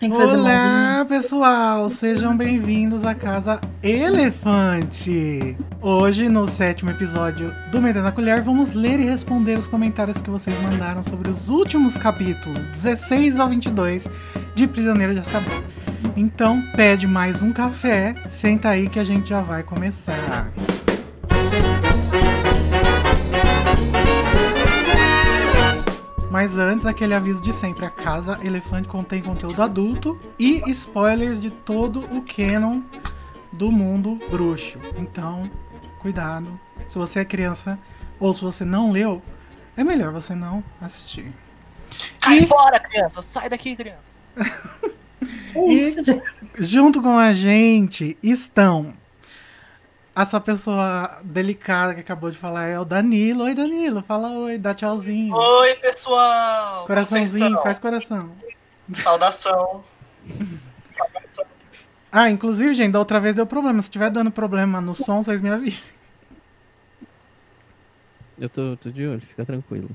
Tem que fazer Olá, pessoal! Sejam bem-vindos à Casa Elefante! Hoje, no sétimo episódio do Metendo na Colher, vamos ler e responder os comentários que vocês mandaram sobre os últimos capítulos, 16 ao 22, de Prisioneiro de Azkaban. Então, pede mais um café, senta aí que a gente já vai começar. Mas antes, aquele aviso de sempre: a Casa Elefante contém conteúdo adulto e spoilers de todo o canon do mundo bruxo. Então, cuidado. Se você é criança ou se você não leu, é melhor você não assistir. Cai E- fora, criança! Sai daqui, criança! Gente. Junto com a gente estão essa pessoa delicada que acabou de falar é o Danilo. Oi, Danilo, fala oi, dá tchauzinho. Oi, pessoal! Coraçãozinho, faz coração. Saudação. Ah, inclusive, gente, da outra vez deu problema. Se tiver dando problema no som, vocês me avisem. Eu tô, tô de olho, fica tranquilo.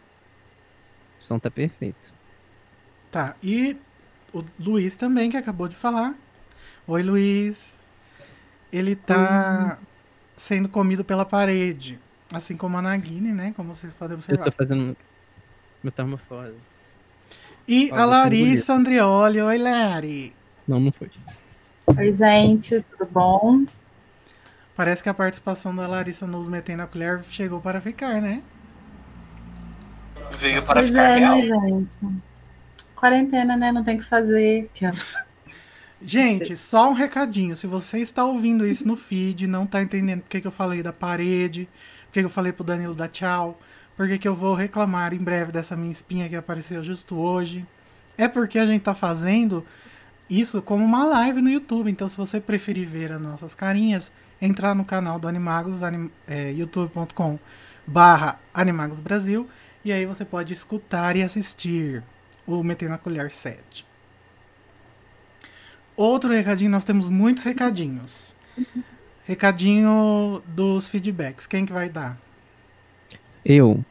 O som tá perfeito. Tá, e o Luiz também, que acabou de falar. Oi, Luiz. Ele tá sendo comido pela parede. Assim como a Nagini, né? Como vocês podem Eu observar. tô fazendo metamorfose. E Ó, a eu Larissa Andrioli. Oi, Lari. Não, não foi. Oi, gente, tudo bom? Parece que a participação da Larissa nos metendo a colher chegou para ficar, né? Veio para pois ficar é, real. né, gente? Quarentena, né? Não tem o que fazer. Aquelas- Gente, só um recadinho. Se você está ouvindo isso no feed, não tá entendendo porque que eu falei da parede, porque que eu falei pro Danilo dar tchau, porque que eu vou reclamar em breve dessa minha espinha que apareceu justo hoje, é porque a gente tá fazendo isso como uma live no YouTube. Então, se você preferir ver as nossas carinhas, entrar no canal do Animagos, anim, é, youtube.com barra Animagos Brasil, e aí você pode escutar e assistir o Meter na Colher 7. Outro recadinho, nós temos muitos recadinhos. Recadinho dos feedbacks. Quem que vai dar? Eu.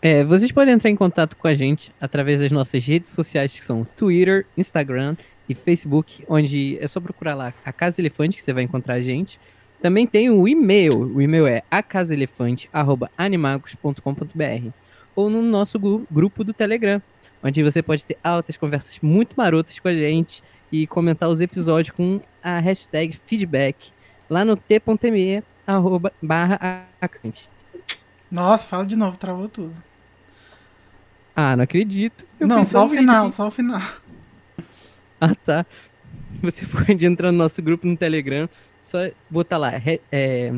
É, vocês podem entrar em contato com a gente através das nossas redes sociais, que são Twitter, Instagram e Facebook, onde é só procurar lá a Casa Elefante, que você vai encontrar a gente. Também tem o e-mail. O e-mail é acasaelefante.animagos.com.br ou no nosso gru- grupo do Telegram, onde você pode ter altas conversas muito marotas com a gente e comentar os episódios com a hashtag feedback lá no t.me arroba barra acante. Nossa, fala de novo, travou tudo. Ah, não acredito. Eu não, só o final, só o final. Ah, tá. Você pode entrar no nosso grupo no Telegram, só botar lá. É...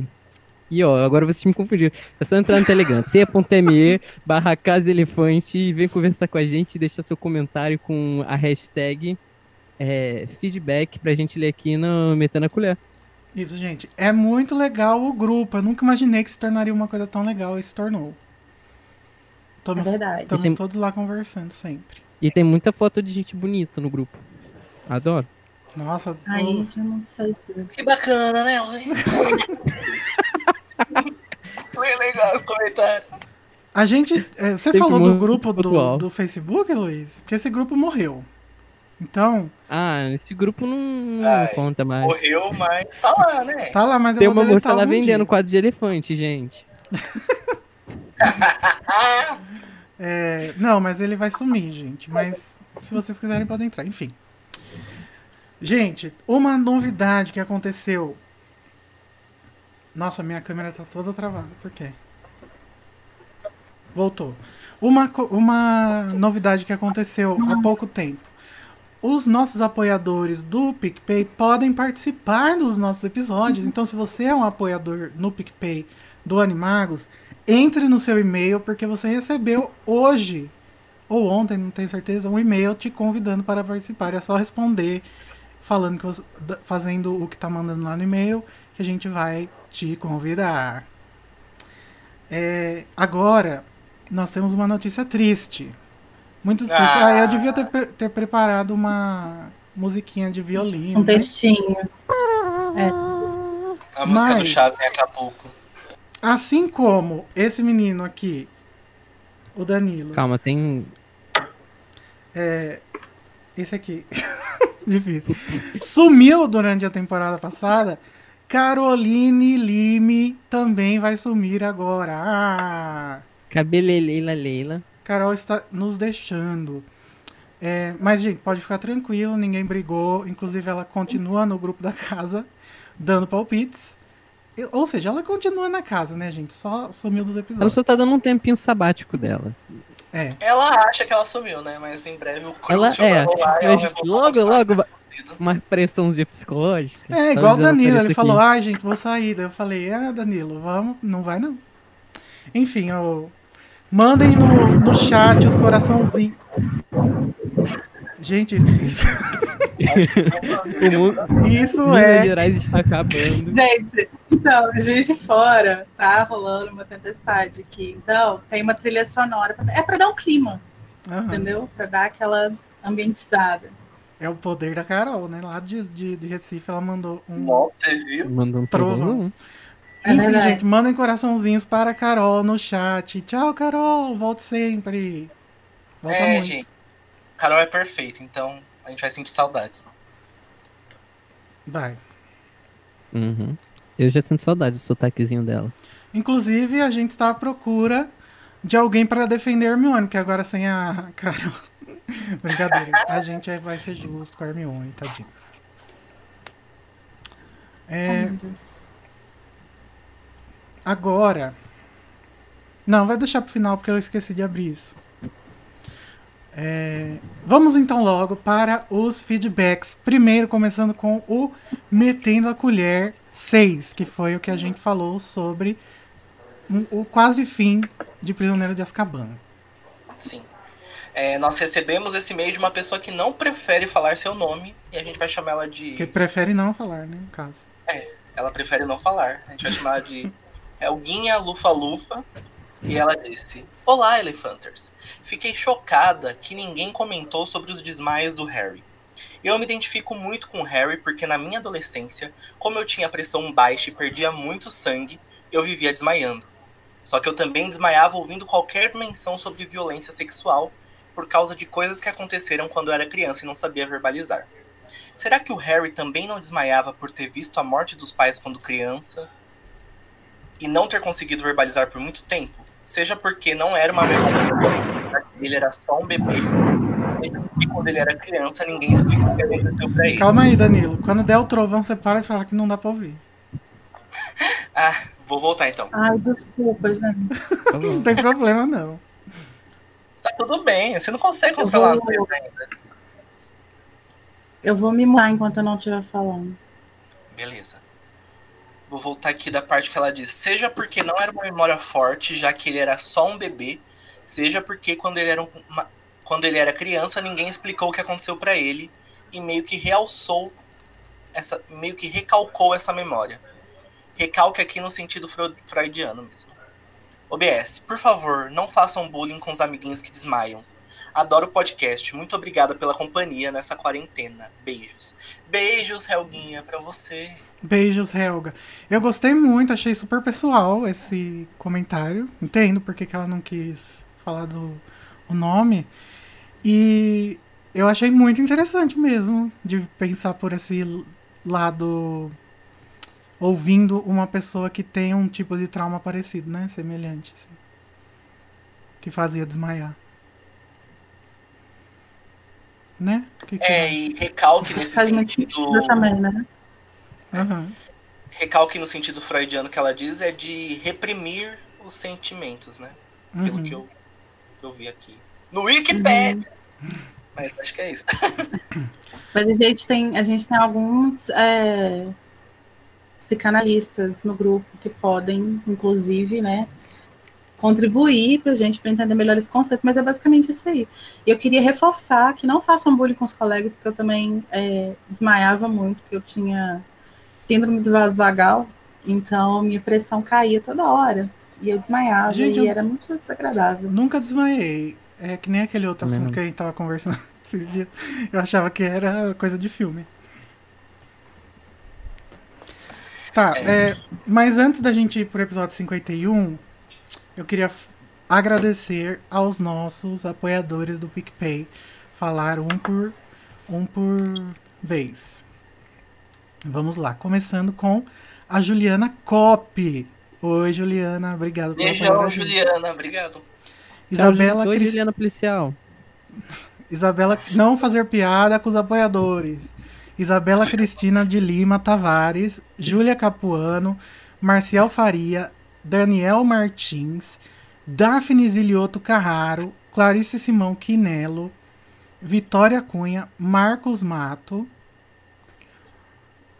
E ó, agora vocês me confundiram. É só entrar no Telegram, t.me barra Casa Elefante e vem conversar com a gente e deixar seu comentário com a hashtag é, feedback pra gente ler aqui no Metendo a Colher. Isso, gente. É muito legal o grupo. Eu nunca imaginei que se tornaria uma coisa tão legal e se tornou. É Estamos, verdade. estamos Tem- todos lá conversando sempre. E tem muita foto de gente bonita no grupo. Adoro. Nossa, Aí já não sei tudo. Que bacana, né, Luiz? Foi legal os comentários. a gente. é, Você Sempre falou do grupo do, do Facebook, Luiz? Porque esse grupo morreu. Então, Ah, esse grupo não, não Ai, conta mais. Morreu, mas tá lá, né? tá lá, mas Tem eu vou uma moça deletar lá vendendo dia. quadro de elefante, gente. É, não, mas ele vai sumir, gente. Mas se vocês quiserem, podem entrar. Enfim. Gente, uma novidade que aconteceu. Nossa, minha câmera tá toda travada. Por quê? Voltou. Uma, uma novidade que aconteceu há pouco tempo. Os nossos apoiadores do PicPay podem participar dos nossos episódios. Então, se você é um apoiador no PicPay do Animagos, entre no seu e-mail, porque você recebeu hoje, ou ontem, não tenho certeza, um e-mail te convidando para participar. É só responder falando que você, fazendo o que tá mandando lá no e-mail, que a gente vai te convidar. É, agora, nós temos uma notícia triste. Muito triste. Ah, Ah. eu devia ter, ter preparado uma musiquinha de violino. Um né? textinho. a música do Mas- Chaves em Acapulco. Assim como esse menino aqui, o Danilo. Calma, tem. É, esse aqui. Difícil. Sumiu durante a temporada passada. Caroline Lime também vai sumir agora. Ah! Cabeleleila Leila. Carol está nos deixando. É, mas, gente, pode ficar tranquilo, ninguém brigou. Inclusive, ela continua no grupo da casa, dando palpites. E- Ou seja, ela continua na casa, né, gente? Só sumiu dos Ela episódios. só tá dando um tempinho sabático dela. É. Ela acha que ela sumiu, né? Mas em breve o Ela vai é. rolar ela Mas vai logo, a continuar logo, vai- acontecido. uma pressãozinha psicológica. É, Tá igual o Danilo, ele falou, ah, gente, vou sair. Daí eu falei, ah, Danilo, vamos, não vai não. Enfim, eu... mandem no, no chat os coraçãozinhos. Gente, isso, O mundo- isso Minas é. Gerais está acabando. Gente, então, Juiz de Fora, tá rolando uma tempestade aqui. Então, tem uma trilha sonora. pra- É pra dar um clima, Aham. entendeu? Pra dar aquela ambientizada. É o poder da Carol, né? Lá de, de, de Recife, ela mandou um. Nossa, você viu? Mandando um Trovão. trovão. É Enfim, verdade. gente, mandem coraçãozinhos para a Carol no chat. Tchau, Carol. Volte sempre. Volta é, muito. gente. Carol é perfeita, então a gente vai sentir saudades. Vai. Uhum. Eu já sinto saudade do sotaquezinho dela. Inclusive, a gente está à procura de alguém para defender a Hermione, que agora sem a Carol. Brincadeira. A gente é- vai ser justo com a Hermione, tadinho. É, Deus. Agora. Não, vai deixar pro final porque eu esqueci de abrir isso. É, Vamos então logo para os feedbacks. Primeiro, começando com o Metendo a Colher 6, que foi o que a gente falou sobre o quase fim de Prisioneiro de Azkaban. Sim. É, nós recebemos esse e-mail de uma pessoa que não prefere falar seu nome e a gente vai chamar ela de. Que prefere não falar, né, no caso. Ela prefere não falar. A gente vai chamar ela de Elguinha Lufa Lufa. E ela disse: Olá, Elefanters. Fiquei chocada que ninguém comentou sobre os desmaios do Harry. Eu me identifico muito com o Harry porque na minha adolescência, como eu tinha pressão baixa e perdia muito sangue, eu vivia desmaiando. Só que eu também desmaiava ouvindo qualquer menção sobre violência sexual por causa de coisas que aconteceram quando eu era criança e não sabia verbalizar. Será que o Harry também não desmaiava por ter visto a morte dos pais quando criança e não ter conseguido verbalizar por muito tempo? Seja porque não era uma memória, ele era só um bebê. Seja porque quando ele era criança ninguém explicou o que aconteceu pra ele. Calma aí, Danilo. Quando der o trovão, você para de falar que não dá pra ouvir. Ah, vou voltar então. Ai, desculpa, gente. Tá Não tem problema, não. Tá tudo bem, você não consegue Eu controlar vou- a coisa ainda. Eu vou me mudar enquanto eu não estiver falando. Beleza. Vou voltar aqui da parte que ela diz: seja porque não era uma memória forte, já que ele era só um bebê, seja porque quando ele era, um- uma- quando ele era criança, ninguém explicou o que aconteceu pra ele e meio que realçou essa, meio que recalcou essa memória. Recalque aqui no sentido freudiano mesmo. OBS, por favor, não façam bullying com os amiguinhos que desmaiam. Adoro o podcast. Muito obrigada pela companhia nessa quarentena. Beijos. Beijos, Helguinha, pra você. Beijos, Helga. Eu gostei muito, achei super pessoal esse comentário. Entendo porque que ela não quis falar do o nome. E eu achei muito interessante mesmo de pensar por esse lado ouvindo uma pessoa que tem um tipo de trauma parecido, né? Semelhante. assim. que fazia desmaiar. Né? Que que É, e recalque nesse Faz sentido também, né? Aham. Recalque no sentido freudiano que ela diz é de reprimir os sentimentos, né? Pelo Uhum. que, eu, que eu vi aqui. No Wikipedia! Mas acho que é isso. Mas a gente tem, a gente tem alguns é, psicanalistas no grupo que podem, inclusive, né, contribuir para a gente para entender melhor esse conceito, mas é basicamente isso aí. E eu queria reforçar que não façam bullying com os colegas, porque eu também é, desmaiava muito, que eu tinha síndrome do vaso vagal, então minha pressão caía toda hora. E eu desmaiava, Gente, e eu- era muito desagradável. Nunca desmaiei. É que nem aquele outro assunto que a gente tava conversando esses dias. Eu achava que era coisa de filme. Tá, é, mas antes da gente ir pro episódio 51, eu queria agradecer aos nossos apoiadores do PicPay. Falar um por, um por vez. Vamos lá, começando com a Juliana Cop. Oi, Juliana, obrigado por Beijão, Juliana, obrigado. Isabela Oi, Cris... Juliana Policial. Isabela, não fazer piada com os apoiadores. Isabela Cristina de Lima Tavares, Júlia Capuano, Marcial Faria, Daniel Martins, Daphne Zilioto Carraro, Clarice Simão Quinelo, Vitória Cunha, Marcos Mato,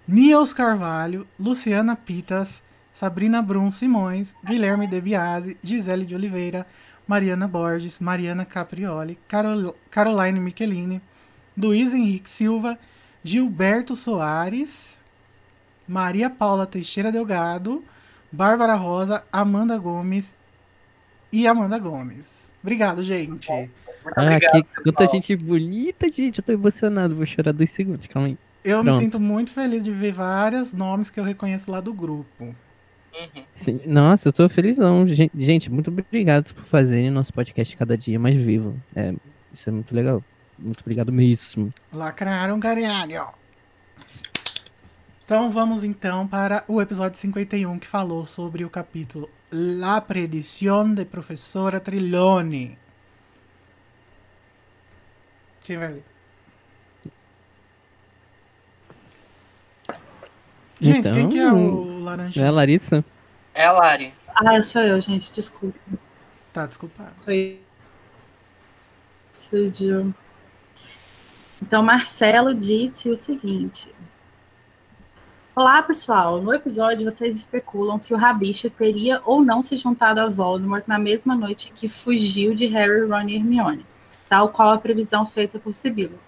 Niels Carvalho, Luciana Pitas, Sabrina Brum Simões, Guilherme De Biasi, Gisele de Oliveira, Mariana Borges, Mariana Caprioli, Carol, Caroline Michelini, Luiz Henrique Silva, Gilberto Soares, Maria Paula Teixeira Delgado, Bárbara Rosa, Amanda Gomes e Amanda Gomes. Obrigado, gente. Ah, que quanta gente bonita, gente. Eu tô emocionado. Vou chorar dois segundos, calma aí. Eu Pronto. me sinto muito feliz de ver vários nomes que eu reconheço lá do grupo. Uhum. Sim, nossa, eu tô felizão. Gente, muito obrigado por fazerem nosso podcast cada dia mais vivo. É, isso é muito legal. Muito obrigado mesmo. Lacraram, Gariano. Então vamos então para o episódio 51 que falou sobre o capítulo La Predición de Professora Trillone. Quem vai ler? Gente, então, quem que é o laranja? É a Larissa? É a Lari. Ah, sou eu, gente, desculpa. Tá, desculpado. Sou eu. Sou então, Marcelo disse o seguinte: Olá, pessoal. No episódio, vocês especulam se o Rabicho teria ou não se juntado a Voldemort na mesma noite que fugiu de Harry, Ron e Hermione, tal qual a previsão feita por Sibila.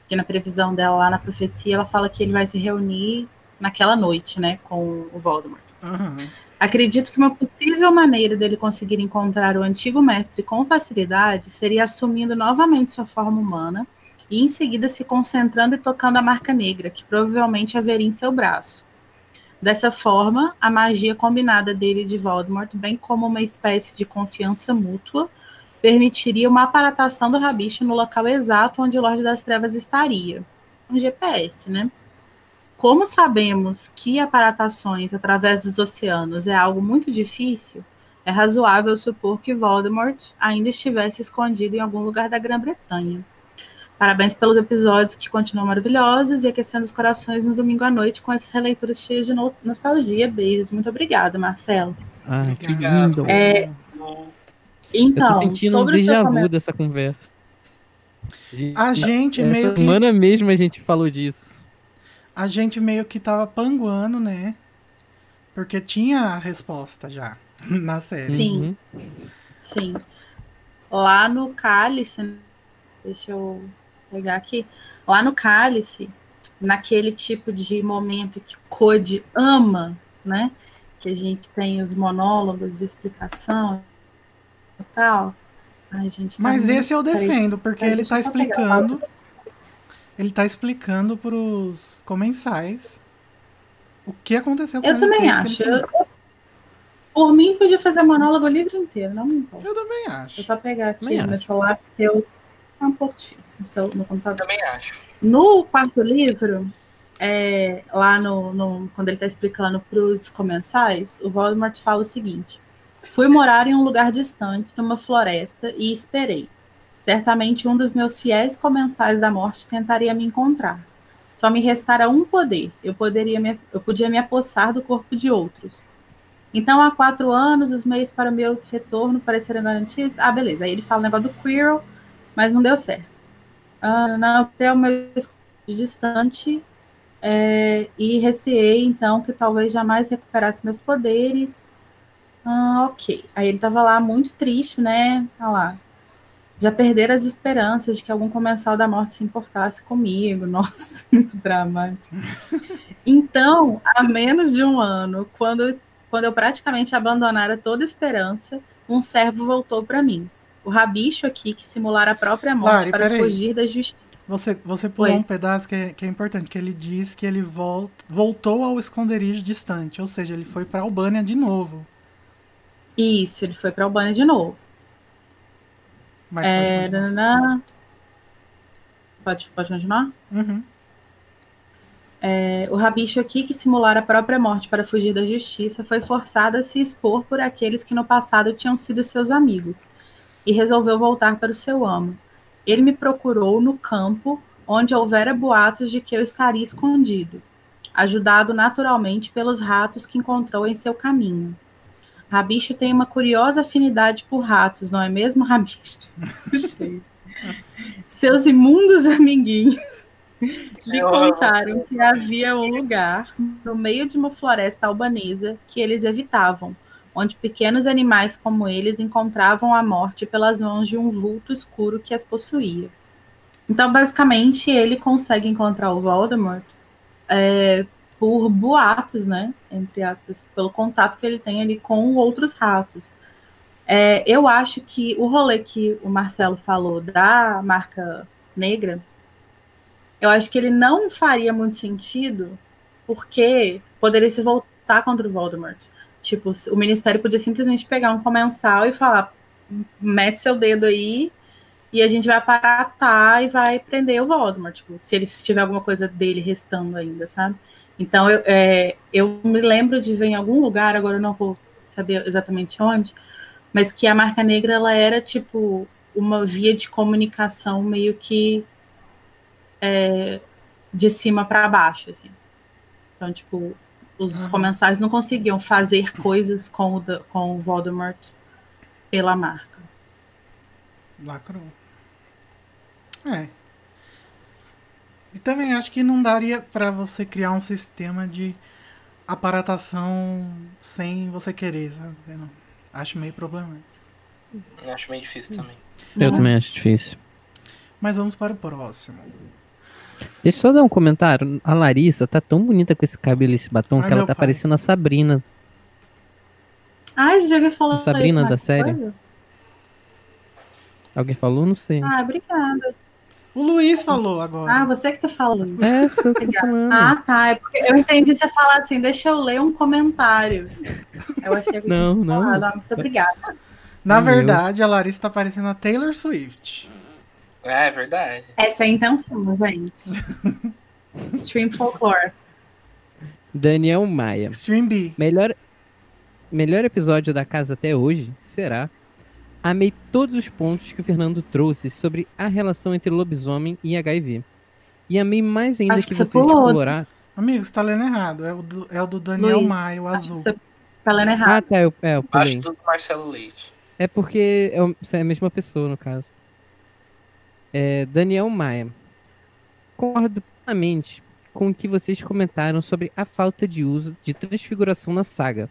Porque na previsão dela lá na profecia, ela fala que ele vai se reunir naquela noite, né, com o Voldemort. Uhum. Acredito que uma possível maneira dele conseguir encontrar o antigo mestre com facilidade seria assumindo novamente sua forma humana e em seguida se concentrando e tocando a marca negra, que provavelmente haveria em seu braço. Dessa forma, a magia combinada dele e de Voldemort, bem como uma espécie de confiança mútua, permitiria uma aparatação do rabicho no local exato onde o Lorde das Trevas estaria. Um GPS, né? Como sabemos que aparatações através dos oceanos é algo muito difícil, é razoável supor que Voldemort ainda estivesse escondido em algum lugar da Grã-Bretanha. Parabéns pelos episódios que continuam maravilhosos e aquecendo os corações no domingo à noite com essas releituras cheias de nostalgia. Beijos. Muito obrigada, Marcelo. Ah, que lindo. É, então, Eu tô sentindo um déjà vu dessa conversa. A gente Essa meio que... semana mesmo a gente falou disso. A gente meio que tava panguando, né? Porque tinha a resposta já na série. Sim. Uhum. Sim. Lá no Cálice, deixa eu pegar aqui. Lá no Cálice, naquele tipo de momento que Code ama, né? Que a gente tem os monólogos de explicação e tal. Ai, gente, tá Mas esse eu defendo, porque ele tá explicando. Ele tá explicando pros comensais o que aconteceu com eu ele. Eu também acho. Eu, por mim, podia fazer monólogo o livro inteiro, não me importa. Eu também acho. Eu só pegar aqui no meu celular, porque eu é um pouco difícil no computador. Também acho. No quarto livro, é, lá no, no, quando ele está explicando para os comensais, o Voldemort fala o seguinte: Fui morar em um lugar distante, numa floresta, e esperei. Certamente um dos meus fiéis comensais da morte tentaria me encontrar. Só me restara um poder. Eu, poderia me, eu podia me apossar do corpo de outros. Então, há quatro anos, os meios para o meu retorno pareceram garantidos. Ah, beleza. Aí ele fala o negócio do Quirrell, mas não deu certo. Ah, não, até o meu distante é, e receei, então, que talvez jamais recuperasse meus poderes. Ah, ok. Aí ele estava lá muito triste, né? Olha lá. Já perderam as esperanças de que algum comensal da morte se importasse comigo. Nossa, muito dramático. Então, há menos de um ano, quando, quando eu praticamente abandonara toda esperança, um servo voltou para mim o rabicho aqui que simular a própria morte Lari, para fugir da justiça. Você, você pulou Oi. um pedaço que é, que é importante, que ele diz que ele volt, voltou ao esconderijo distante, ou seja, ele foi para Albânia de novo. Isso, ele foi para Albânia de novo. Mas é, pode, continuar? pode, pode continuar? Uhum. É, o rabicho aqui, que simulara a própria morte para fugir da justiça, foi forçado a se expor por aqueles que no passado tinham sido seus amigos, e resolveu voltar para o seu amo. Ele me procurou no campo, onde houvera boatos de que eu estaria escondido, ajudado naturalmente pelos ratos que encontrou em seu caminho. Rabicho tem uma curiosa afinidade por ratos, não é mesmo, Rabicho? Seus imundos amiguinhos lhe contaram que havia um lugar no meio de uma floresta albanesa que eles evitavam, onde pequenos animais como eles encontravam a morte pelas mãos de um vulto escuro que as possuía. Então, basicamente, ele consegue encontrar o Voldemort é, por boatos, né? Entre aspas, pelo contato que ele tem ali com outros ratos. É, eu acho que o rolê que o Marcelo falou da marca negra eu acho que ele não faria muito sentido, porque poderia se voltar contra o Voldemort. Tipo, o Ministério podia simplesmente pegar um comensal e falar: mete seu dedo aí e a gente vai aparatar e vai prender o Voldemort. Tipo, se ele tiver alguma coisa dele restando ainda, sabe? Então, eu, é, eu me lembro de ver em algum lugar, agora eu não vou saber exatamente onde, mas que a marca negra ela era tipo uma via de comunicação meio que é, de cima para baixo, assim. Então, tipo, os uhum. comensais não conseguiam fazer coisas com o, com o Voldemort pela marca. Lacrou. É. E também acho que não daria para você criar um sistema de aparatação sem você querer, sabe? Não. Acho meio problemático. Acho meio difícil também. Eu uhum. também acho difícil. Mas vamos para o próximo. Deixa eu só dar um comentário. A Larissa tá tão bonita com esse cabelo e esse batom Ai, que ela tá pai. parecendo a Sabrina. Ai, já alguém falou a Sabrina isso, da série. Coisa? Alguém falou? Não sei. Ah, obrigada. O Luiz falou agora. Ah, você que tá falando. É, que falando. Ah, tá. É porque eu entendi você falar assim, deixa eu ler um comentário. Eu achei que Não, não. Muito obrigada. Na verdade, a Larissa tá parecendo a Taylor Swift. É, é verdade. Essa é a intenção, gente. Stream Folklore. Daniel Maia. Stream B. Melhor, melhor episódio da casa até hoje será. Amei todos os pontos que o Fernando trouxe sobre a relação entre lobisomem e HIV. E amei mais ainda Acho que, que você explorar. Amigo, você tá lendo errado. É o do, é o do Daniel Luiz, Maia, o azul. Você tá lendo errado. Ah, tá. Eu, é, eu Acho tudo Marcelo Leite. É porque é, é a mesma pessoa, no caso. É, Daniel Maia. Concordo plenamente com o que vocês comentaram sobre a falta de uso de transfiguração na saga.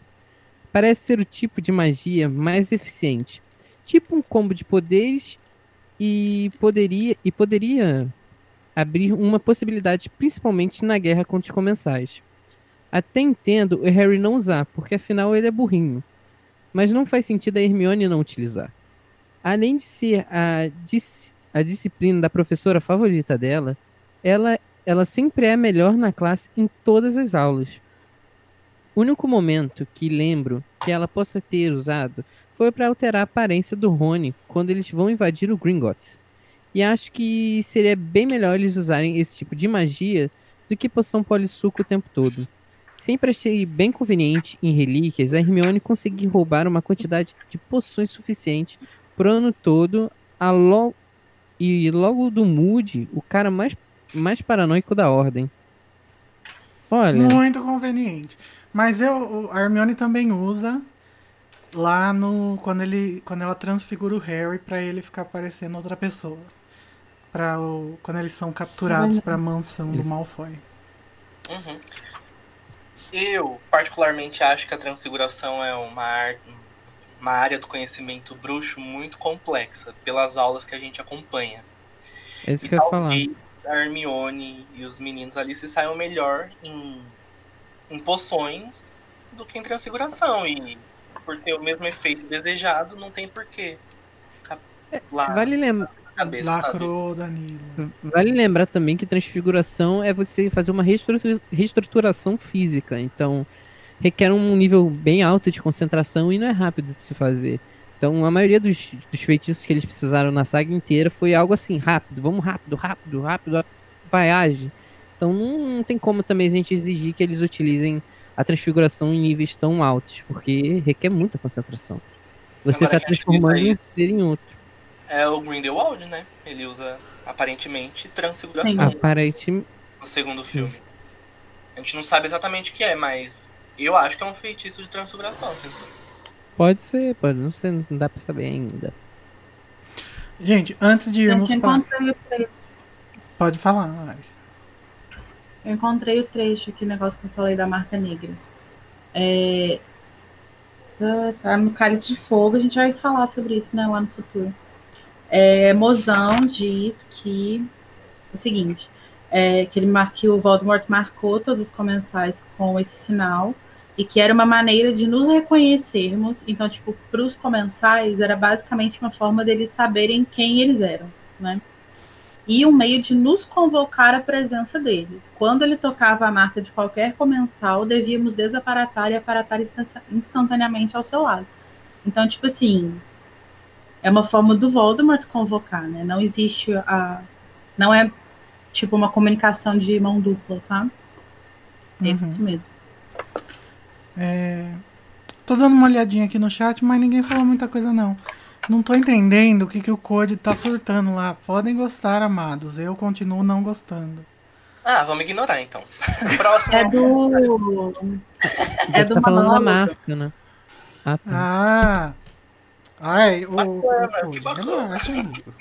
Parece ser o tipo de magia mais eficiente. Tipo um combo de poderes e poderia e poderia abrir uma possibilidade principalmente na guerra contra os comensais. Até entendo o Harry não usar, porque afinal ele é burrinho. Mas não faz sentido a Hermione não utilizar. Além de ser a a disciplina da professora favorita dela, ela, ela sempre é a melhor na classe em todas as aulas. O único momento que lembro que ela possa ter usado foi para alterar a aparência do Rony quando eles vão invadir o Gringotts. E acho que seria bem melhor eles usarem esse tipo de magia do que poção polissuco o tempo todo. Sempre achei bem conveniente em relíquias a Hermione conseguir roubar uma quantidade de poções suficiente pro ano todo a, lo e logo do Moody, o cara mais, mais paranoico da ordem. Olha. Muito conveniente. Mas eu, a Hermione também usa lá no quando ele quando ela transfigura o Harry para ele ficar parecendo outra pessoa. Para quando eles são capturados para a mansão Isso. do Malfoy. Uhum. Eu particularmente acho que a transfiguração é uma arte, uma área do conhecimento bruxo muito complexa, pelas aulas que a gente acompanha. É isso e que eu ia falar. a Hermione e os meninos ali se saiam melhor em, em poções do que em transfiguração. E por ter o mesmo efeito desejado, não tem porquê. É, vale lembrar. Cabeça, Lacrou, Danilo. Vale lembrar também que transfiguração é você fazer uma reestruturação física. Então, requer um nível bem alto de concentração e não é rápido de se fazer. Então a maioria dos, dos feitiços que eles precisaram na saga inteira foi algo assim, rápido, vamos rápido, rápido, rápido, vai, age. Então Então não, não tem como também a gente exigir que eles utilizem a transfiguração em níveis tão altos, porque requer muita concentração. Você tá gente transformando um ser em outro. É o Grindelwald, né? Ele usa, aparentemente, transfiguração. Aparentemente. no segundo filme. A gente não sabe exatamente o que é, mas eu acho que é um feitiço de transfiguração. Pode ser, pode não ser, não dá pra saber ainda. Gente, antes de irmos para. Pode falar, Mari. Eu encontrei o trecho aqui, o negócio que eu falei da marca negra. É, tá- tá no Cálice de Fogo, a gente vai falar sobre isso né, lá no futuro. É, Mozão diz que o seguinte, é, que ele mar- que o Voldemort marcou todos os comensais com esse sinal e que era uma maneira de nos reconhecermos. Então, tipo, para os comensais era basicamente uma forma deles saberem quem eles eram, né? E um meio de nos convocar à presença dele. Quando ele tocava a marca de qualquer comensal, devíamos desaparatar e aparatar instantaneamente ao seu lado. Então, tipo assim, é uma forma do Voldemort convocar, né? Não existe a. Não é tipo uma comunicação de mão dupla, sabe? É isso Uhum. mesmo. É, Tô dando uma olhadinha aqui no chat, mas ninguém falou muita coisa não. Não tô entendendo o que, que o Code tá surtando lá. Podem gostar, amados. Eu continuo não gostando. Ah, vamos ignorar então. Próximo. É do. É do tá falando da marca, né? Ah, tá. Ah! Ai, o, o Bacana, Code, que bacana. amigo.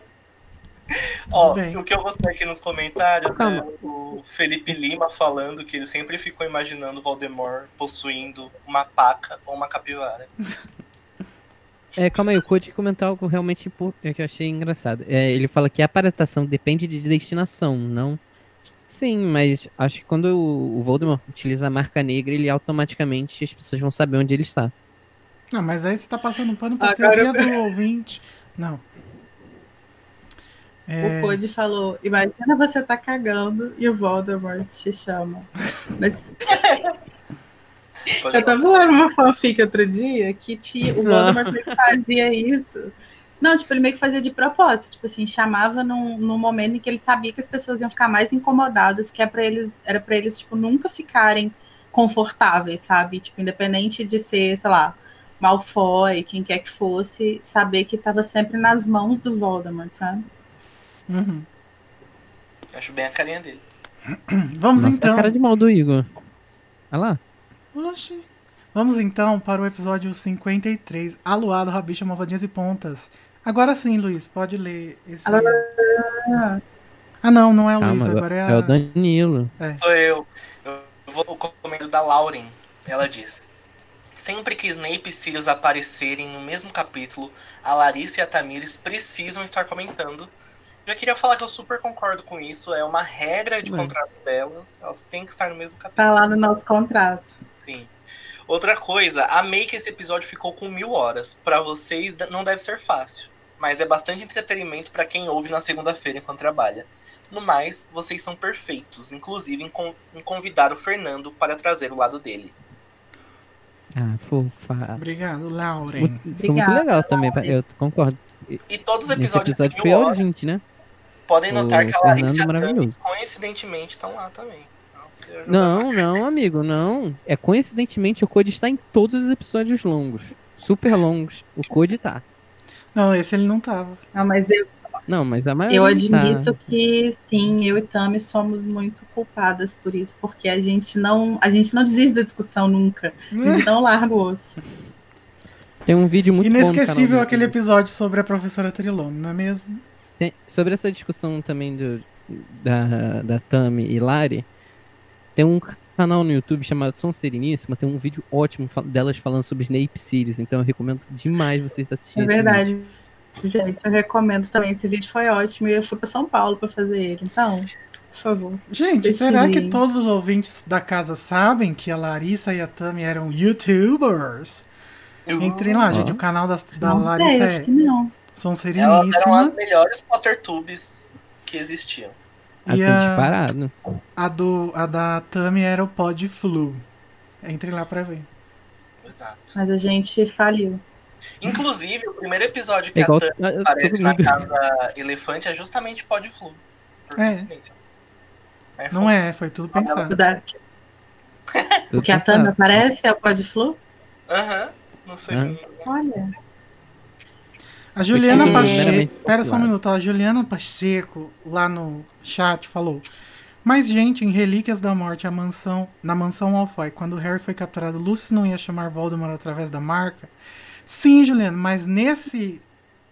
Ó, bem. o que eu gostei aqui nos comentários Calma. é o Felipe Lima falando que ele sempre ficou imaginando o Voldemort possuindo uma paca ou uma capivara. É, calma aí, o Code comentou algo realmente é, que eu achei engraçado. É, ele fala que a aparatação depende de destinação, não. Sim, mas acho que quando o Voldemort utiliza a marca negra, ele automaticamente as pessoas vão saber onde ele está. Não, mas aí você tá passando pano pra Agora teoria do ouvinte. Não. É, O Code falou: Imagina você tá cagando e o Voldemort te chama. Mas Pode eu tava lendo uma fanfic outro dia que tinha, o Voldemort meio que fazia isso. Não, tipo, ele meio que fazia de propósito, tipo assim, chamava num, num momento em que ele sabia que as pessoas iam ficar mais incomodadas, que é para eles, era para eles, tipo, nunca ficarem confortáveis, sabe? Tipo, independente de ser, sei lá, Malfoy, quem quer que fosse, saber que tava sempre nas mãos do Voldemort, sabe? uhum. Acho bem a carinha dele. Vamos Nossa, então. a cara de mal do Igor. Olha lá. Oxi. Vamos então para o episódio 53. Aluado, Rabicha, Malvadinhas e Pontas. Agora sim, Luiz, pode ler esse. Ah, não, não é o Calma, Luiz, agora é a. é o Danilo. Sou eu. Eu vou o comentário da Lauren. Ela diz: Sempre que Snape e Sirius aparecerem no mesmo capítulo, a Larissa e a Tamires precisam estar comentando. Já queria falar que eu super concordo com isso. É uma regra de Ué. contrato delas. Elas têm que estar no mesmo capítulo. Tá lá no nosso contrato. Sim. Outra coisa, amei que esse episódio ficou com mil horas. Pra vocês não deve ser fácil, mas é bastante entretenimento pra quem ouve na segunda-feira enquanto trabalha. No mais, vocês são perfeitos, inclusive em, con- em convidar o Fernando para trazer o lado dele. Ah, fofa. Obrigado, Lauren. Muito- Foi muito Obrigada, legal também, eu concordo. E todos os Esse episódios episódio de foi 20, né? podem o notar que a Fernando Larissa e a Tami, maravilhoso. coincidentemente estão lá também. Não, não, amigo, não. É coincidentemente o Code está em todos os episódios longos. Super longos. O Code tá. Não, esse ele não tava. Não, mas eu, Não, mas a maioria eu admito tá. que sim, eu e Tami somos muito culpadas por isso, porque a gente não, a gente não desiste da discussão nunca. A gente não larga o osso. Tem um vídeo muito bom Inesquecível do aquele episódio sobre a professora Trilone, não é mesmo? Tem- sobre essa discussão também do, da, da Tami e Lari, tem um canal no YouTube chamado São Sereníssima, tem um vídeo ótimo delas falando sobre Snape Sirius, então eu recomendo demais vocês É assistirem esse vídeo. verdade. Gente, eu recomendo também. Esse vídeo foi ótimo e eu fui para São Paulo para fazer ele. Então, por favor. Gente, será eu que todos os ouvintes da casa sabem que a Larissa e a Tami eram youtubers? Entrem lá, Uhum. gente. O canal da, da não sei, Larissa acho é que não. São Elas eram as melhores Pottertubes que existiam. Assim, E a- disparado. A, do, a da Tami era o Pod Flu. Entrem lá pra ver. Exato. Mas a gente faliu. Inclusive, o primeiro episódio que É igual a Tami aparece na casa elefante é justamente Pod Flu. Por É. Aí Não foi- é, foi tudo pensado. O que a. Tânia aparece é o Podflu? Aham, não sei. Hã? Olha. A Juliana Porque- Pacheco. Pera só um minuto. A Juliana Pacheco, lá no chat, falou. Mas, gente, em Relíquias da Morte, a mansão, na mansão Malfoy, quando o Harry foi capturado, Lucius não ia chamar Voldemort através da marca? Sim, Juliana, mas nesse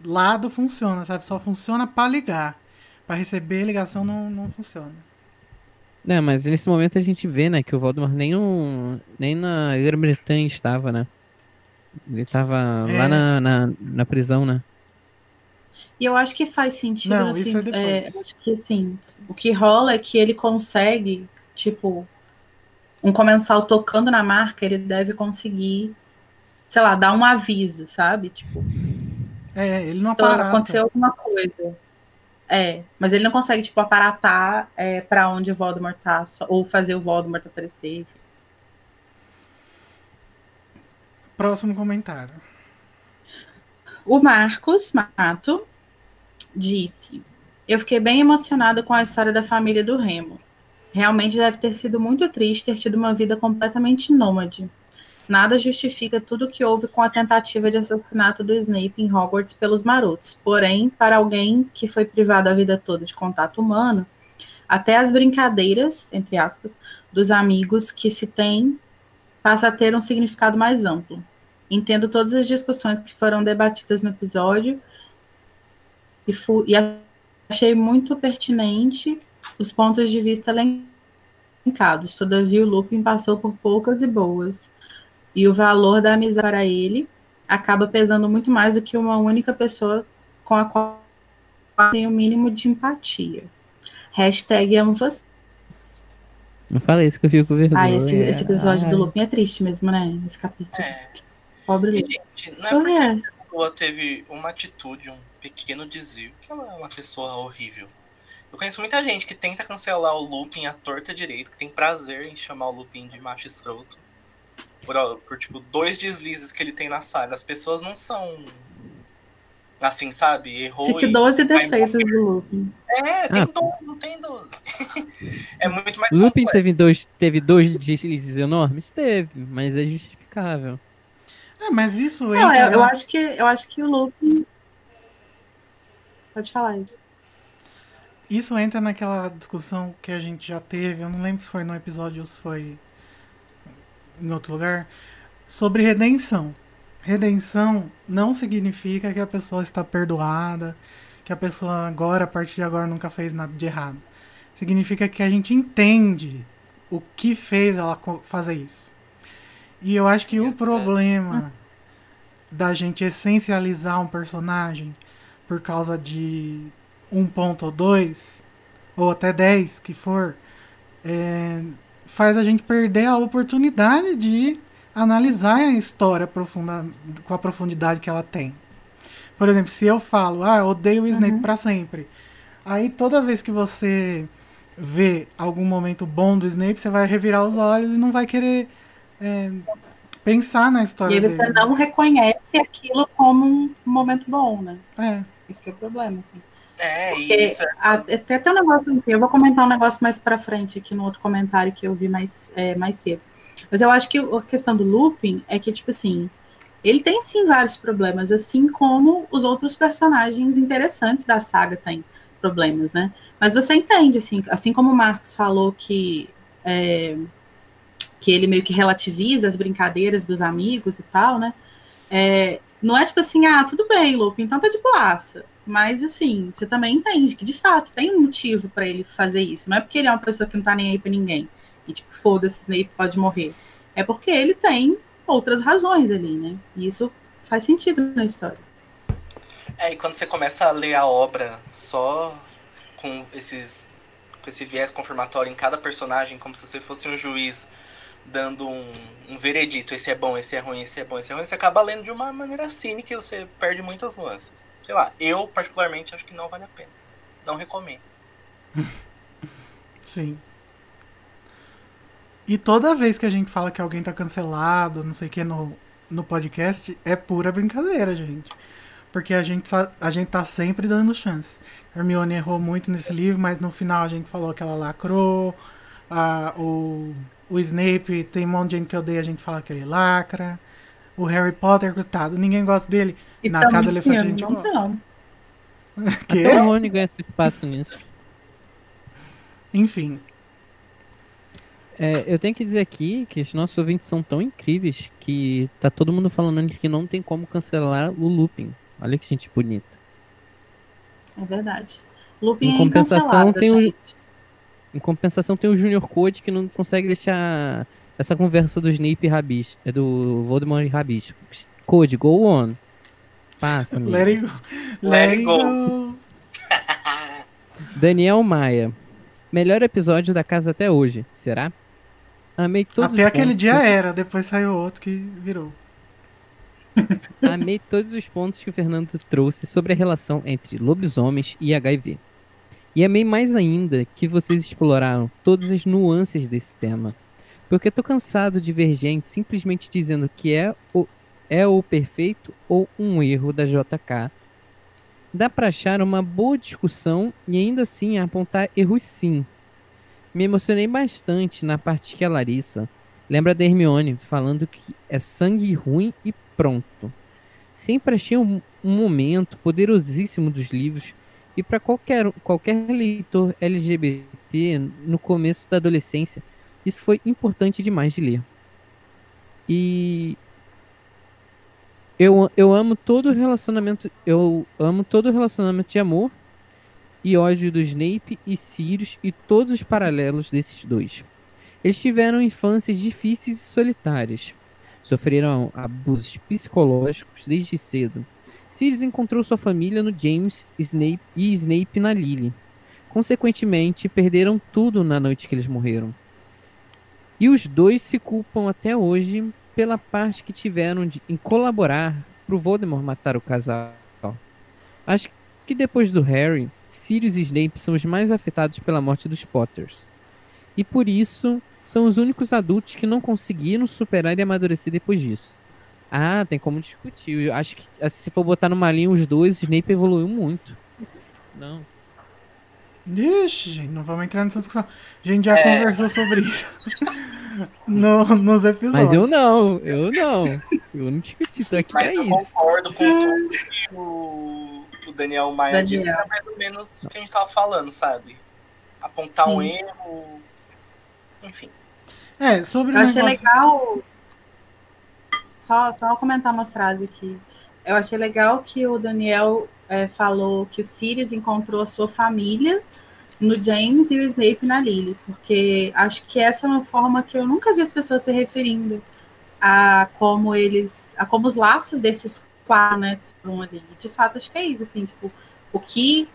lado funciona, sabe? Só funciona pra ligar. Pra receber ligação não, não funciona. Não, mas nesse momento a gente vê, né, que o Voldemort nem, no, nem na Grã-Bretanha estava, né? Ele tava É. lá na, na, na prisão, né? E eu acho que faz sentido. Não, assim, isso é depois. eu acho que assim, o que rola é que ele consegue, tipo, um comensal tocando na marca, ele deve conseguir, sei lá, dar um aviso, sabe? Tipo, É, ele não aparata. aconteceu alguma coisa. É, mas ele não consegue, tipo, aparatar é, para onde o Voldemort tá, ou fazer o Voldemort aparecer. Próximo comentário. O Marcos Mato disse: Eu fiquei bem emocionado com a história da família do Remo. Realmente deve ter sido muito triste ter tido uma vida completamente nômade. Nada justifica tudo o que houve com a tentativa de assassinato do Snape em Hogwarts pelos marotos. Porém, para alguém que foi privado a vida toda de contato humano, até as brincadeiras, entre aspas, dos amigos que se tem passa a ter um significado mais amplo. Entendo todas as discussões que foram debatidas no episódio e, e achei muito pertinente os pontos de vista elencados. Todavia, o Lupin passou por poucas e boas. E o valor da amizade para ele acaba pesando muito mais do que uma única pessoa com a qual tem o mínimo de empatia. Hashtag amo você. Não falei isso que eu fico com vergonha. Ah, esse, esse episódio Ai. do Lupin é triste mesmo, né? Esse capítulo. É. Pobre E, Lupin. gente, não é porque É. a pessoa teve uma atitude, um pequeno desvio, que ela é uma pessoa horrível. Eu conheço muita gente que tenta cancelar o Lupin à torta direito, que tem prazer em chamar o Lupin de macho escroto. Por, por, tipo, dois deslizes que ele tem na saga. As pessoas não são assim, sabe? Errou Cite e 12 vai defeitos do Lupin. É, tem Ah. 12, não tem 12. é muito mais Lupin complexo. teve dois, teve dois deslizes enormes? Teve, mas é justificável. É, mas isso Não, entra eu, eu acho que eu acho que o Lupin. Pode falar aí. Isso entra naquela discussão que a gente já teve, eu não lembro se foi no episódio ou se foi em outro lugar, sobre redenção. Redenção não significa que a pessoa está perdoada, que a pessoa agora, a partir de agora, nunca fez nada de errado. Significa que a gente entende o que fez ela fazer isso. E eu acho que o Exato. problema da gente essencializar um personagem por causa de um ponto ou dois, ou até dez que for, é, faz a gente perder a oportunidade de analisar a história profunda, com a profundidade que ela tem. Por exemplo, se eu falo, ah, eu odeio o Snape Uhum. pra sempre. Aí toda vez que você vê algum momento bom do Snape, você vai revirar os olhos e não vai querer é, pensar na história E você dele. não reconhece aquilo como um momento bom, né? É. Esse que é o problema. Assim. É, Porque isso até tem um negócio aqui, eu vou comentar um negócio mais pra frente aqui no outro comentário que eu vi mais, é, mais cedo. Mas eu acho que a questão do Lupin é que, tipo assim, ele tem sim vários problemas, assim como os outros personagens interessantes da saga têm problemas, né? Mas você entende, assim, assim como o Marcos falou que é, que ele meio que relativiza as brincadeiras dos amigos e tal, né? É, não é tipo assim, ah, tudo bem, Lupin, então tá de boaça. Mas assim, você também entende que de fato tem um motivo pra ele fazer isso. Não é porque ele é uma pessoa que não tá nem aí pra ninguém. E tipo, foda-se, Snape pode morrer. É porque ele tem outras razões ali, né? E isso faz sentido na história. É, e quando você começa a ler a obra só com esses com esse viés confirmatório em cada personagem, como se você fosse um juiz dando um, um veredito, esse é bom, esse é ruim, esse é bom, esse é ruim, você acaba lendo de uma maneira cínica e você perde muitas nuances. Sei lá, eu particularmente acho que não vale a pena. Não recomendo. Sim. E toda vez que a gente fala que alguém tá cancelado, não sei o que, no, no podcast, é pura brincadeira, gente. porque a gente, a gente tá sempre dando chance. Hermione errou muito nesse livro, mas no final a gente falou que ela lacrou. a- o, o Snape tem um monte de gente que odeia, a gente fala que ele lacra. O Harry Potter, coitado, ninguém gosta dele. E Na tamo Casa Elefante a gente não gosta. tamo. Que? Até o Rony ganha esse espaço nisso. Enfim. É, eu tenho que dizer aqui que os nossos ouvintes são tão incríveis que tá todo mundo falando que não tem como cancelar o looping. Olha que gente bonita. É verdade. Lupin Em é compensação, tem um- gente. Em compensação, tem o Junior Code que não consegue deixar essa conversa do Snape e Rabis, é do Voldemort e Rabis. Code, go on. Passa, amigo. Let it go. Let it go. Daniel Maia. Melhor episódio da casa até hoje, será? Amei todos Até os aquele pontos dia que- era, depois saiu outro que virou. Amei todos os pontos que o Fernando trouxe sobre a relação entre lobisomens e HIV. E amei mais ainda que vocês exploraram todas as nuances desse tema. Porque tô cansado de ver gente simplesmente dizendo que é o, é o perfeito ou um erro da JK. Dá pra achar uma boa discussão e ainda assim apontar erros sim. Me emocionei bastante na parte que a Larissa lembra da Hermione falando que é sangue ruim e pronto. Sempre achei um, um momento poderosíssimo dos livros e para qualquer, qualquer leitor LGBT no começo da adolescência, isso foi importante demais de ler. E eu, eu amo todo relacionamento, eu amo todo relacionamento de amor e ódio do Snape e Sirius e todos os paralelos desses dois. Eles tiveram infâncias difíceis e solitárias. Sofreram abusos psicológicos desde cedo. Sirius encontrou sua família no James Snape e Snape na Lily. Consequentemente, perderam tudo na noite que eles morreram. E os dois se culpam até hoje pela parte que tiveram de, em colaborar pro Voldemort matar o casal. Acho que depois do Harry, Sirius e Snape são os mais afetados pela morte dos Potters. E por isso, são os únicos adultos que não conseguiram superar e amadurecer depois disso. Ah, tem como discutir. Eu acho que ah, se for botar numa linha os dois, o Snape evoluiu muito. Não. Ixi, gente, não vamos entrar nessa discussão. A gente já É. conversou sobre isso no- nos episódios. Mas eu não, eu não. Eu não discuti, tô aqui Mas pra eu isso. concordo com tudo que o, o Daniel Maia Daniel. disse, que era mais ou menos o que a gente tava falando, sabe? Apontar um Sim. erro. Enfim. É, sobre o Eu achei negócio... legal. Só, só comentar uma frase aqui. Eu achei legal que o Daniel é, falou que o Sirius encontrou a sua família no James e o Snape na Lily, porque acho que essa é uma forma que eu nunca vi as pessoas se referindo a como eles, a como os laços desses quatro, né, estão ali. De fato, acho que é isso, assim, tipo, o que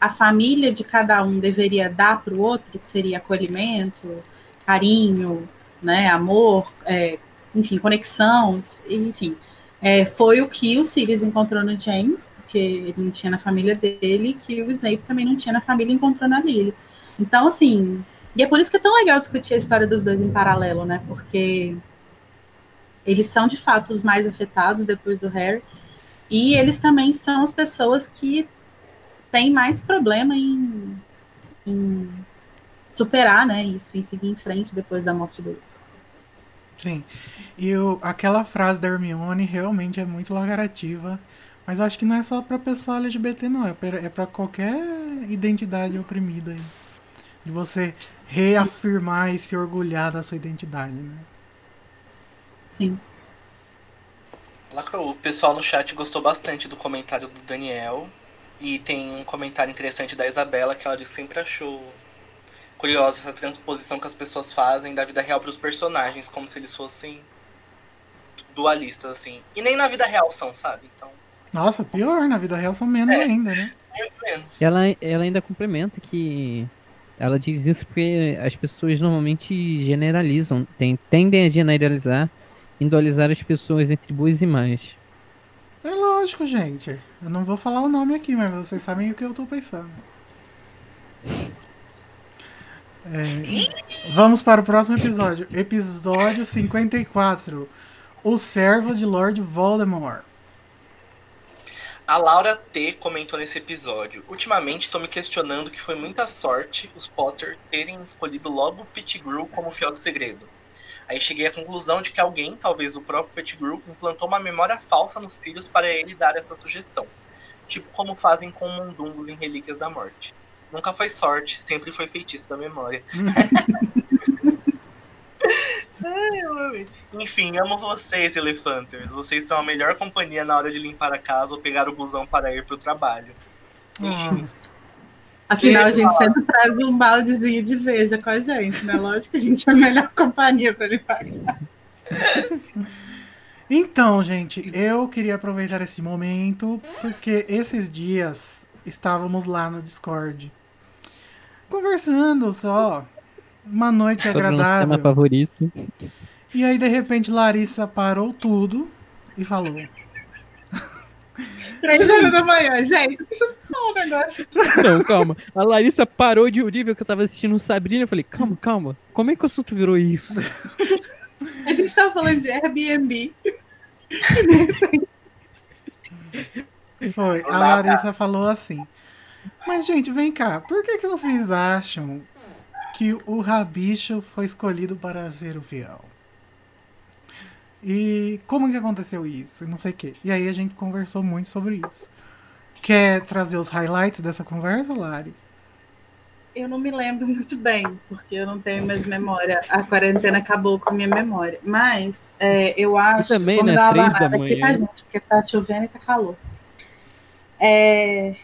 a família de cada um deveria dar para o outro, que seria acolhimento, carinho, né, amor, é, enfim, conexão, enfim, é, foi o que o Sirius encontrou no James, porque ele não tinha na família dele, que o Snape também não tinha na família e encontrou na Lily. Então, assim, e é por isso que é tão legal discutir a história dos dois em paralelo, né, porque eles são, de fato, os mais afetados depois do Harry, e eles também são as pessoas que têm mais problema em, em superar, né, isso, em seguir em frente depois da morte deles. Sim. E o, aquela frase da Hermione realmente é muito lagarativa. Mas acho que não é só pra pessoa LGBT, não. É pra, é pra qualquer identidade oprimida aí. De você reafirmar e se orgulhar da sua identidade, né? Sim. Lacrou. O pessoal no chat gostou bastante do comentário do Daniel. E tem um comentário interessante da Isabela que ela disse que sempre achou curiosa essa transposição que as pessoas fazem da vida real para os personagens, como se eles fossem dualistas, assim. E nem na vida real são, sabe? Então, Nossa, pior, na vida real são menos É. ainda, né? muito menos. Ela, ela ainda complementa que ela diz isso porque as pessoas normalmente generalizam, tem, tendem a generalizar, indualizar as pessoas entre boas e más. É lógico, gente. Eu não vou falar o nome aqui, mas vocês sabem o que eu tô pensando. É, vamos para o próximo episódio. Episódio 54. O servo de Lord Voldemort. A Laura T comentou nesse episódio. Ultimamente estou me questionando que foi muita sorte os Potter terem escolhido logo o Pettigrew como fiel do segredo. Aí cheguei à conclusão de que alguém, talvez o próprio Pettigrew, implantou uma memória falsa nos filhos para ele dar essa sugestão. Tipo como fazem com mundungos em Relíquias da Morte. Nunca foi sorte, sempre foi feitiço da memória. Ai. Enfim, amo vocês, Elefanters. Vocês são a melhor companhia na hora de limpar a casa ou pegar o busão para ir pro trabalho. Beijinhos. Afinal, a gente sempre traz um baldezinho de veja com a gente, né? Lógico que a gente é a melhor companhia para ele pagar. Então, gente, eu queria aproveitar esse momento porque esses dias estávamos lá no Discord conversando só. Uma noite Sobre agradável. tema favorito. E aí, de repente, Larissa parou tudo e falou: Três horas da manhã, gente, deixa eu falar um negócio. Não, calma. A Larissa parou de ouvir que eu tava assistindo Sabrina. Eu falei, calma, calma. Como é que o assunto virou isso? A gente tava falando de Airbnb. Foi. A Larissa falou assim. Mas, gente, vem cá. Por que, que vocês acham que o Rabicho foi escolhido para ser o fiel? E como que aconteceu isso? E Não sei o quê. E aí a gente conversou muito sobre isso. Quer trazer os highlights dessa conversa, Lari? Eu não me lembro muito bem, porque eu não tenho mais memória. A quarentena acabou com a minha memória. Mas é, eu acho. também, vou me né? Três da barrada aqui, tá, manhã. gente? Porque tá chovendo e tá calor. É,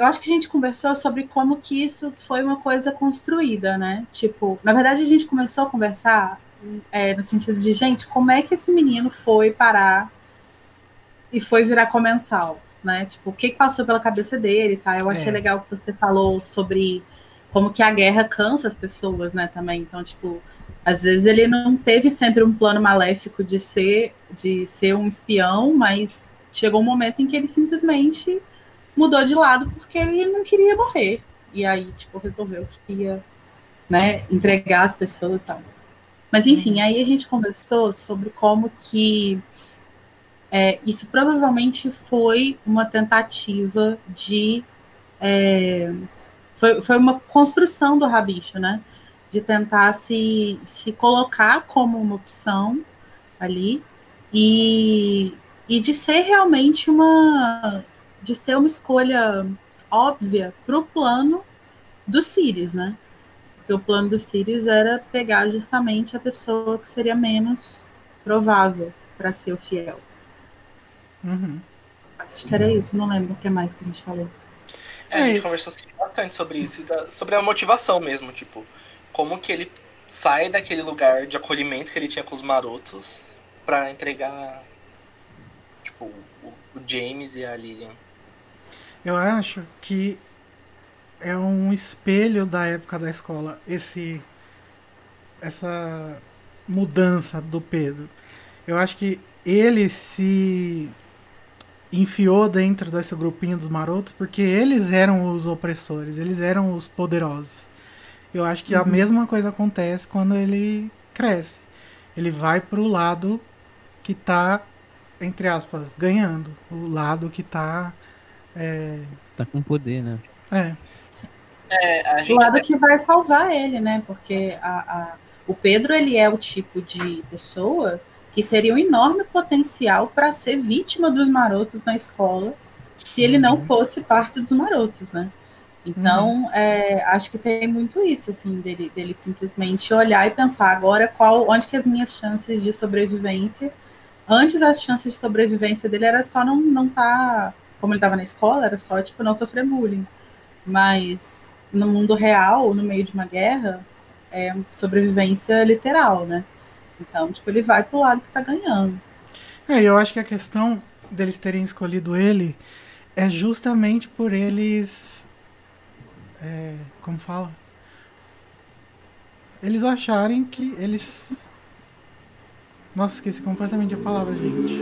eu acho que a gente conversou sobre como que isso foi uma coisa construída, né? Tipo, na verdade, a gente começou a conversar é, no sentido de, gente, como é que esse menino foi parar e foi virar comensal, né? Tipo, o que passou pela cabeça dele, tá? Eu achei É. legal que você falou sobre como que a guerra cansa as pessoas, né, também. Então, tipo, às vezes ele não teve sempre um plano maléfico de ser de ser um espião, mas chegou um momento em que ele simplesmente mudou de lado porque ele não queria morrer. E aí, tipo, resolveu que ia, né, entregar as pessoas e tal. Mas enfim, aí a gente conversou sobre como que é, isso provavelmente foi uma tentativa de. é, foi, foi uma construção do Rabicho, né? De tentar se, se colocar como uma opção ali e, e de ser realmente uma. De ser uma escolha óbvia para o plano do Sirius, né? Porque o plano do Sirius era pegar justamente a pessoa que seria menos provável para ser o fiel. Uhum. Acho que era isso, não lembro o que mais que a gente falou. É, a gente É. conversou assim, bastante sobre isso, sobre a motivação mesmo, tipo, como que ele sai daquele lugar de acolhimento que ele tinha com os marotos pra entregar, tipo, o, o James e a Lilian. Eu acho que é um espelho da época da escola esse essa mudança do Pedro. Eu acho que ele se enfiou dentro desse grupinho dos marotos porque eles eram os opressores, eles eram os poderosos. Eu acho que a mesma coisa acontece quando ele cresce. Ele vai pro lado que tá entre aspas ganhando, o lado que tá é, Tá com poder, né? é, É, a O gente lado que vai salvar ele, né? Porque a, a- o Pedro ele é o tipo de pessoa que teria um enorme potencial para ser vítima dos marotos na escola se ele não fosse parte dos marotos, né? Então, é, acho que tem muito isso, assim, dele, dele simplesmente olhar e pensar agora qual, onde que as minhas chances de sobrevivência. Antes as chances de sobrevivência dele era só não não tá, como ele estava na escola, era só tipo não sofrer bullying. Mas no mundo real, no meio de uma guerra, é sobrevivência literal, né? Então, tipo, ele vai pro lado que tá ganhando. É, eu acho que a questão deles terem escolhido ele é justamente por eles. é, como fala? Eles acharem que eles. Nossa, esqueci completamente a palavra, gente.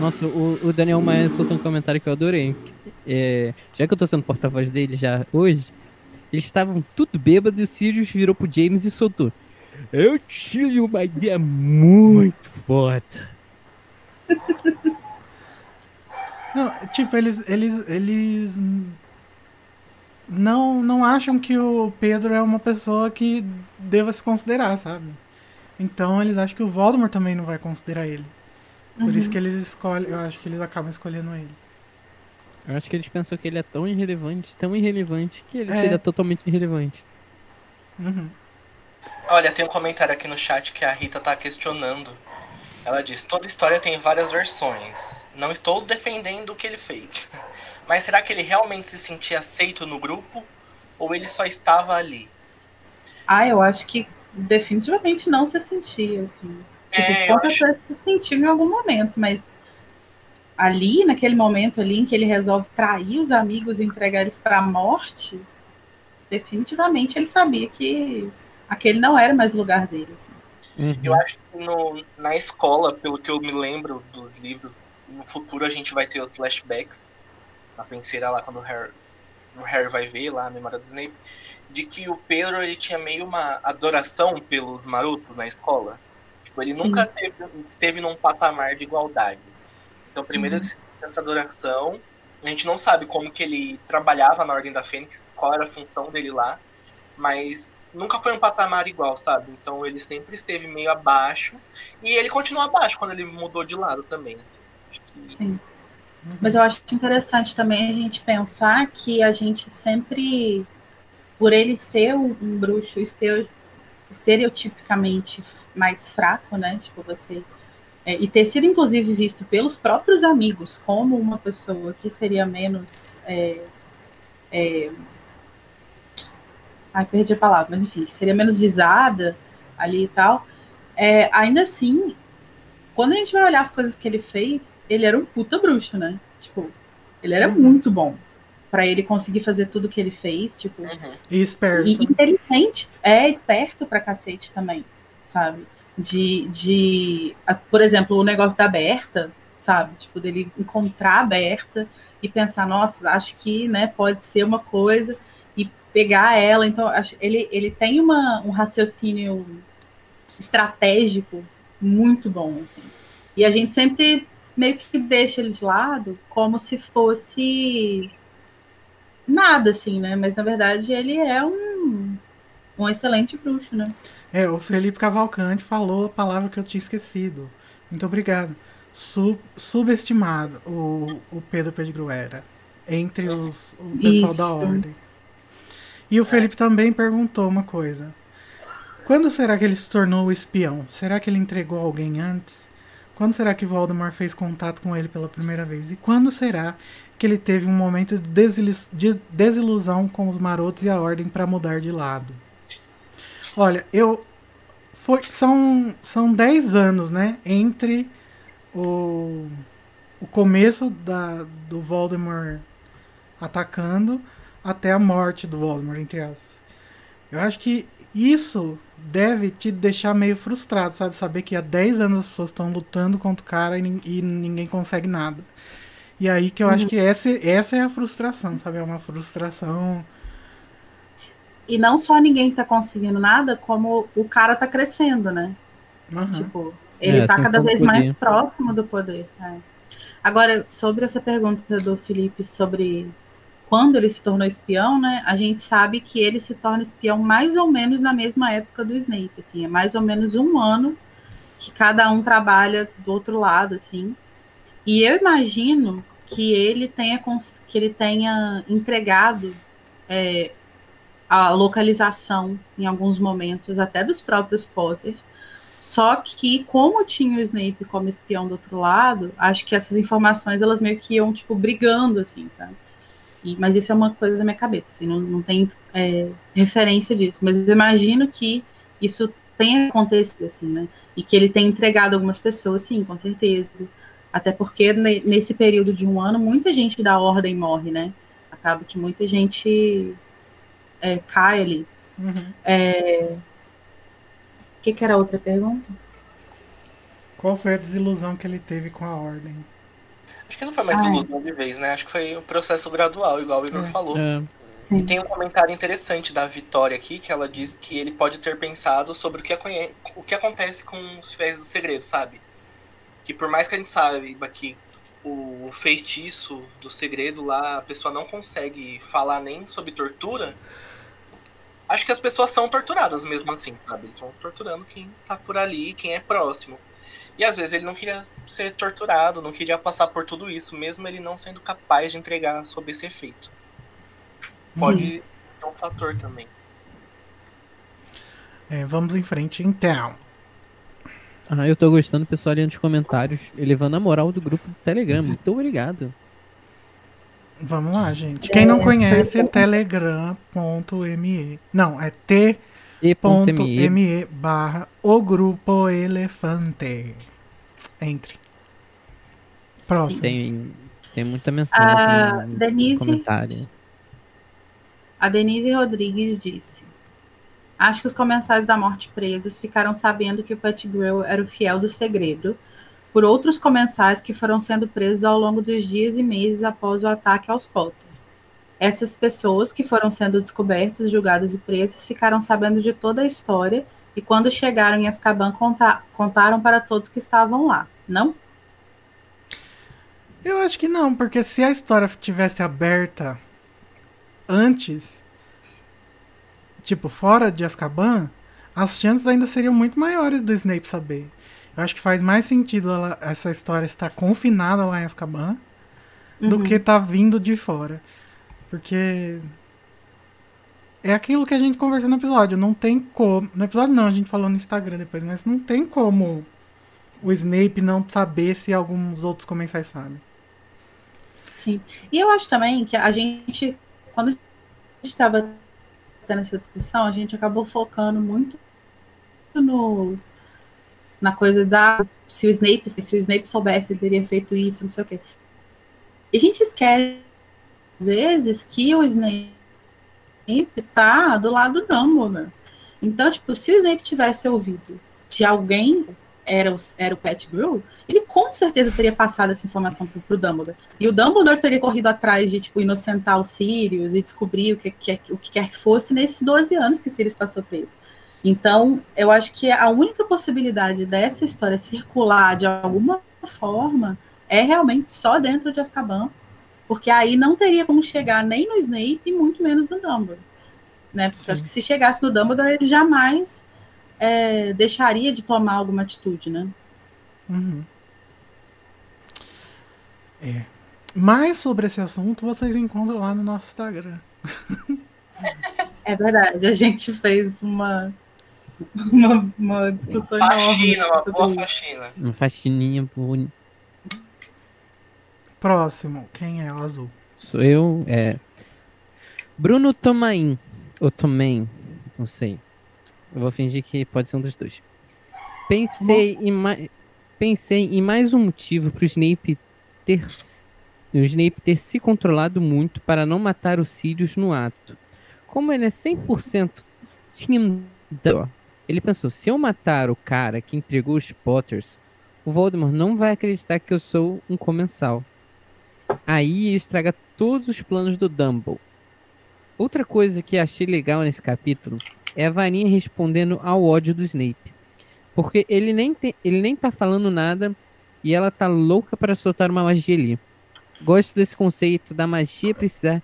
Nossa, o, o Daniel Maia soltou um comentário que eu adorei. É, já que eu tô sendo porta-voz dele já hoje, eles estavam tudo bêbados e o Sirius virou pro James e soltou. Eu tive uma ideia muito foda. Não, tipo, eles, eles, eles não, não acham que o Pedro é uma pessoa que deva se considerar, sabe? Então eles acham que o Voldemort também não vai considerar ele. Por isso Uhum. que eles escolhem, eu acho que eles acabam escolhendo ele. Eu acho que eles pensam que ele é tão irrelevante, tão irrelevante, que ele É. seria totalmente irrelevante. Uhum. Olha, tem um comentário aqui no chat que a Rita tá questionando. Ela diz: toda história tem várias versões. Não estou defendendo o que ele fez. Mas será que ele realmente se sentia aceito no grupo? Ou ele só estava ali? Ah, eu acho que definitivamente não se sentia, assim. Tipo, É, com acho- se sentiu em algum momento, mas ali, naquele momento ali em que ele resolve trair os amigos e entregar eles para a morte, definitivamente ele sabia que aquele não era mais o lugar dele. assim. Uhum. Eu acho que no- na escola, pelo que eu me lembro dos livros, no futuro a gente vai ter os flashbacks. Na penseira lá, quando o Harry, o Harry vai ver lá a memória do Snape, de que o Pedro ele tinha meio uma adoração pelos marotos na escola. Tipo, ele Sim. nunca teve, esteve num patamar de igualdade. Então, primeiro Uhum. ele sentiu essa adoração. A gente não sabe como que ele trabalhava na Ordem da Fênix, qual era a função dele lá, mas nunca foi um patamar igual, sabe? Então ele sempre esteve meio abaixo. E ele continua abaixo quando ele mudou de lado também. Que- Sim. Mas eu acho interessante também a gente pensar que a gente sempre, por ele ser um, um bruxo estereotipicamente mais fraco, né? Tipo, você. é, e ter sido, inclusive, visto pelos próprios amigos como uma pessoa que seria menos. É, é, ai, perdi a palavra, mas enfim, que seria menos visada ali e tal. É, ainda assim, quando a gente vai olhar as coisas que ele fez, ele era um puta bruxo, né? Tipo, ele era Uhum. muito bom Pra ele conseguir fazer tudo que ele fez, tipo, Uhum. E esperto. e inteligente, é esperto pra cacete também, sabe? De, de, a- por exemplo, o negócio da Berta, sabe? Tipo, dele encontrar a Berta e pensar, nossa, acho que, né, pode ser uma coisa e pegar ela. Então, acho, ele, ele tem uma, um raciocínio estratégico muito bom, assim. E a gente sempre meio que deixa ele de lado como se fosse nada, assim, né? Mas na verdade ele é um, um excelente bruxo, né? É, o Felipe Cavalcante falou a palavra que eu tinha esquecido. Muito obrigado. Sub- subestimado o, o Pedro Pettigrew era. Entre os, o pessoal da ordem. E o Felipe também perguntou uma coisa. Quando será que ele se tornou o espião? Será que ele entregou alguém antes? Quando será que Voldemort fez contato com ele pela primeira vez? E quando será que ele teve um momento de desil- de desilusão com os marotos e a ordem para mudar de lado? Olha, eu foi são são 10 anos, né, entre o o começo da do Voldemort atacando até a morte do Voldemort, entre aspas. Eu acho que isso deve te deixar meio frustrado, sabe? Saber que há 10 anos as pessoas estão lutando contra o cara e, e ninguém consegue nada. E aí que eu acho que essa, essa é a frustração, sabe? É uma frustração. E não só ninguém tá conseguindo nada, como o cara tá crescendo, né? Aham. Tipo, ele É, tá ascensão cada vez mais próximo do poder. é. Agora, sobre essa pergunta do Felipe sobre quando ele se tornou espião, né? A gente sabe que ele se torna espião mais ou menos na mesma época do Snape, assim, é mais ou menos um ano que cada um trabalha do outro lado, assim. E eu imagino que ele tenha que ele tenha entregado é, a localização em alguns momentos, até dos próprios Potter. Só que, como tinha o Snape como espião do outro lado, acho que essas informações elas meio que iam, tipo, brigando, assim, sabe? E- mas isso é uma coisa da minha cabeça, assim, não, não tem é, referência disso. Mas eu imagino que isso tenha acontecido, assim, né? E que ele tenha entregado algumas pessoas, sim, com certeza. Até porque ne- nesse período de um ano, muita gente da ordem morre, né? Acaba que muita gente é, cai ali. Uhum. O que, que era a outra pergunta? Qual foi a desilusão que ele teve com a ordem? Acho que não foi mais Ai. ilusão de vez, né? Acho que foi um processo gradual, igual o Igor É. falou. É, E tem um comentário interessante da Vitória aqui, que ela diz que ele pode ter pensado sobre o que, o que acontece com os fiéis do segredo, sabe? Que por mais que a gente saiba que o feitiço do segredo lá, a pessoa não consegue falar nem sobre tortura, acho que as pessoas são torturadas mesmo assim, sabe? Eles vão torturando quem tá por ali, quem é próximo. E às vezes ele não queria ser torturado, não queria passar por tudo isso, mesmo ele não sendo capaz de entregar sob esse efeito. Pode ser um fator também. É, vamos em frente então. Ah, eu tô gostando, pessoal, ali nos comentários, elevando a moral do grupo do Telegram. Muito obrigado. Vamos lá, gente. Quem não conhece, é telegram.me. Não, é t.me barra o grupo elefante. Entre. Próximo. Tem, tem muita mensagem A no Denise- comentário. A Denise Rodrigues disse: Acho que os comensais da morte presos ficaram sabendo que o Pettigrew era o fiel do segredo por outros comensais que foram sendo presos ao longo dos dias e meses após o ataque aos Potter. Essas pessoas que foram sendo descobertas, julgadas e presas ficaram sabendo de toda a história e quando chegaram em Azkaban conta- contaram para todos que estavam lá, não? Eu acho que não, porque se a história tivesse aberta antes, tipo, fora de Azkaban, as chances ainda seriam muito maiores do Snape saber. Eu acho que faz mais sentido ela- essa história estar confinada lá em Azkaban do Uhum. que tá vindo de fora. Porque é aquilo que a gente conversou no episódio, não tem como. No episódio não, a gente falou no Instagram depois, mas não tem como o Snape não saber se alguns outros comensais sabem. Sim. E eu acho também que a gente, quando a gente estava tendo essa discussão, a gente acabou focando muito no na coisa da se o Snape, se o Snape soubesse, ele teria feito isso, não sei o quê. E a gente esquece às vezes que o Snape tá do lado do Dumbledore. Então, tipo, se o Snape tivesse ouvido de alguém era o, era o Pettigrew, ele com certeza teria passado essa informação pro, pro Dumbledore. E o Dumbledore teria corrido atrás de, tipo, inocentar o Sirius e descobrir o que, que- o que quer que fosse nesses 12 anos que o Sirius passou preso. Então, eu acho que a única possibilidade dessa história circular de alguma forma é realmente só dentro de Azkaban, porque aí não teria como chegar nem no Snape e muito menos no Dumbledore. Né? Porque acho que se chegasse no Dumbledore, ele jamais é, deixaria de tomar alguma atitude, né? Uhum. É. Mais sobre esse assunto vocês encontram lá no nosso Instagram. É verdade, a gente fez uma, uma, uma discussão Faxina, enorme uma boa faxina. Uma faxininha boni- Próximo, quem é o azul? Sou eu, é. Bruno Tomain. Ou Tomain, não sei. Eu vou fingir que pode ser um dos dois. Pensei em, ma Pensei em mais um motivo pro Snape ter. O Snape ter se controlado muito para não matar o Sirius no ato. Como ele é 100% Team Dumbledore, ele pensou: se eu matar o cara que entregou os Potters, o Voldemort não vai acreditar que eu sou um comensal. Aí estraga todos os planos do Dumble. Outra coisa que achei legal nesse capítulo é a varinha respondendo ao ódio do Snape. Porque ele nem, tem, ele nem tá falando nada e ela tá louca para soltar uma magia ali. Gosto desse conceito da magia precisar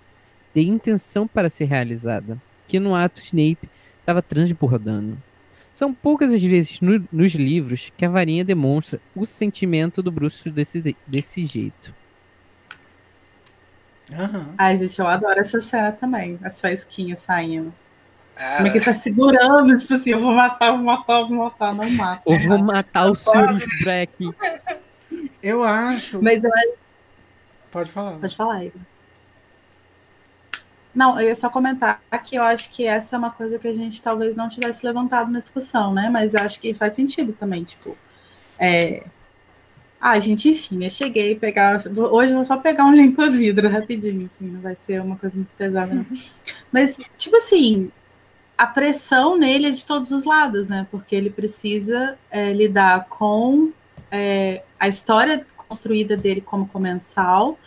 de intenção para ser realizada, que no ato Snape estava transbordando. São poucas as vezes no- nos livros que a varinha demonstra o sentimento do Bruce desse, desse jeito. Aham. Ai, gente, eu adoro essa cena também, as faísquinhas saindo. Como é que ele tá segurando, tipo assim, eu vou matar, vou matar, vou matar, não mata. Eu vou matar o Sirius Black. Eu acho. Mas eu Pode falar. Pode falar, Igor. Não, eu ia só comentar que eu acho que essa é uma coisa que a gente talvez não tivesse levantado na discussão, né? Mas eu acho que faz sentido também, tipo. É... Ah, gente, enfim, eu cheguei a pegar. Hoje eu vou só pegar um limpa-vidro rapidinho, assim, não vai ser uma coisa muito pesada, não. Mas, tipo assim, a pressão nele é de todos os lados, né? Porque ele precisa é, lidar com é, a história construída dele como comensal,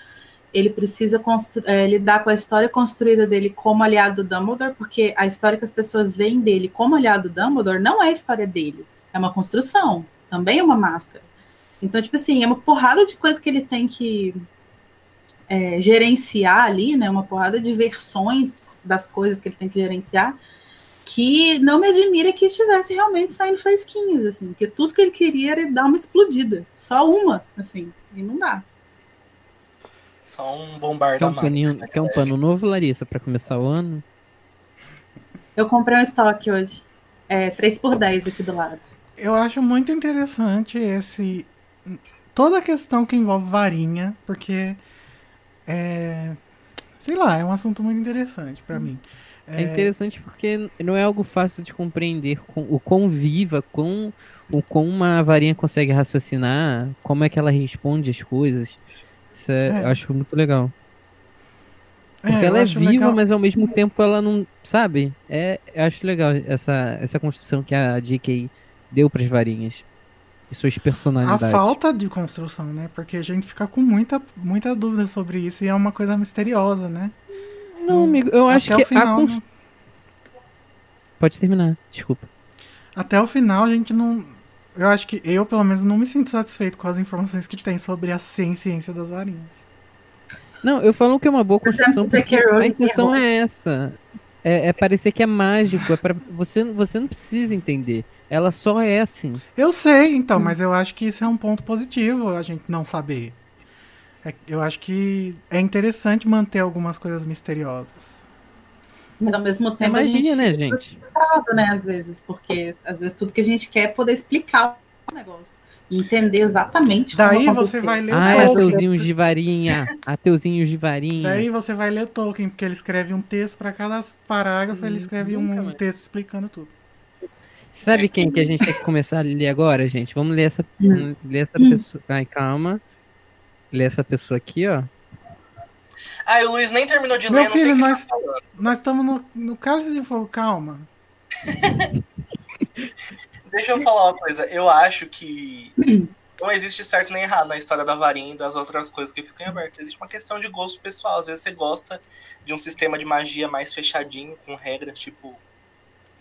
ele precisa é, lidar com a história construída dele como aliado do Dumbledore, porque a história que as pessoas veem dele como aliado do Dumbledore não é a história dele, é uma construção, também é uma máscara. Então, tipo assim, é uma porrada de coisa que ele tem que é, gerenciar ali, né? Uma porrada de versões das coisas que ele tem que gerenciar, que não me admira que estivesse realmente saindo faísquinhas, assim, porque tudo que ele queria era dar uma explodida, só uma, assim, e não dá. Só um Quer um, bombardamento. paninho, né, quer um galera? pano novo, Larissa, pra começar o ano? Eu comprei um estoque hoje, é 3 por 10 aqui do lado. Eu acho muito interessante esse. Toda a questão que envolve varinha, porque. É. Sei lá, é um assunto muito interessante pra mim. É interessante porque não é algo fácil de compreender com, o quão viva, com o quão uma varinha consegue raciocinar, como é que ela responde as coisas. Isso é, É. eu acho muito legal. É, Porque ela é viva, legal- mas ao mesmo tempo ela não. Sabe? É, eu acho legal essa, essa construção que a JK deu pras varinhas. E suas A personalidades. falta de construção, né? Porque a gente fica com muita, muita dúvida sobre isso e é uma coisa misteriosa, né? Não, amigo, eu acho Até que o final, a cons... né? Pode terminar, desculpa. Até o final a gente não. Eu acho que eu, pelo menos, não me sinto satisfeito com as informações que tem sobre a ciência das varinhas. Não, eu falo que é uma boa exemplo, construção porque J.K. a Rowling intenção é essa. É, é parecer que é mágico, é para você, você não precisa entender. Ela só é assim. Eu sei, Hum. então, mas eu acho que isso é um ponto positivo, a gente não saber. É- eu acho que é interessante manter algumas coisas misteriosas. Mas ao mesmo tempo magia, a gente né, fica gente? frustrado, né, às vezes, porque às vezes tudo que a gente quer é poder explicar o negócio. Entender exatamente Daí você vai ler Ah, o Tolkien. ateuzinhos de varinha. Ateuzinhos de varinha. Daí você vai ler Tolkien, porque ele escreve um texto para cada parágrafo, ele escreve um mais. texto explicando tudo. Sabe quem que a gente tem que começar a ler agora, gente? Vamos ler essa, Hum. vamos ler essa pessoa. Ai, calma. Ler essa pessoa aqui, ó. Ah, e o Luiz nem terminou de Meu ler, não sei filho, nós- tá estamos no, no Cálice de Fogo, calma. Deixa eu falar uma coisa. Eu acho que não existe certo nem errado na história da varinha e das outras coisas que ficam em aberto. Existe uma questão de gosto pessoal. Às vezes você gosta de um sistema de magia mais fechadinho, com regras, tipo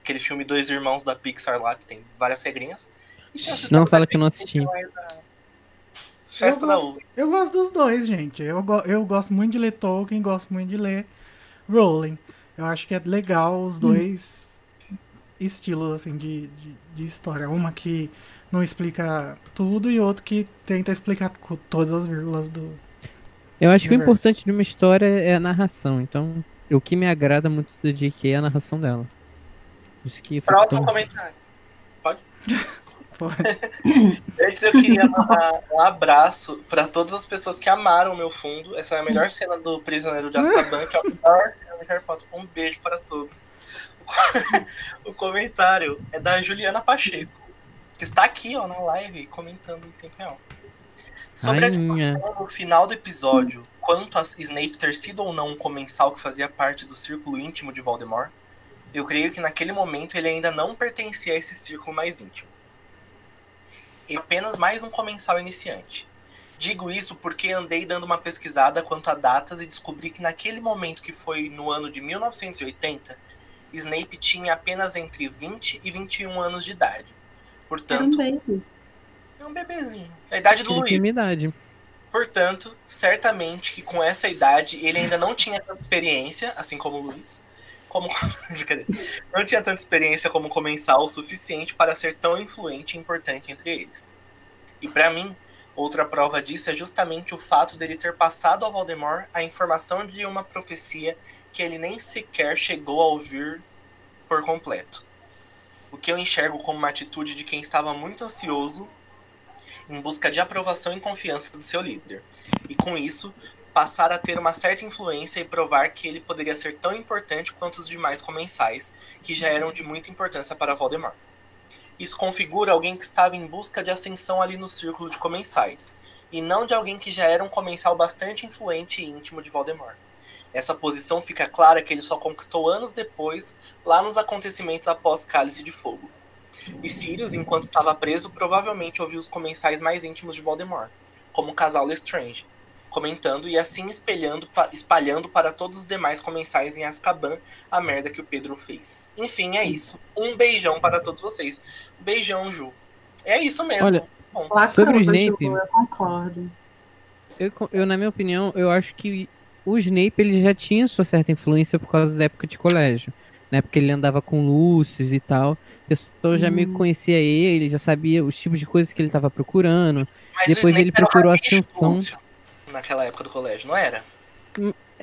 aquele filme Dois Irmãos da Pixar lá, que tem várias regrinhas. Um Não fala que eu não assisti. Festa Eu da gosto- Uva. Eu gosto dos dois, gente. Eu, go- eu gosto muito de ler Tolkien, gosto muito de ler Rowling. Eu acho que é legal os dois estilos assim de, de, de história. Uma que não explica tudo e outro que tenta explicar co- todas as vírgulas do. Eu acho que o importante de uma história é a narração. Então, o que me agrada muito do J.K. é a narração dela. Isso que foi Próximo tão- comentário. Pode. Antes eu queria mandar um abraço pra todas as pessoas que amaram o meu fundo. Essa é a melhor cena do Prisioneiro de Azkaban, que é o melhor Harry Potter. Um beijo para todos. O comentário é da Juliana Pacheco, que está aqui ó, na live comentando em tempo real. Sobre a discussão no final do episódio, quanto a Snape ter sido ou não um comensal que fazia parte do círculo íntimo de Voldemort, eu creio que naquele momento ele ainda não pertencia a esse círculo mais íntimo. Ele é apenas mais um comensal iniciante. Digo isso porque andei dando uma pesquisada quanto a datas e descobri que naquele momento que foi no ano de 1980, Snape tinha apenas entre 20 e 21 anos de idade. Era um Portanto, é um bebezinho. A idade do Luiz. tem minha idade. Portanto, certamente que com essa idade ele ainda não tinha tanta experiência, assim como o Luiz, como não tinha tanta experiência como comensal o suficiente para ser tão influente e importante entre eles. E para mim, outra prova disso é justamente o fato dele ter passado ao Voldemort a informação de uma profecia que ele nem sequer chegou a ouvir por completo. O que eu enxergo como uma atitude de quem estava muito ansioso em busca de aprovação e confiança do seu líder. E com isso, passar a ter uma certa influência e provar que ele poderia ser tão importante quanto os demais comensais, que já eram de muita importância para Voldemort. Isso configura alguém que estava em busca de ascensão ali no círculo de comensais, e não de alguém que já era um comensal bastante influente e íntimo de Voldemort. Essa posição fica clara que ele só conquistou anos depois, lá nos acontecimentos após Cálice de Fogo. E Sirius, enquanto estava preso, provavelmente ouviu os comensais mais íntimos de Voldemort, como o casal Lestrange, comentando e assim espelhando, pa- espalhando para todos os demais comensais em Azkaban a merda que o Pedro fez. Enfim, é isso. Um beijão para todos vocês. Beijão, Ju. É isso mesmo. Olha, bom. Sobre o Ju, Snape. Eu concordo. Eu, eu, na minha opinião, eu acho que o Snape ele já tinha sua certa influência por causa da época de colégio. Né? Porque ele andava com Lúcius e tal. A pessoa já meio Hum. conhecia ele, já sabia os tipos de coisas que ele tava procurando. Mas Depois o Snape ele era o procurou do ascensão. Naquela época do colégio, não era?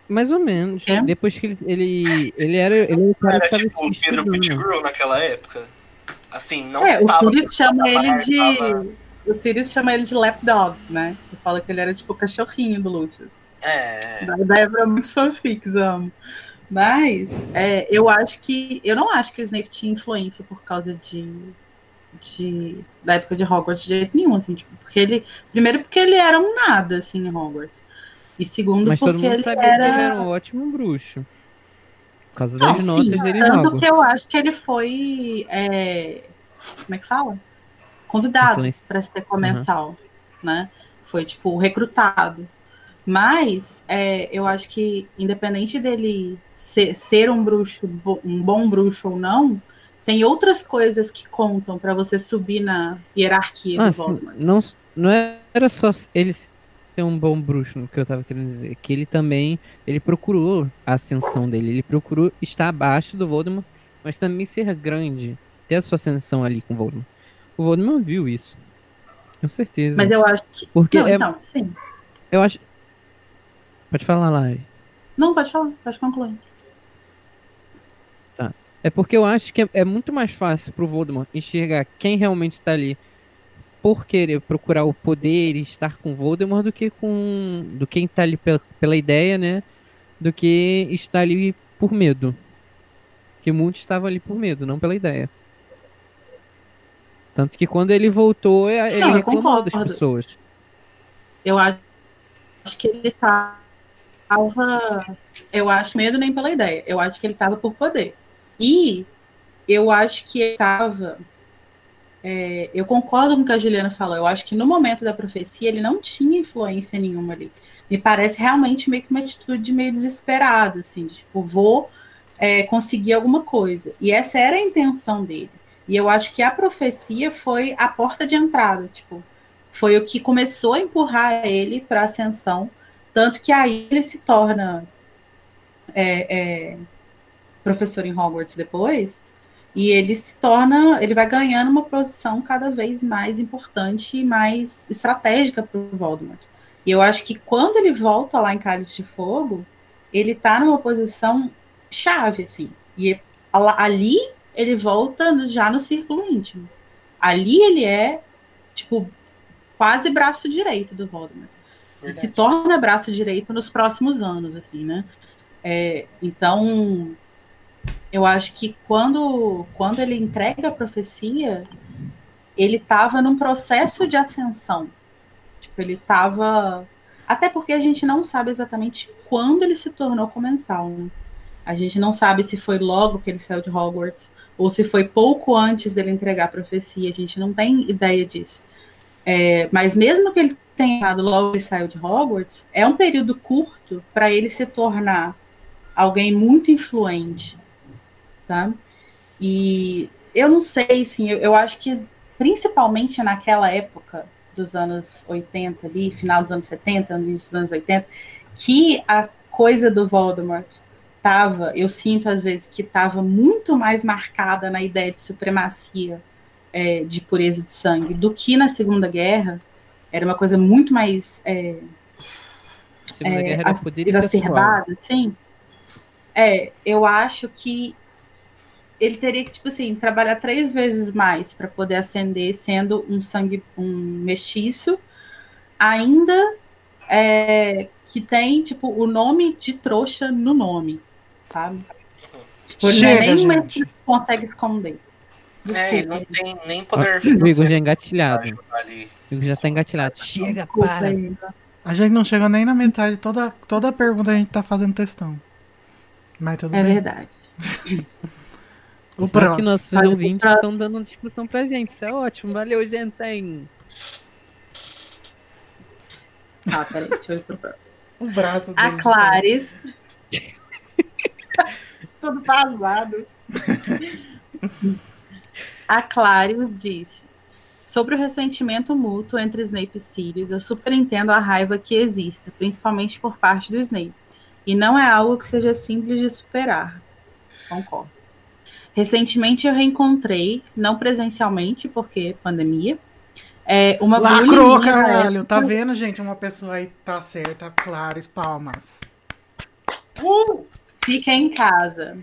Mais ou menos. É? Depois que ele, ele, ele era, ele era o cara era que tava tipo o Pedro. Pettigrew naquela época? Assim, não É, o. Sirius chama ele de. tava- O Sirius chama ele de lapdog, né? Ele fala que ele era tipo o cachorrinho do Lucius. É, Da pra muitos fanfics, amo. Mas é, eu acho que. Eu não acho que o Snape tinha influência por causa de. de da época de Hogwarts de jeito nenhum, assim, tipo, porque ele. Primeiro porque ele era um nada, assim, em Hogwarts. E segundo Mas todo porque mundo ele sabia que ele era. era um ótimo bruxo. Por causa Não, das sim, notas dele em tanto Hogwarts. que eu acho que ele foi. é, como é que fala? Convidado para ser comensal, né? Foi tipo recrutado. Mas é, eu acho que independente dele ser, ser um bruxo, um bom bruxo ou não, tem outras coisas que contam para você subir na hierarquia Ah, do sim, Voldemort. não, não era só ele ser um bom bruxo, no que eu tava querendo dizer. Que ele também, ele procurou a ascensão dele. Ele procurou estar abaixo do Voldemort, mas também ser grande. Ter a sua ascensão ali com o Voldemort. O Voldemort viu isso. Com certeza. Mas eu acho que. Porque Não, é, então, sim. eu acho... Pode falar, Lari. Não, pode falar, pode concluir. É porque eu acho que é, é muito mais fácil pro Voldemort enxergar quem realmente tá ali por querer procurar o poder e estar com o Voldemort do que com do quem tá ali pela, pela ideia, né? Do que estar ali por medo. Que muitos estavam ali por medo, não pela ideia. Tanto que quando ele voltou, é- ele Não, reclamou das pessoas. Eu acho, que ele tava. Eu acho medo nem pela ideia. Eu acho que ele tava por poder. E eu acho que ele tava. é, eu concordo com o que a Juliana falou. Eu acho que no momento da profecia ele não tinha influência nenhuma ali. Me parece realmente meio que uma atitude meio desesperada, assim, de, tipo, vou é, conseguir alguma coisa. E essa era a intenção dele. E eu acho que a profecia foi a porta de entrada, tipo, foi o que começou a empurrar ele para a ascensão, tanto que aí ele se torna é, é, professor em Hogwarts depois, e ele se torna, ele vai ganhando uma posição cada vez mais importante e mais estratégica para o Voldemort. E eu acho que quando ele volta lá em Cálice de Fogo, ele está numa posição chave, assim. E ali ele volta já no círculo íntimo. Ali ele é, tipo, quase braço direito do Voldemort. Ele se verdade. torna braço direito nos próximos anos, assim, né? É, então, eu acho que quando, quando ele entrega a profecia, ele estava num processo de ascensão. Tipo, ele estava. Até porque a gente não sabe exatamente quando ele se tornou comensal. Né? A gente não sabe se foi logo que ele saiu de Hogwarts ou se foi pouco antes dele entregar a profecia. A gente não tem ideia disso. É, mas mesmo que ele tenha errado logo ele saiu de Hogwarts, é um período curto para ele se tornar alguém muito influente, tá? E eu não sei, sim, eu, eu acho que principalmente naquela época dos anos 80 ali, final dos anos 70, no início dos anos 80, que a coisa do Voldemort tava, eu sinto às vezes que estava muito mais marcada na ideia de supremacia é, de pureza de sangue do que na Segunda Guerra. Era uma coisa muito mais é, Segunda é, Guerra era poder exacerbada, assim. É, eu acho que ele teria que, tipo assim, trabalhar três vezes mais para poder ascender sendo um sangue, um mestiço, ainda é, que tem, tipo, o nome de trouxa no nome, sabe? Tipo, não é Chega, nem gente. que consegue esconder. É, ele Desculpa. não tem nem poder O Igor já é engatilhado. O Igor já tá engatilhado. Chega, Desculpa para. aí. A gente não chegou nem na metade. Toda, toda pergunta a gente tá fazendo textão. Mas tudo É bem. verdade. O Só que nossos ouvintes estão dando discussão pra gente. Isso é ótimo. Valeu, gente. Tá, peraí, deixa eu ir pro próximo. O braço A dele. Tudo vazados. A Clares disse: Sobre o ressentimento mútuo entre Snape e Sirius, eu super entendo a raiva que existe, principalmente por parte do Snape. E não é algo que seja simples de superar. Concordo. Recentemente eu reencontrei, não presencialmente, porque pandemia, é, uma Lacrou, caralho. época- Tá vendo, gente? Uma pessoa aí tá certa, claro, palmas. Uh! Fica em casa.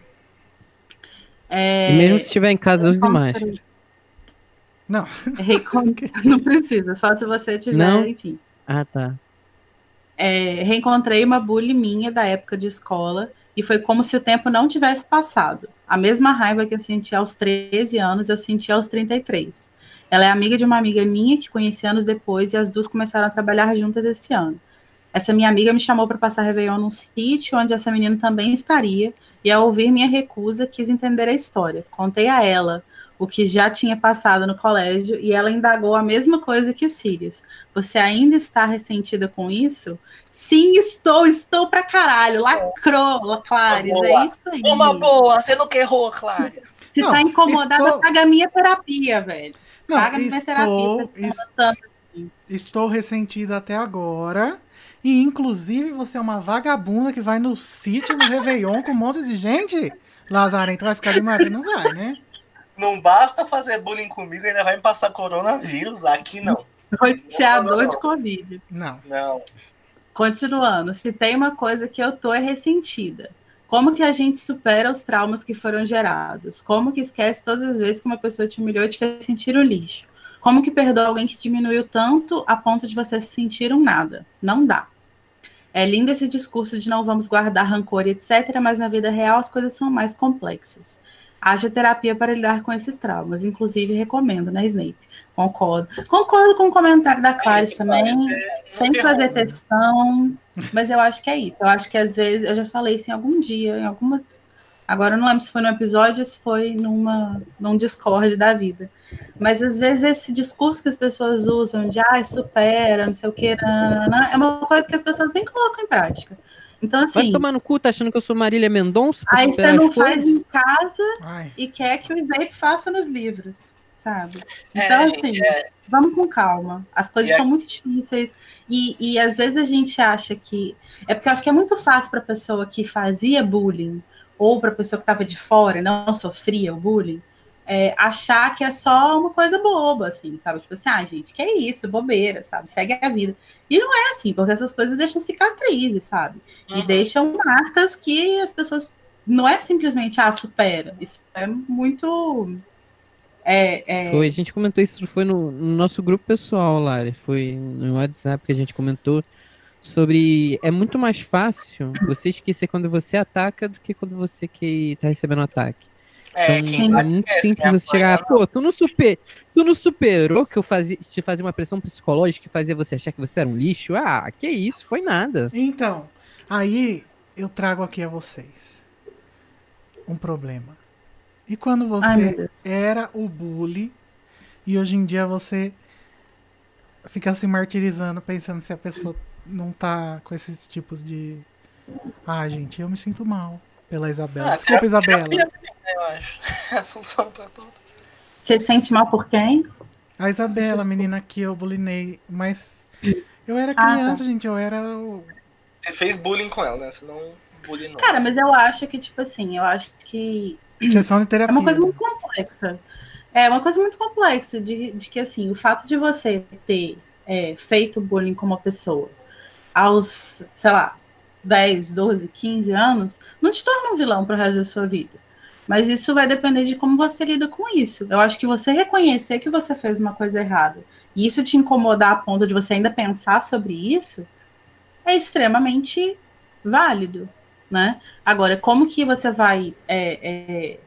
É, E mesmo se estiver em casa, use encontrei- máscara. Não. recon- Não precisa, só se você tiver, Não? enfim. Ah, tá. É, reencontrei uma bully minha da época de escola e foi como se o tempo não tivesse passado. A mesma raiva que eu senti aos 13 anos, eu senti aos 33. Ela é amiga de uma amiga minha que conheci anos depois e as duas começaram a trabalhar juntas esse ano. Essa minha amiga me chamou para passar Réveillon num sítio onde essa menina também estaria e ao ouvir minha recusa quis entender a história. Contei a ela o que já tinha passado no colégio e ela indagou a mesma coisa que o Sirius. Você ainda está ressentida com isso? Sim, estou, estou pra caralho. Lacrou, Clares, é isso aí. Uma boa, você não errou, Clara. Se Não, tá incomodada, estou- paga a minha terapia, velho. Não, paga a minha terapia. estou, tá es- tanto. estou ressentido até agora. E inclusive você é uma vagabunda que vai no sítio no Réveillon com um monte de gente? Lazarento vai ficar de mata? Não vai, né? Não basta fazer bullying comigo, ainda vai me passar coronavírus. Aqui não. Roteador de Covid. Não. Não. Continuando, se tem uma coisa que eu tô é ressentida. Como que a gente supera os traumas que foram gerados? Como que esquece todas as vezes que uma pessoa te humilhou e te fez sentir um lixo? Como que perdoa alguém que diminuiu tanto a ponto de você se sentir um nada? Não dá. É lindo esse discurso de não vamos guardar rancor etc., mas na vida real as coisas são mais complexas. Haja terapia para lidar com esses traumas. Inclusive, recomendo, né, Snape? Concordo. Concordo com o comentário da Clarice também. Sem fazer textão. Mas eu acho que é isso. Eu acho que às vezes, eu já falei isso em algum dia, em alguma. Agora eu não lembro se foi no episódio ou se foi numa, num Discord da vida. Mas às vezes esse discurso que as pessoas usam de ah, supera, não sei o que, é uma coisa que as pessoas nem colocam em prática. Então, Vai assim, tomar no cu, tá achando que eu sou Marília Mendonça? aí você não faz coisas? em casa Ai. e quer que o Snape faça nos livros, sabe? É, Então, gente, assim, é, vamos com calma. As coisas E são muito difíceis e, e às vezes a gente acha que é porque eu acho que é muito fácil para a pessoa que fazia bullying ou para a pessoa que estava de fora e não sofria o bullying é, achar que é só uma coisa boba, assim, sabe? Tipo assim, ah, gente, que é isso, bobeira, sabe? Segue a vida. E não é assim, porque essas coisas deixam cicatrizes, sabe? E uhum. deixam marcas que as pessoas não é simplesmente ah, supera. Isso é muito é, é, Foi, a gente comentou isso, foi no, no nosso grupo pessoal, Lari. Foi no WhatsApp que a gente comentou sobre. É muito mais fácil você esquecer quando você ataca do que quando você que tá recebendo ataque. É, Então, é muito simples você chegar, pô, tu não, super, tu não superou que eu fazia, te fazia uma pressão psicológica que fazia você achar que você era um lixo? Ah, que isso, foi nada. Então, aí eu trago aqui a vocês um problema. E quando Ai, você Deus. era o bully e hoje em dia você fica se martirizando pensando se a pessoa não tá com esses tipos de. Ah, gente, eu me sinto mal pela Isabela. Ah, Desculpa, Isabela. Eu acho. É a solução pra tudo. Você se sente mal por quem? A Isabela, a menina que eu bulinei, mas eu era tá. criança, gente, eu era. Você fez bullying com ela, né? Você não bullying não. Cara, mas eu acho que, tipo assim, eu acho que Sessão de é terapia. uma coisa muito complexa. É uma coisa muito complexa de, de que, assim, o fato de você ter é, feito bullying com uma pessoa aos, sei lá, 10, 12, 15 anos, não te torna um vilão pro resto da sua vida. Mas isso vai depender de como você lida com isso. Eu acho que você reconhecer que você fez uma coisa errada e isso te incomodar a ponto de você ainda pensar sobre isso é extremamente válido, né? Agora, como que você vai é, é,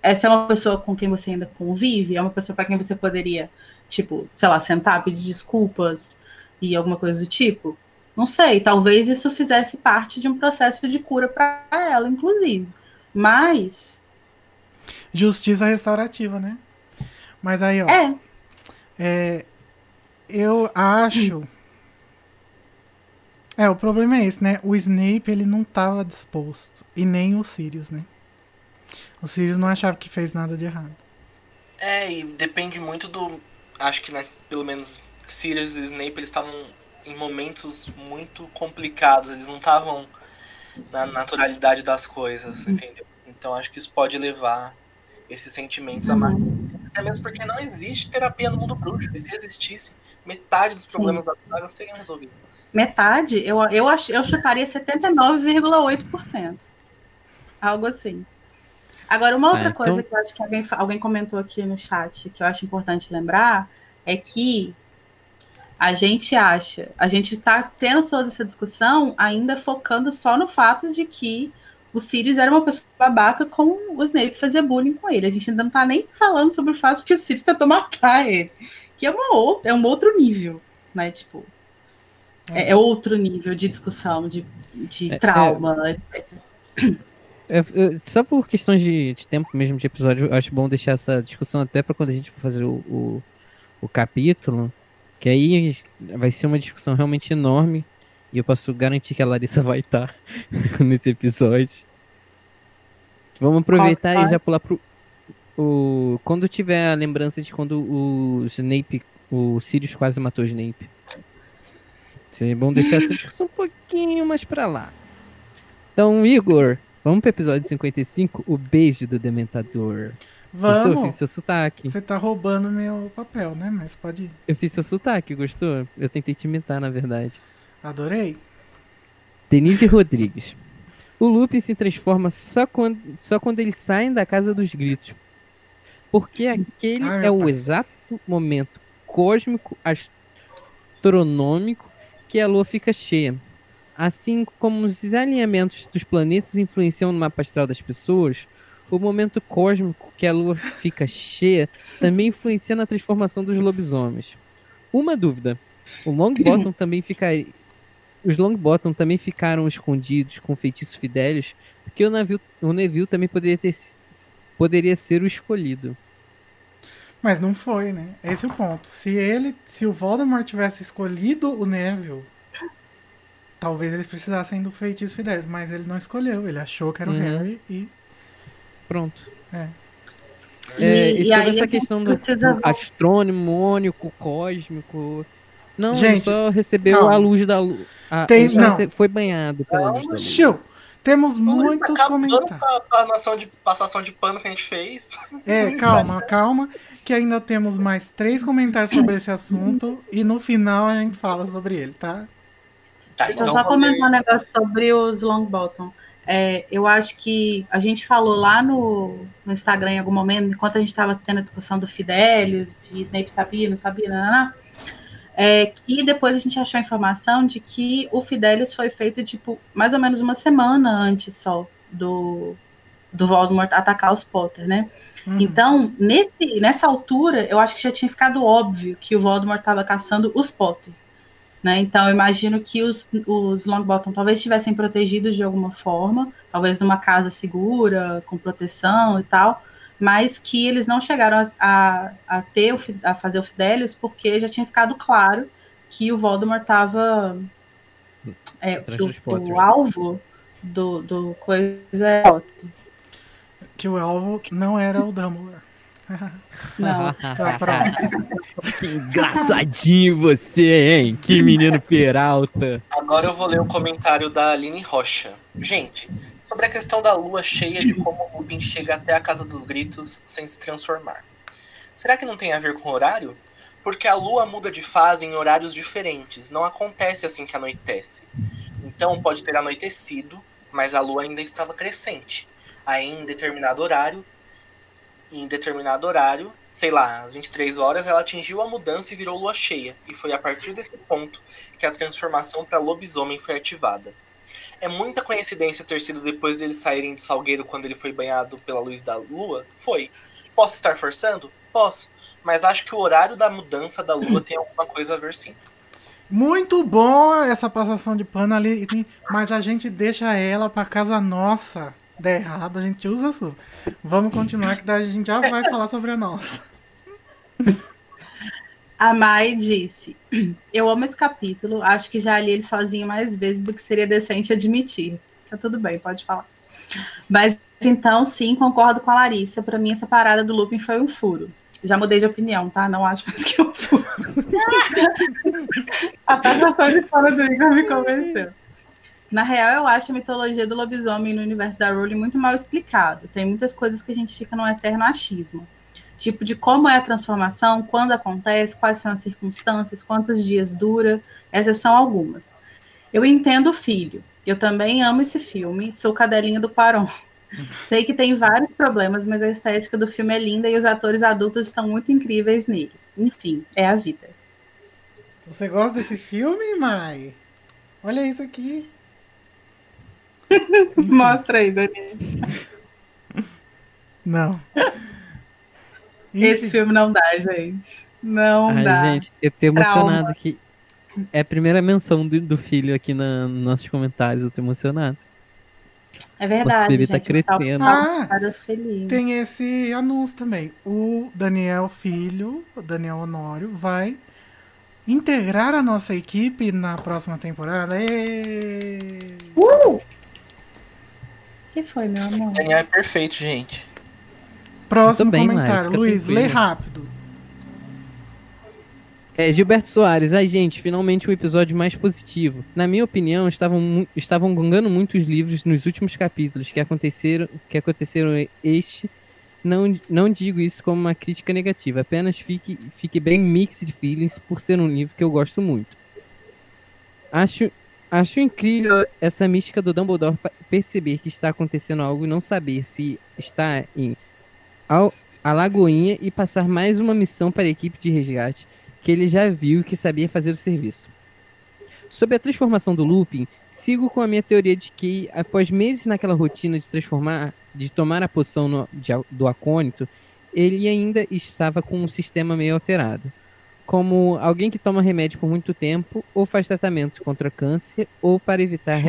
essa é uma pessoa com quem você ainda convive? É uma pessoa para quem você poderia, tipo, sei lá, sentar, pedir desculpas e alguma coisa do tipo? Não sei, talvez isso fizesse parte de um processo de cura para ela, inclusive. Mas, Justiça restaurativa, né? Mas aí, ó. é, É, eu acho. É, o problema é esse, né? O Snape, ele não tava disposto. E nem o Sirius, né? O Sirius não achava que fez nada de errado. É, e depende muito do. acho que, né, pelo menos Sirius e Snape, eles estavam em momentos muito complicados, eles não estavam na naturalidade das coisas, Uhum. entendeu? Então acho que isso pode levar esses sentimentos a mais. Até mesmo porque não existe terapia no mundo bruxo. E se existisse, metade dos problemas da saga seriam resolvidos. Metade, eu, eu, ach, eu chutaria 79,8%. Algo assim. Agora, uma outra Ah, então- coisa que eu acho que alguém, alguém comentou aqui no chat, que eu acho importante lembrar, é que a gente acha, a gente está tendo toda essa discussão ainda focando só no fato de que o Sirius era uma pessoa babaca com o Snape fazer bullying com ele. A gente ainda não tá nem falando sobre o fato que o Sirius tentou matar ele. Que é, uma outra, é um outro nível, né? Tipo, é, é outro nível de discussão, de, de É, trauma, etc. É, é, só por questões de, de tempo mesmo de episódio, eu acho bom deixar essa discussão até pra quando a gente for fazer o, o, o capítulo, que aí vai ser uma discussão realmente enorme. E eu posso garantir que a Larissa vai estar nesse episódio. Vamos aproveitar Qual e já pular pro. O, quando tiver a lembrança de quando o Snape, o Sirius quase matou o Snape. Seria bom deixar essa discussão um pouquinho mais pra lá. Então, Igor, vamos pro episódio 55, o beijo do Dementador. Gostou? Eu Vamos. fiz seu sotaque. Você tá roubando meu papel, né? Mas pode ir. Eu fiz seu sotaque, gostou? Eu tentei te imitar, na verdade. Adorei. Denise Rodrigues. O Lupin se transforma só quando, só quando eles saem da Casa dos Gritos. Porque aquele Ai, é o pai. exato momento cósmico astronômico que a Lua fica cheia. Assim como os alinhamentos dos planetas influenciam no mapa astral das pessoas, o momento cósmico que a Lua fica cheia também influencia na transformação dos lobisomens. Uma dúvida: o Longbottom também ficaria. Os Longbottom também ficaram escondidos com feitiços fidélios, porque o, navio, o Neville também poderia, ter, poderia ser o escolhido. Mas não foi, né? Esse é o ponto. Se ele, se o Voldemort tivesse escolhido o Neville, talvez eles precisassem do feitiço fidélis, mas ele não escolheu. Ele achou que era o Uhum. Harry e Pronto. É. É, E- e, e sobre aí a essa questão do, do astrônico, cósmico. Não, Gente, só recebeu calma. a luz da luz. Tem- só não. rece- foi banhado pela luz da luz. Chiu! Temos muitos Tá acabando comentários. com a, a noção de passação de pano que a gente fez. É, calma, calma, que ainda temos mais três comentários sobre esse assunto e no final a gente fala sobre ele, tá? Tá, Deixa eu então só vou comentar um negócio sobre os Longbottom. É, eu acho que a gente falou lá no, no Instagram em algum momento, enquanto a gente estava tendo a discussão do Fidelius, de Snape sabia, não sabia, não, é, que depois a gente achou a informação de que o Fidelius foi feito, tipo, mais ou menos uma semana antes só do, do Voldemort atacar os Potter, né? Uhum. Então, nesse, nessa altura, eu acho que já tinha ficado óbvio que o Voldemort estava caçando os Potter. Né? Então, eu imagino que os, os Longbottom talvez estivessem protegidos de alguma forma, talvez numa casa segura, com proteção e tal, mas que eles não chegaram a, a, a ter o, a fazer o Fidelius porque já tinha ficado claro que o Voldemort estava é, Atrás que o, o alvo do, do coisa é. Que o alvo não era o Dumbledore. Não. Tá, que engraçadinho você, hein? Que menino peralta. Agora eu vou ler o comentário da Aline Rocha. Gente, sobre a questão da lua cheia de como o Lupin chega até a Casa dos Gritos sem se transformar. Será que não tem a ver com o horário? Porque a lua muda de fase em horários diferentes, não acontece assim que anoitece. Então pode ter anoitecido, mas a lua ainda estava crescente. Aí em determinado horário, em determinado horário, sei lá, às 23 horas, ela atingiu a mudança e virou lua cheia. E foi a partir desse ponto que a transformação para lobisomem foi ativada. É muita coincidência ter sido depois deles saírem do salgueiro quando ele foi banhado pela luz da lua? Foi. Posso estar forçando? Posso. Mas acho que o horário da mudança da lua tem alguma coisa a ver sim. Muito bom essa passação de pano ali, mas a gente deixa ela pra casa nossa. Der errado, a gente usa a sua. Vamos continuar, que daí a gente já vai falar sobre a nossa. A Mai disse: Eu amo esse capítulo, acho que já li ele sozinho mais vezes do que seria decente admitir. Tá tudo bem, pode falar. Mas então, sim, concordo com a Larissa. Para mim, essa parada do Lupin foi um furo. Já mudei de opinião, tá? Não acho mais que eu fui. a passação de fora do Igor me convenceu. Na real, eu acho a mitologia do lobisomem no universo da Rowling muito mal explicado. Tem muitas coisas que a gente fica num eterno achismo. Tipo, de como é a transformação, quando acontece, quais são as circunstâncias, quantos dias dura. Essas são algumas. Eu entendo o filho. Eu também amo esse filme. Sou cadelinha do Quaron. Sei que tem vários problemas, mas a estética do filme é linda e os atores adultos estão muito incríveis nele. Enfim, é a vida. Você gosta desse filme, Mai? Olha isso aqui. Mostra aí, Dani. Não. Esse filme não dá, gente. Não Ai, dá. gente, eu tô emocionado Trauma. que é a primeira menção do, do filho aqui na, nos nossos comentários. Eu tô emocionado. É verdade, bebê tá gente. um salve crescendo. Ah. Tem esse anúncio também. O Daniel Filho, o Daniel Honório, vai integrar a nossa equipe na próxima temporada. Ê! O que foi, meu amor? Daniel é perfeito, gente. Próximo bem, comentário. Luiz, lê rápido. É, Gilberto Soares, ai gente, finalmente um episódio mais positivo. Na minha opinião, estavam, estavam gongando muitos livros nos últimos capítulos que aconteceram, que aconteceram este. Não, não digo isso como uma crítica negativa, apenas fique, fique bem mixed feelings por ser um livro que eu gosto muito. Acho, acho incrível essa mística do Dumbledore perceber que está acontecendo algo e não saber se está em ao, a Lagoinha e passar mais uma missão para a equipe de resgate que ele já viu que sabia fazer o serviço. Sobre a transformação do Lupin, sigo com a minha teoria de que, após meses naquela rotina de transformar, de tomar a poção no- de do acônito, ele ainda estava com um sistema meio alterado. Como alguém que toma remédio por muito tempo, ou faz tratamento contra câncer, ou para evitar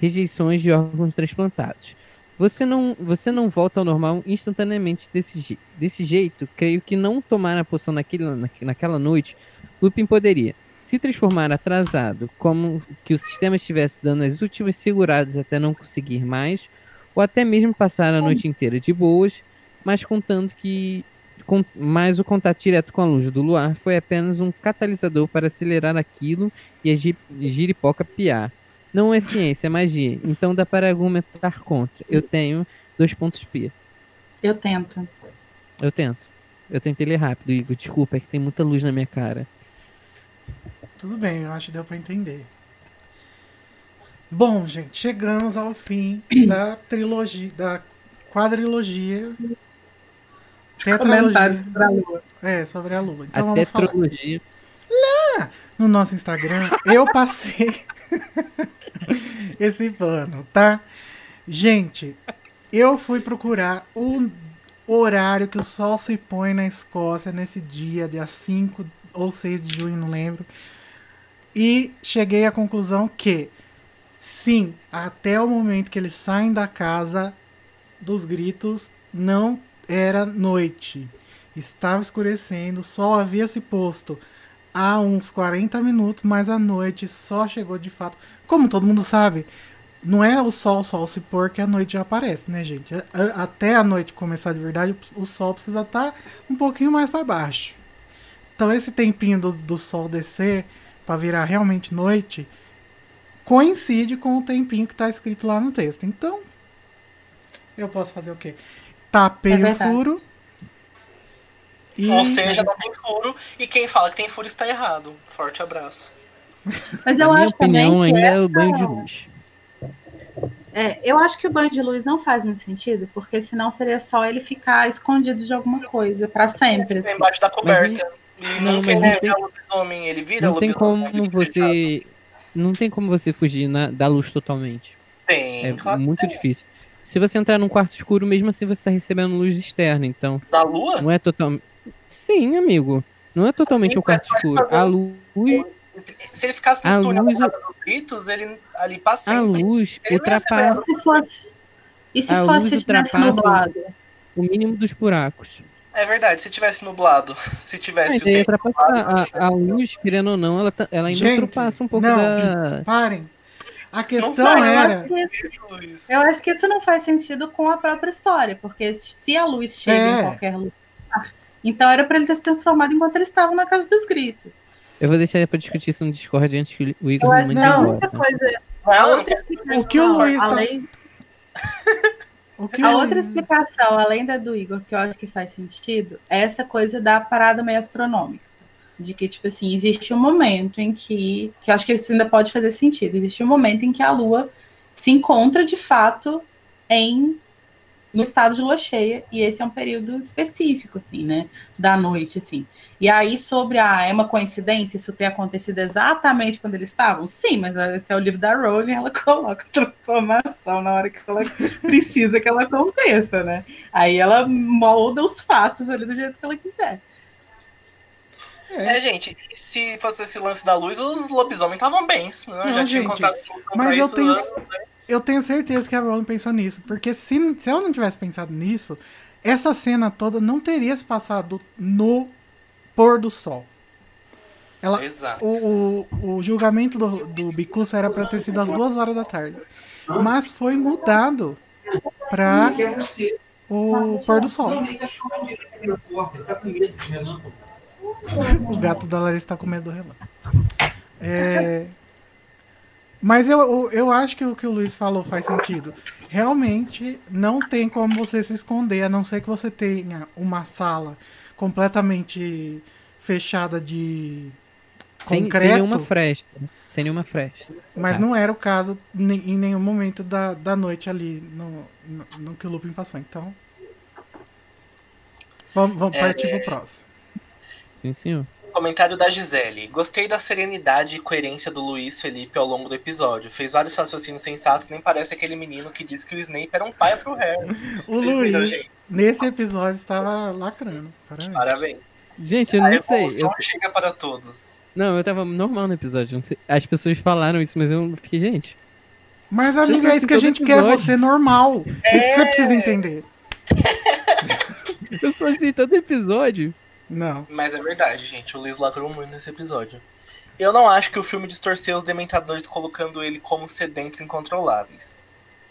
rejeições de órgãos transplantados. Você não, você não volta ao normal instantaneamente desse, je- desse jeito. Creio que não tomar a poção naquele, naque- naquela noite, Lupin poderia se transformar atrasado, como que o sistema estivesse dando as últimas seguradas até não conseguir mais, ou até mesmo passar a noite inteira de boas, mas contando que com, mas o contato direto com a luz do luar foi apenas um catalisador para acelerar aquilo e a gi- giripoca piar. Não é ciência, é magia. Então dá para argumentar contra. Eu tenho dois pontos P. Eu tento. Eu tento. Eu tentei ler rápido, Igor. Desculpa, é que tem muita luz na minha cara. Tudo bem, eu acho que deu pra entender. Bom, gente, chegamos ao fim da trilogia, da quadrilogia. Comentários para a lua. É, sobre a lua. Então a vamos falar. tetralogia. no nosso Instagram, eu passei esse pano, tá? Gente, eu fui procurar o horário que o sol se põe na Escócia nesse dia, dia 5 ou 6 de junho, não lembro. E cheguei à conclusão que, sim, até o momento que eles saem da casa dos gritos, não era noite. Estava escurecendo, o sol havia se posto há uns 40 minutos, mas a noite só chegou de fato. Como todo mundo sabe, não é o sol, sol se pôr que a noite já aparece, né, gente? Até a noite começar de verdade, o sol precisa estar um pouquinho mais para baixo. Então esse tempinho do, do sol descer para virar realmente noite coincide com o tempinho que tá escrito lá no texto. Então, eu posso fazer o quê? Tapei É o furo. E... Ou seja, não tem furo. E quem fala que tem furo está errado. Forte abraço. Mas eu minha acho opinião, também que ainda é essa- o banho de luz. É, eu acho que o banho de luz não faz muito sentido, porque senão seria só ele ficar escondido de alguma coisa para sempre. Fica assim. embaixo da coberta. e não, não mas quer não ver tem- o lobisomem. Ele vira Não tem lobisomem. é como você. Não tem como você fugir na- da luz totalmente. Tem, É claro muito tem. difícil. Se você entrar num quarto escuro, mesmo assim você tá recebendo luz externa, então Da lua? não é totalmente. Sim, amigo. Não é totalmente o quarto escuro. A luz, Se ele ficasse A no túnel luz- gritos, ele ali pra a luz não ultrapassa E se fosse, e se A fosse tivesse ultrapassa- nublado? o mínimo dos buracos. É verdade, se tivesse nublado, se tivesse Mas o aí tempo ultrapassa a, a luz, querendo ou não, ela, tá- ela ainda Gente, ultrapassa um pouco não. da. Parem. A questão eu, era. acho que, eu acho que isso não faz sentido com a própria história, porque se a luz chega É. em qualquer lugar, Então era para ele ter se transformado enquanto eles estavam na Casa dos Gritos. Eu vou deixar pra discutir isso no Discord antes que o Igor que mande a embora. tá? coisa. Não, A não outra explicação, O que o Luiz tá- além, O que a outra explicação, além da do Igor, que eu acho que faz sentido, é essa coisa da parada meio astronômica. De que, tipo assim, existe um momento em que. Que eu acho que isso ainda pode fazer sentido. Existe um momento em que a Lua se encontra de fato em no estado de lua cheia, e esse é um período específico, assim, né, da noite, assim. E aí, sobre a, é uma coincidência isso ter acontecido exatamente quando eles estavam? Sim, mas esse é o livro da Rowling, ela coloca transformação na hora que ela precisa que ela aconteça, né? Aí ela molda os fatos ali do jeito que ela quiser. É, gente, se fosse esse lance da luz, os lobisomens estavam bem. Né? Não, Já tinha gente, encontrado solução mas eu isso tenho-. Eu tenho certeza que a Rowling pensou nisso. Porque se, se ela não tivesse pensado nisso, essa cena toda não teria se passado no pôr do sol. Ela, Exato. o, o, o julgamento do, do Bicurso era para ter sido às duas horas da tarde. Mas foi mudado para o pôr do sol. O gato da Larissa tá com medo do relâmpago. É, Mas eu, eu, eu acho que o que o Luiz falou faz sentido. Realmente não tem como você se esconder, a não ser que você tenha uma sala completamente fechada de Sem, concreto. sem nenhuma fresta. Sem nenhuma fresta. Mas Tá. não era o caso em nenhum momento da, da noite ali no, no, no que o Lupin passou. Então. Vamos, vamos É, partir pro próximo. Sim, senhor. Comentário da Gisele. Gostei da serenidade e coerência do Luiz Felipe ao longo do episódio. Fez vários raciocínios sensatos, nem parece aquele menino que disse que o Snape era um pai pro Harry. O Vocês viram, Luiz, gente? nesse episódio, estava lacrando. Parabéns. Parabéns. Gente, eu A não sei. eu- chega para todos. Não, eu tava normal no episódio. não sei- As pessoas falaram isso, mas eu fiquei, gente. Mas, amiga, é isso que a gente quer, episódio. você normal. É isso que você precisa entender. Eu sou assim todo episódio. Não. Mas é verdade, gente. O Luiz ladrou muito nesse episódio. Eu não acho que o filme distorceu os dementadores colocando ele como sedentos incontroláveis.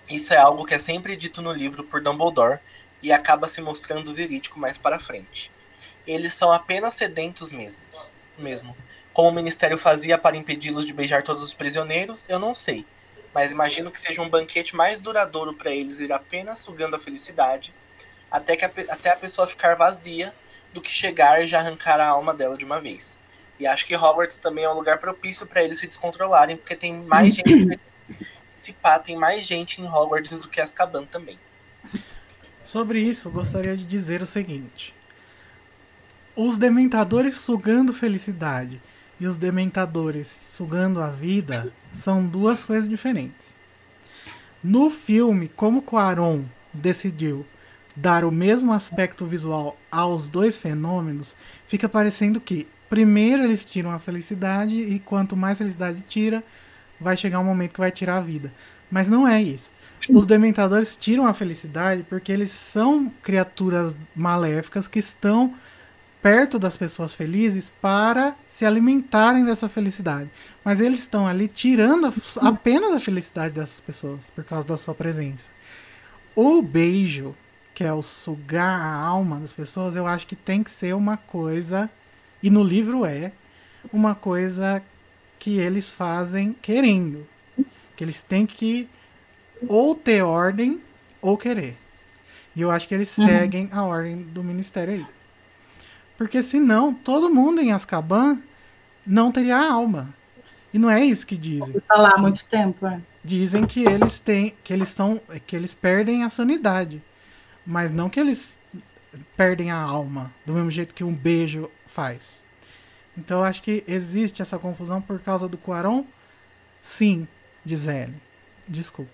Isso é algo que é sempre dito no livro por Dumbledore e acaba se mostrando verídico mais para frente. Eles são apenas sedentos mesmo. mesmo. Como o ministério fazia para impedi-los de beijar todos os prisioneiros, eu não sei. Mas imagino que seja um banquete mais duradouro para eles ir apenas sugando a felicidade até, que a, até a pessoa ficar vazia do que chegar e já arrancar a alma dela de uma vez. E acho que Hogwarts também é um lugar propício para eles se descontrolarem, porque tem mais gente. Se pá, tem mais gente em Hogwarts do que Azkaban também. Sobre isso, eu gostaria de dizer o seguinte: os dementadores sugando felicidade e os dementadores sugando a vida são duas coisas diferentes. No filme, como Quaron decidiu dar o mesmo aspecto visual aos dois fenômenos, fica parecendo que primeiro eles tiram a felicidade e quanto mais felicidade tira, vai chegar um momento que vai tirar a vida. Mas não é isso. Os dementadores tiram a felicidade porque eles são criaturas maléficas que estão perto das pessoas felizes para se alimentarem dessa felicidade. Mas eles estão ali tirando apenas a felicidade dessas pessoas por causa da sua presença. O beijo, que é o sugar a alma das pessoas, eu acho que tem que ser uma coisa, e no livro é, uma coisa que eles fazem querendo. Que eles têm que ou ter ordem ou querer. E eu acho que eles Uhum. seguem a ordem do ministério aí. Porque senão, todo mundo em Azkaban não teria alma. E não é isso que dizem. Tá lá há muito tempo, é. Dizem que eles têm, que eles são, que eles perdem a sanidade, mas não que eles perdem a alma, do mesmo jeito que um beijo faz. Então eu acho que existe essa confusão por causa do Quaron? Sim, diz ele. Desculpa.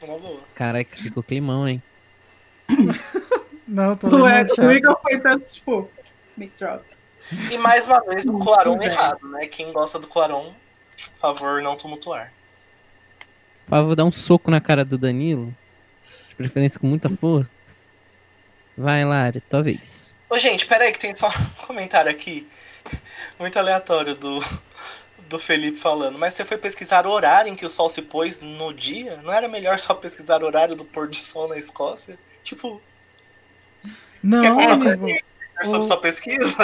Boa. Caraca, ficou climão, hein? Não, tô lendo o. Igor foi tanto, tipo, mic drop. E mais uma vez o Quaron Pois é. errado, né? Quem gosta do Quaron, por favor, não tumultuar. Por favor, dá um soco na cara do Danilo. De preferência com muita força. Vai, Lari, tua vez. Ô, gente, peraí que tem só um comentário aqui. Muito aleatório do, do Felipe falando. Mas você foi pesquisar o horário em que o sol se pôs no dia? Não era melhor só pesquisar o horário do pôr do sol na Escócia? Tipo, Não, É, amigo. Sobre O- sua pesquisa?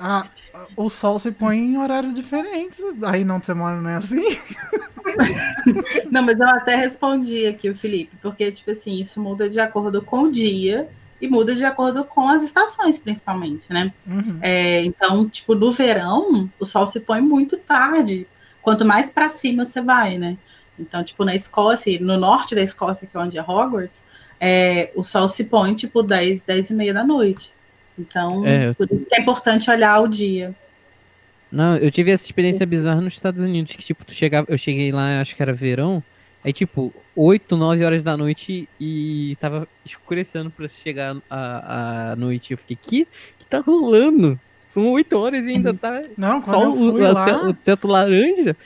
a- a- o sol se põe em horários diferentes. Aí não você mora, não é assim? Não, mas eu até respondi aqui o Felipe, porque, tipo assim, isso muda de acordo com o dia e muda de acordo com as estações, principalmente, né? Uhum. É, então, tipo, no verão, o sol se põe muito tarde. Quanto mais para cima você vai, né? Então, tipo, na Escócia, no norte da Escócia, que é onde é Hogwarts, é, o sol se põe, tipo, 10, 10 e meia da noite. Então, É. por isso que é importante olhar o dia. Não, eu tive essa experiência bizarra nos Estados Unidos, que tipo, tu chegava, eu cheguei lá, acho que era verão, aí tipo, 8, 9 horas da noite e tava escurecendo pra chegar a, a noite. Eu fiquei, que que tá rolando? São 8 horas e ainda tá Não, eu o, fui o lá, te- o teto laranja.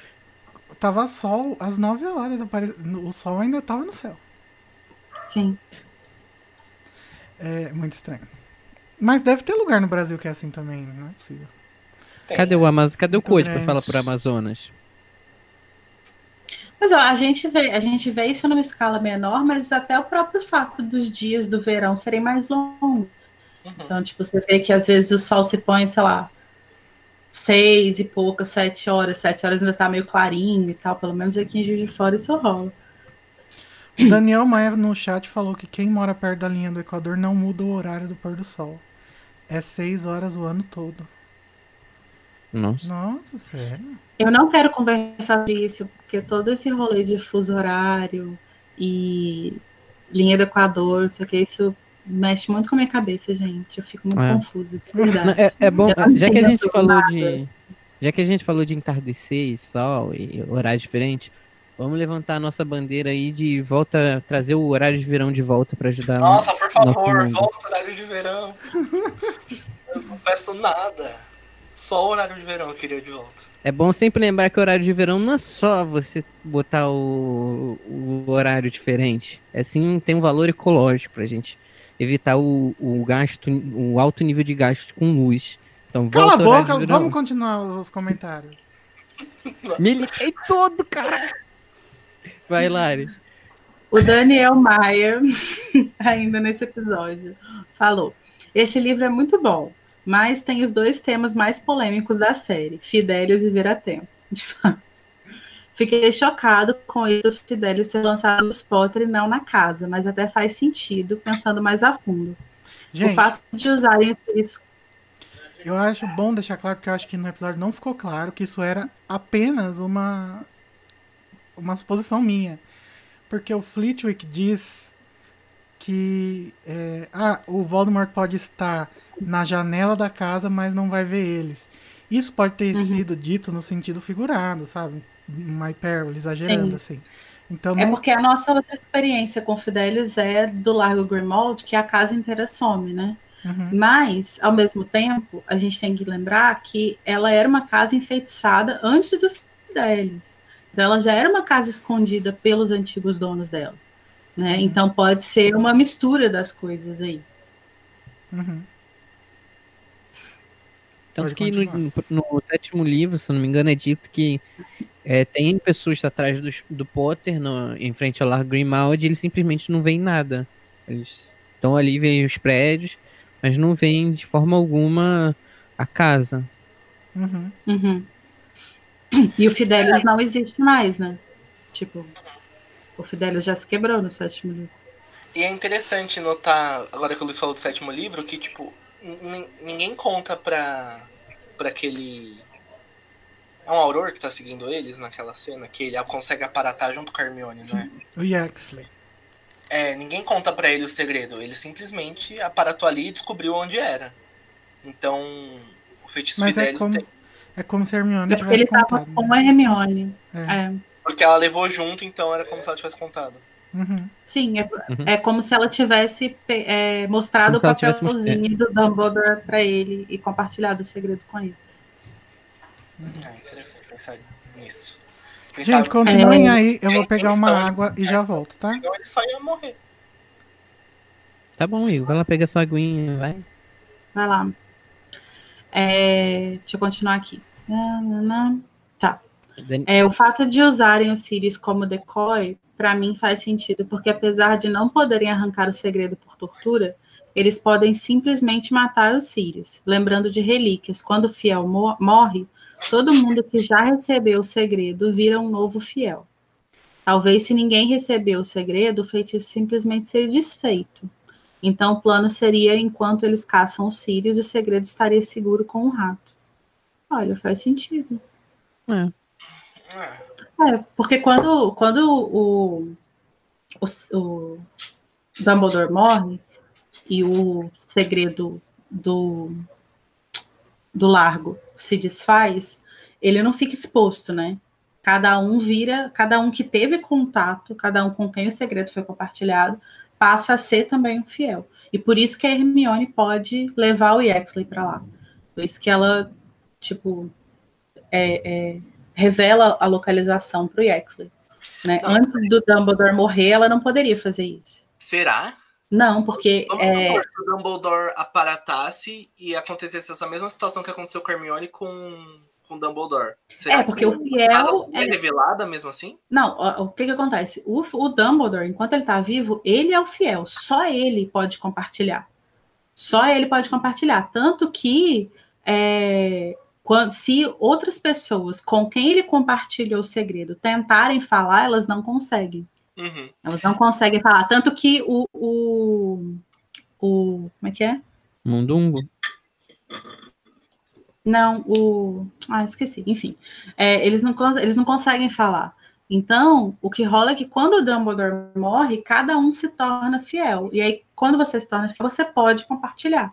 tava sol às 9 horas. apare- O sol ainda tava no céu. Sim. É muito estranho. Mas deve ter lugar no Brasil que é assim também, não é possível. Tem. Cadê o Amazonas? Cadê o Muito pra grande. falar pro Amazonas? Mas ó, a gente vê, a gente vê isso numa escala menor, mas até o próprio fato dos dias do verão serem mais longos. Uhum. Então, tipo, você vê que às vezes o sol se põe, sei lá, seis e poucas, sete horas, sete horas ainda tá meio clarinho e tal. Pelo menos aqui em Juiz de Fora isso rola. O Daniel Maia no chat falou que quem mora perto da linha do Equador não muda o horário do pôr do sol. É 6 horas o ano todo. Nossa. Nossa, sério? Eu não quero conversar sobre isso, porque todo esse rolê de fuso horário e linha do Equador, isso aqui, isso mexe muito com a minha cabeça, gente. Eu fico muito É. confusa, de verdade. É, é bom, já que a gente falou nada. de. Já que a gente falou de entardecer e sol e horário diferente, vamos levantar a nossa bandeira aí de volta, trazer o horário de verão de volta pra ajudar. Nossa, por Nosso favor, volta o horário de verão. Eu não peço nada. Só o horário de verão eu queria de volta. É bom sempre lembrar que o horário de verão não é só você botar o, o horário diferente. É sim, tem um valor ecológico pra gente evitar o, o gasto, o alto nível de gasto com luz. Então, Cala a boca, vamos continuar os comentários. Militei todo, cara! Vai, Lari. O Daniel Maia, ainda nesse episódio, falou: Esse livro é muito bom, mas tem os dois temas mais polêmicos da série, Fidélios e Viratempo. De fato. Fiquei chocado com isso do Fidélios ser lançado nos Potter e não na casa, mas até faz sentido, pensando mais a fundo. Gente, o fato de usarem isso. eu acho bom deixar claro, porque eu acho que no episódio não ficou claro que isso era apenas uma, uma suposição minha. Porque o Flitwick diz que é, ah, o Voldemort pode estar na janela da casa, mas não vai ver eles. Isso pode ter Uhum. sido dito no sentido figurado, sabe? Uma hipérbole, exagerando, assim. Então, É não, porque a nossa outra experiência com Fidélios é do Largo Grimald, que a casa inteira some, né? Uhum. Mas, ao mesmo tempo, a gente tem que lembrar que ela era uma casa enfeitiçada antes do Fidélios. Então, ela já era uma casa escondida pelos antigos donos dela. Né? Então, pode ser uma mistura das coisas aí. Uhum. Tanto Pode que no, no- no sétimo livro, se não me engano, é dito que é, tem pessoas atrás dos- do, Potter, no- em frente ao Largo Grimald, e eles simplesmente não veem nada. Eles estão ali, veem os prédios, mas não veem de forma alguma a casa. Uhum. Uhum. E o Fidélios não existe mais, né? Tipo, o Fidélios já se quebrou no sétimo livro. E é interessante notar, agora que o Luiz falou do sétimo livro, que, tipo, nin- ninguém conta pra, pra aquele. É um Auror que tá seguindo eles naquela cena, que ele consegue aparatar junto com a Hermione, não é? O Yaxley. É, ninguém conta pra ele o segredo. Ele simplesmente aparatou ali e descobriu onde era. Então, o feitiço Mas é Fidelis como, tem. é como se a Hermione É porque ele tivesse tava contado. com né? a Hermione. É. É. Porque ela levou junto, então era como se ela tivesse contado. Uhum. Sim, é, Uhum. é como se ela tivesse é, mostrado o papelzinho do Dumbledore pra ele e compartilhado o segredo com ele. É interessante pensar nisso. Gente, Pensava- continuem É. aí. Eu vou pegar uma água e já volto, tá? Então ele só ia morrer. Tá bom, Igor, vai lá pegar sua aguinha, vai. Vai lá. É, deixa eu continuar aqui. Tá. É, o fato de usarem os Sirius como decoy, para mim faz sentido, porque apesar de não poderem arrancar o segredo por tortura, eles podem simplesmente matar os Sirius. Lembrando de relíquias, quando o fiel mo- morre, todo mundo que já recebeu o segredo vira um novo fiel. Talvez se ninguém recebeu o segredo, o feitiço simplesmente seria desfeito. Então o plano seria, enquanto eles caçam os Sirius, o segredo estaria seguro com o rato. Olha, faz sentido. É. É. Porque quando, quando o, o, o Dumbledore morre e o segredo do, do largo se desfaz, ele não fica exposto, né? Cada um vira, cada um que teve contato, cada um com quem o segredo foi compartilhado, passa a ser também um fiel. E por isso que a Hermione pode levar o Yaxley para lá. Por isso que ela, tipo, é, é, revela a localização para o Yaxley. Né? Não. Antes do Dumbledore morrer, ela não poderia fazer isso. Será? Não, porque Vamos é, supor que o Dumbledore aparatasse e acontecesse essa mesma situação que aconteceu com Hermione com, com o Dumbledore. Será É, porque que o fiel é é- revelada mesmo assim? Não, ó, o que que acontece? O, o Dumbledore, enquanto ele tá vivo, ele é o fiel. Só ele pode compartilhar. Só ele pode compartilhar. Tanto que é, quando, se outras pessoas com quem ele compartilhou o segredo tentarem falar, elas não conseguem. Uhum. Elas não conseguem falar. Tanto que o. o, o como é que é? Mundungo. Não, o. Ah, esqueci. Enfim, É, eles, não, eles não conseguem falar. Então, o que rola é que quando o Dumbledore morre, cada um se torna fiel. E aí, quando você se torna fiel, você pode compartilhar.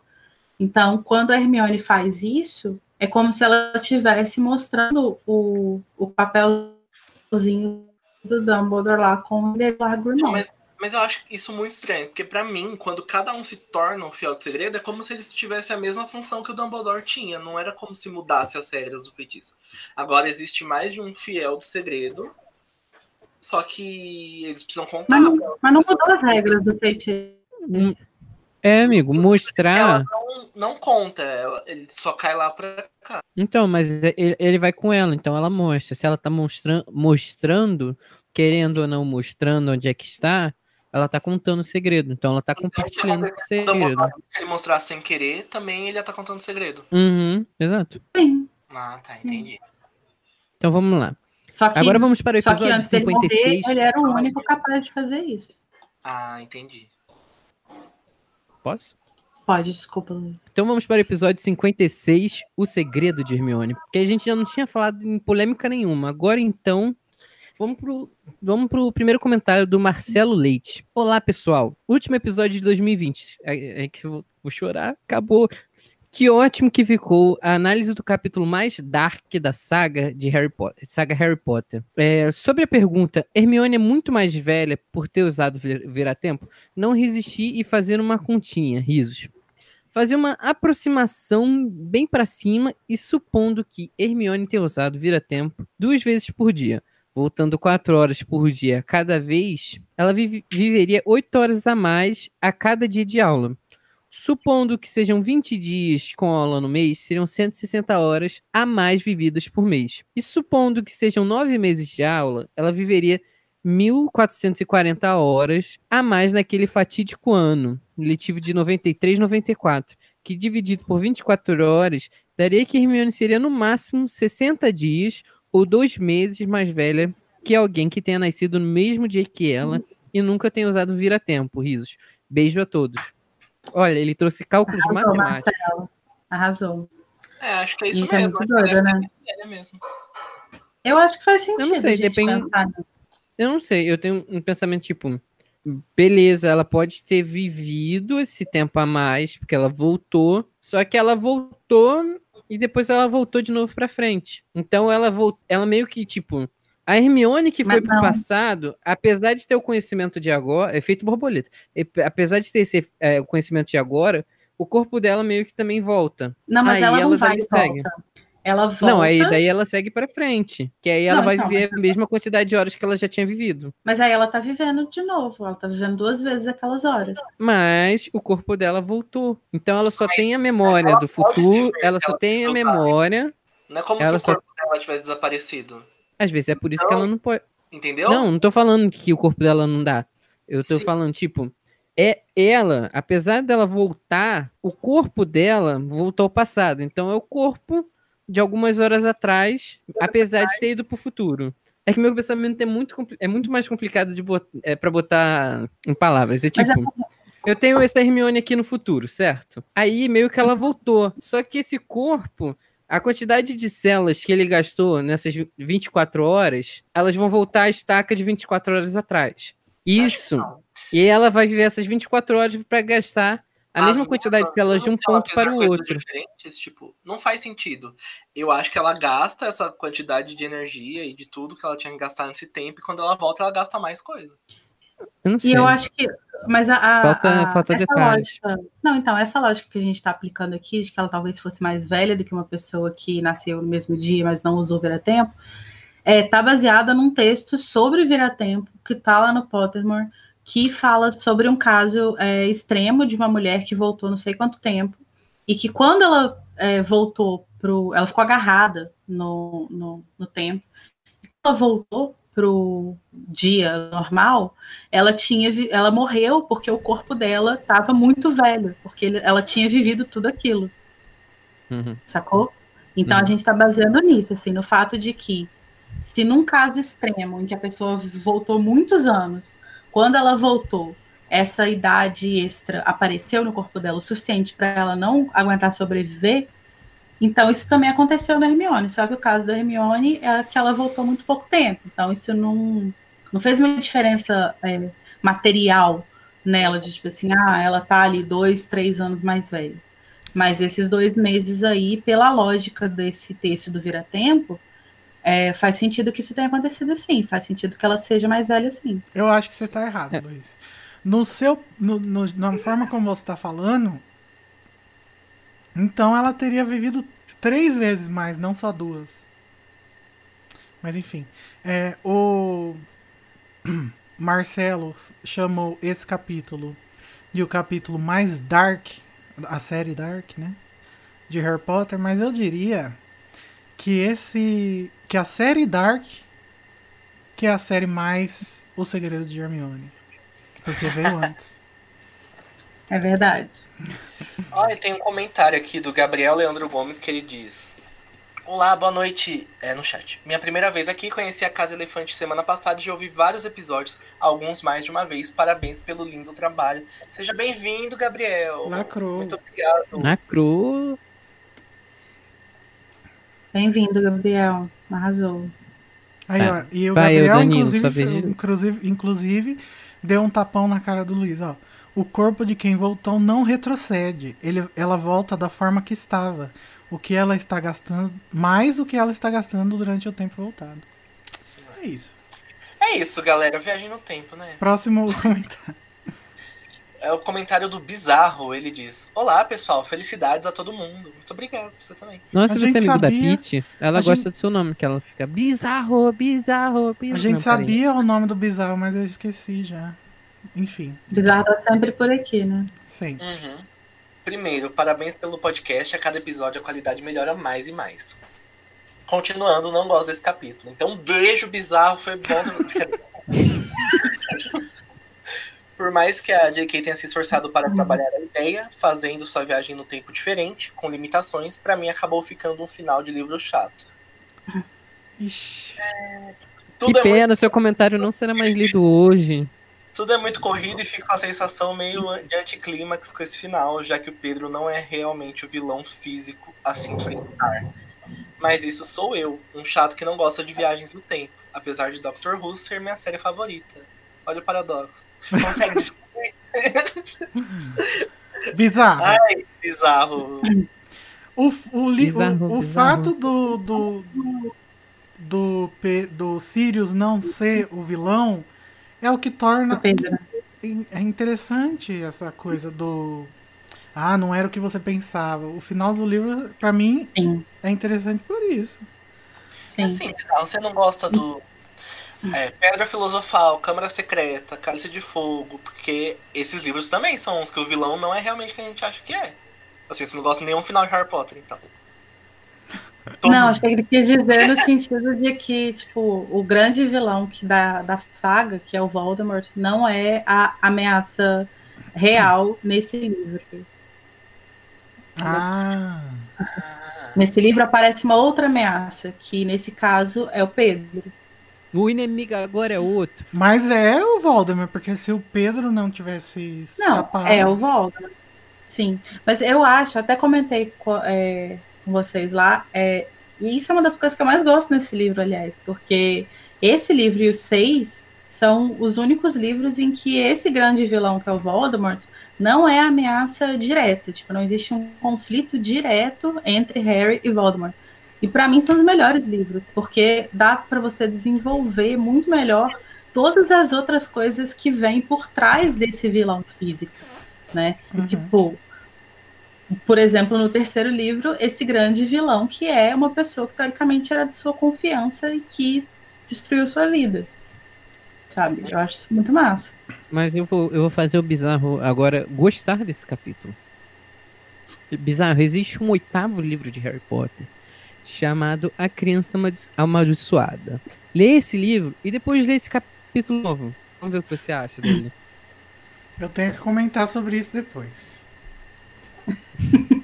Então, quando a Hermione faz isso, é como se ela estivesse mostrando o, o papelzinho do Dumbledore lá com o Largo Não, mas, mas eu acho isso muito estranho, porque pra mim, quando cada um se torna um fiel de segredo, é como se eles tivessem a mesma função que o Dumbledore tinha. Não era como se mudasse as regras do feitiço. Agora existe mais de um fiel de segredo, só que eles precisam contar. Mas mas não mudou as regras do feitiço. É, amigo, mostrar. Ela não, não conta, ela- ele só cai lá pra cá. Então, mas é- ele, ele vai com ela, então ela mostra. Se ela tá mostra mostrando, querendo ou não mostrando onde é que está, ela tá contando o segredo. Então ela tá compartilhando esse O segredo. Se ele mostrar sem querer, também ele ia estar contando segredo. Uhum, exato. Sim. Ah, tá, Sim. entendi. Então vamos lá. Só que, Agora vamos para o só que episódio antes dele morrer, 56. ele era o único capaz de fazer isso. Ah, entendi. Posso? Pode, desculpa, Luiz. Então vamos para o episódio 56, O Segredo de Hermione. Porque a gente já não tinha falado em polêmica nenhuma. Agora então, vamos pro, vamos pro primeiro comentário do Marcelo Leite. Olá, pessoal. Último episódio de 2020. É, é que eu vou, vou chorar. Acabou. Que ótimo que ficou a análise do capítulo mais dark da saga de Harry Potter. Saga Harry Potter. É, sobre a pergunta, Hermione é muito mais velha por ter usado vir- vira-tempo? Não resisti e fazer uma continha. Risos fazer uma aproximação bem para cima e supondo que Hermione tenha usado vira-tempo duas vezes por dia, voltando quatro horas por dia cada vez, ela vive- viveria oito horas a mais a cada dia de aula. Supondo que sejam 20 dias com aula no mês, seriam 160 horas a mais vividas por mês. E supondo que sejam nove meses de aula, ela viveria 1.440 horas a mais naquele fatídico ano letivo de 93, 94, que dividido por 24 horas daria que Hermione seria no máximo 60 dias ou dois meses mais velha que alguém que tenha nascido no mesmo dia que ela e nunca tenha usado vira-tempo. Risos. Beijo a todos. Olha, ele trouxe cálculos Arrasou, matemáticos. Marcelo. Arrasou. É, acho que é isso, Isso é mesmo. muito acho que doido, né? velha mesmo. Eu acho que faz sentido. sei, a gente depende-. Eu não sei, eu tenho um pensamento tipo, beleza, ela pode ter vivido esse tempo a mais, porque ela voltou, só que ela voltou e depois ela voltou de novo pra frente. Então ela voltou, ela meio que tipo, a Hermione que Mas foi pro não. passado, apesar de ter o conhecimento de agora, efeito borboleta, e- apesar de ter esse é, o conhecimento de agora, o corpo dela meio que também volta. Não, mas Aí ela não ela vai daí e volta. segue. Ela volta, Não, aí daí ela segue pra frente, que aí ela Não, vai então, viver mas- a mesma quantidade de horas que ela já tinha vivido. mas aí ela tá vivendo de novo. Ela tá vivendo duas vezes aquelas horas. Mas o corpo dela voltou. Então ela só tem a memória ela do futuro, ela só ela tem a memória. Não é como Ela se o só- corpo dela tivesse desaparecido. Às vezes é por isso que Não. ela não pode. Entendeu? Não, não tô falando que o corpo dela não dá. Eu tô Sim. falando, tipo, é ela, apesar dela voltar, o corpo dela voltou ao passado. Então é o corpo de algumas horas atrás, apesar de ter ido pro futuro. É que meu pensamento é muito, é muito mais complicado de bot é, para botar em palavras. É Mas tipo, eu tenho essa Hermione aqui no futuro, certo? Aí meio que ela voltou. Só que esse corpo, a quantidade de células que ele gastou nessas 24 horas, elas vão voltar à estaca de 24 horas atrás. Isso. E ela vai viver essas 24 horas para gastar a As mesma quantidade de células de um ponto para o outro. Tipo, não faz sentido. Eu acho que ela gasta essa quantidade de energia e de tudo que ela tinha que gastar nesse tempo, e quando ela volta, ela gasta mais coisa. Eu não sei. E eu acho que. Mas a. a- Falta- a- falta detalhes. lógica. Não, então, essa lógica que a gente está aplicando aqui, de que ela talvez fosse mais velha do que uma pessoa que nasceu no mesmo dia, mas não usou vira-tempo, é, tá baseada num texto sobre vira-tempo que tá lá no Pottermore, que fala sobre um caso é, extremo de uma mulher que voltou não sei quanto tempo, e que quando ela é, voltou pro. Ela ficou agarrada no, no, no tempo. E quando ela voltou pro dia normal, ela tinha ela morreu porque o corpo dela estava muito velho, porque ele- ela tinha vivido tudo aquilo, Uhum. sacou? Então a Uhum. gente está baseando nisso, assim, no fato de que se num caso extremo em que a pessoa voltou muitos anos, quando ela voltou, essa idade extra apareceu no corpo dela o suficiente para ela não aguentar sobreviver, então isso também aconteceu na Hermione, só que o caso da Hermione é que ela voltou muito pouco tempo, então isso não, não fez uma diferença é, material nela, de tipo assim, ah, ela tá ali dois, três anos mais velha. Mas esses dois meses aí, pela lógica desse texto do Vira-Tempo, é, faz sentido que isso tenha acontecido assim, faz sentido que ela seja mais velha assim. Eu acho que você tá errado, É. Luiz. No seu, no- no- na forma como você tá falando, então ela teria vivido três vezes mais, não só duas. Mas enfim, é, o Marcelo chamou esse capítulo de o capítulo mais dark, a série Dark, né? De Harry Potter, mas eu diria que esse, que a série Dark, que é a série mais O Segredo de Hermione. Porque veio antes. É verdade. Olha, tem um comentário aqui do Gabriel Leandro Gomes que ele diz: Olá, boa noite. É no chat. Minha primeira vez aqui, conheci a Casa Elefante semana passada e já ouvi vários episódios, alguns mais de uma vez. Parabéns pelo lindo trabalho. Seja bem-vindo, Gabriel. Lacrou. Muito obrigado. Macro. Bem-vindo, Gabriel. Arrasou. Aí, Vai. ó, e o Vai, Gabriel, ô, Danilo, inclusive, inclusive, inclusive, deu um tapão na cara do Luiz, ó. O corpo de quem voltou não retrocede. Ele, ela volta da forma que estava. O que ela está gastando, mais o que ela está gastando durante o tempo voltado. É isso. É isso, galera. Viagem no tempo, né? Próximo comentário. É o comentário do Bizarro. Ele diz: Olá, pessoal. Felicidades a todo mundo. Muito obrigado pra você também. Nossa, A se você é amigo da Peach, ela a gosta gente- do seu nome, que ela fica bizarro, bizarro, bizarro. A gente Não, peraí. sabia o nome do bizarro, mas eu esqueci já. Enfim, Bizarro tá sempre por aqui, né? sim. Uhum. Primeiro, parabéns pelo podcast. A cada episódio a qualidade melhora mais e mais. Continuando, não gosto desse capítulo. Então, um beijo bizarro, foi bom. Por mais que a JK tenha se esforçado para trabalhar a ideia, fazendo sua viagem no tempo diferente, com limitações, pra mim acabou ficando um final de livro chato. Ixi. Que Tudo, é muito, pena, seu comentário não será mais lido hoje. Tudo é muito corrido e fica com a sensação meio de anticlímax com esse final, já que o Pedro não é realmente o vilão físico a se enfrentar. Mas isso sou eu, um chato que não gosta de viagens no tempo, apesar de Doctor Who ser minha série favorita. Olha o paradoxo. Consegue Bizarro. Ai, bizarro. O, o, li- Bizarro, o, o bizarro. fato do, do, do, P- do Sirius não ser o vilão é o que torna né? é interessante essa coisa do. Ah, não era o que você pensava. O final do livro, pra mim, Sim, é interessante por isso. sim. Assim, você não gosta do é, Pedra Filosofal, Câmara Secreta, Cálice de Fogo, porque esses livros também são uns que o vilão não é realmente o que a gente acha que é. Assim, você não gosta de nenhum final de Harry Potter, então. Todo Não, acho que ele quis dizer no sentido de que, tipo, o grande vilão que da, da saga, que é o Voldemort, não é a ameaça real nesse livro. Ah. Nesse livro aparece uma outra ameaça, que nesse caso é o Pedro. O inimigo agora é outro. Mas é o Voldemort, porque se o Pedro não tivesse Não, escapado. é o Voldemort. Sim, mas eu acho, até comentei co- é, com vocês lá, é, e isso é uma das coisas que eu mais gosto nesse livro, aliás, porque esse livro e os seis são os únicos livros em que esse grande vilão, que é o Voldemort, não é ameaça direta, tipo, não existe um conflito direto entre Harry e Voldemort. E para mim são os melhores livros, porque dá para você desenvolver muito melhor todas as outras coisas que vêm por trás desse vilão físico, né? Uhum. Tipo, por exemplo, no terceiro livro, esse grande vilão que é uma pessoa que teoricamente era de sua confiança e que destruiu sua vida. Sabe? Eu acho isso muito massa. Mas eu vou, eu vou fazer o bizarro agora gostar desse capítulo. Bizarro, existe um oitavo livro de Harry Potter chamado A Criança Amaldi- Amaldiçoada. Lê esse livro e depois lê esse capítulo novo. Vamos ver o que você acha dele. Eu tenho que comentar sobre isso depois.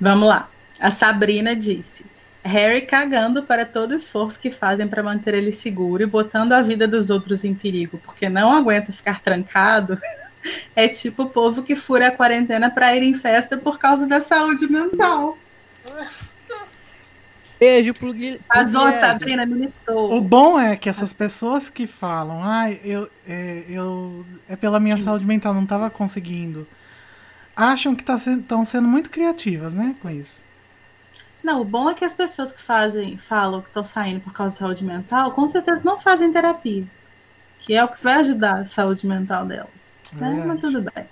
Vamos lá. A Sabrina disse: Harry cagando para todo o esforço que fazem para manter ele seguro e botando a vida dos outros em perigo, porque não aguenta ficar trancado. É tipo o povo que fura a quarentena para ir em festa por causa da saúde mental. Beijo pro Azul, Guilherme. Sabrina, militou. O bom é que essas pessoas que falam, ai, eu, é, eu é pela minha saúde mental, não tava conseguindo, acham que estão sendo muito criativas, né, com isso. Não, o bom é que as pessoas que fazem, falam que estão saindo por causa de saúde mental, com certeza não fazem terapia. Que é o que vai ajudar a saúde mental delas. Né? Mas tudo bem.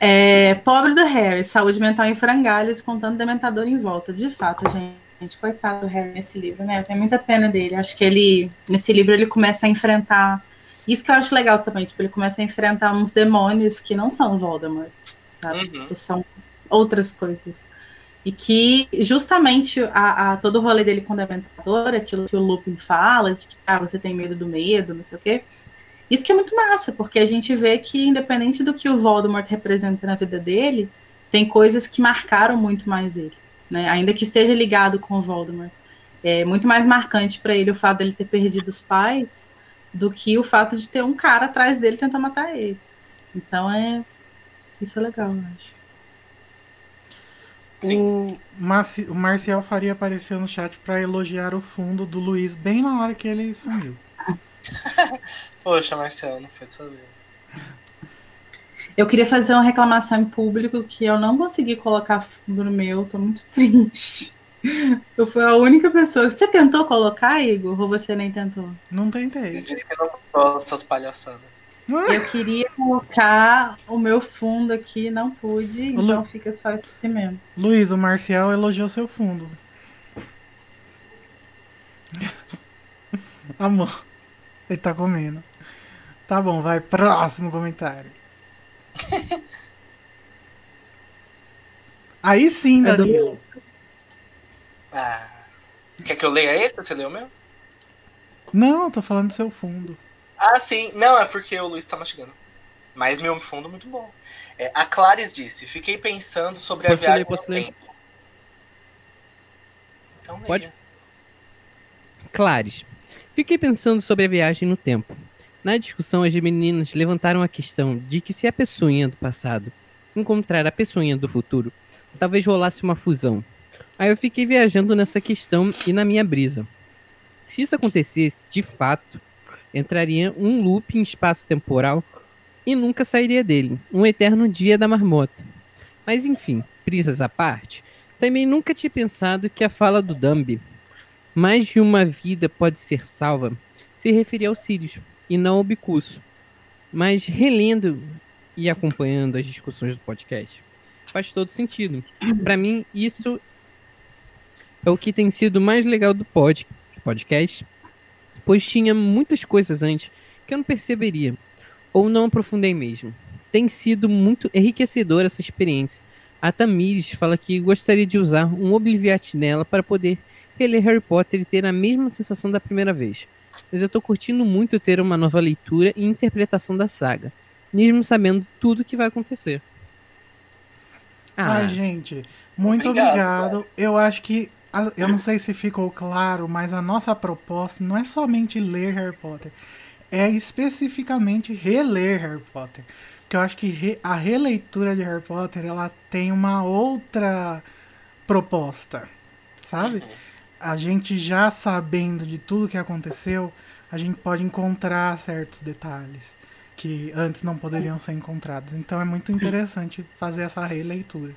É, pobre do Harry, saúde mental em frangalhos, com tanto dementador em volta. De fato, gente, coitado do Harry nesse livro, né? Eu tenho muita pena dele. Acho que ele, nesse livro, ele começa a enfrentar. Isso que eu acho legal também, tipo, ele começa a enfrentar uns demônios que não são Voldemort, sabe? Uhum. Tipo, são outras coisas. E que justamente a, a- todo o rolê dele com o Dementador, aquilo que o Lupin fala, de que ah, você tem medo do medo, não sei o quê. Isso que é muito massa, porque a gente vê que, independente do que o Voldemort representa na vida dele, tem coisas que marcaram muito mais ele. Né? Ainda que esteja ligado com o Voldemort. É muito mais marcante para ele o fato dele ter perdido os pais do que o fato de ter um cara atrás dele tentando matar ele. Então é. Isso é legal, eu acho. O, Marci- o Marcial Faria apareceu no chat pra elogiar o fundo do Luiz bem na hora que ele sumiu. Poxa, Marcelo, não foi vez. Eu queria fazer uma reclamação em público que eu não consegui colocar fundo no meu, tô muito triste. Eu fui a única pessoa. Você tentou colocar, Igor? Ou você nem tentou? Não Ele tentei. disse que não gostou dessas palhaçadas. Eu queria colocar o meu fundo aqui, não pude, Lu- então fica só aqui mesmo. Luiz, o Marcial elogiou seu fundo. Amor. Ele tá comendo. Tá bom, vai. Próximo comentário. Aí sim, É do- Danilo. Ah. Quer que eu leia esse? Você leu mesmo? Não, eu tô falando do seu fundo. Ah, sim. Não, é porque o Luiz tá mastigando. Mas meu fundo é muito bom. É, a Clares disse: Fiquei pensando sobre a Posso viagem ler, posso no ler? tempo. Então, leia. Pode? Clares. Fiquei pensando sobre a viagem no tempo. Na discussão, as meninas levantaram a questão de que se a pessoinha do passado encontrar a pessoinha do futuro, talvez rolasse uma fusão. Aí eu fiquei viajando nessa questão e na minha brisa. Se isso acontecesse, de fato, entraria um loop em espaço temporal e nunca sairia dele, um eterno dia da marmota. Mas enfim, brisas à parte, também nunca tinha pensado que a fala do Dumby, mais de uma vida pode ser salva, se referia ao Sirius e não ao Bicuço. Mas relendo e acompanhando as discussões do podcast, faz todo sentido. Para mim, isso é o que tem sido mais legal do pod, podcast, pois tinha muitas coisas antes que eu não perceberia, ou não aprofundei mesmo. Tem sido muito enriquecedora essa experiência, A Tamires fala que gostaria de usar um Obliviate nela para poder reler Harry Potter e ter a mesma sensação da primeira vez. Mas eu tô curtindo muito ter uma nova leitura e interpretação da saga, mesmo sabendo tudo que vai acontecer. Ah. Ai, gente, muito obrigado. obrigado. Eu acho que eu não sei se ficou claro, mas a nossa proposta não é somente ler Harry Potter, é especificamente reler Harry Potter. Porque eu acho que re, a releitura de Harry Potter ela tem uma outra proposta, sabe? Uhum. A gente já sabendo de tudo que aconteceu, a gente pode encontrar certos detalhes que antes não poderiam ser encontrados. Então é muito interessante fazer essa releitura.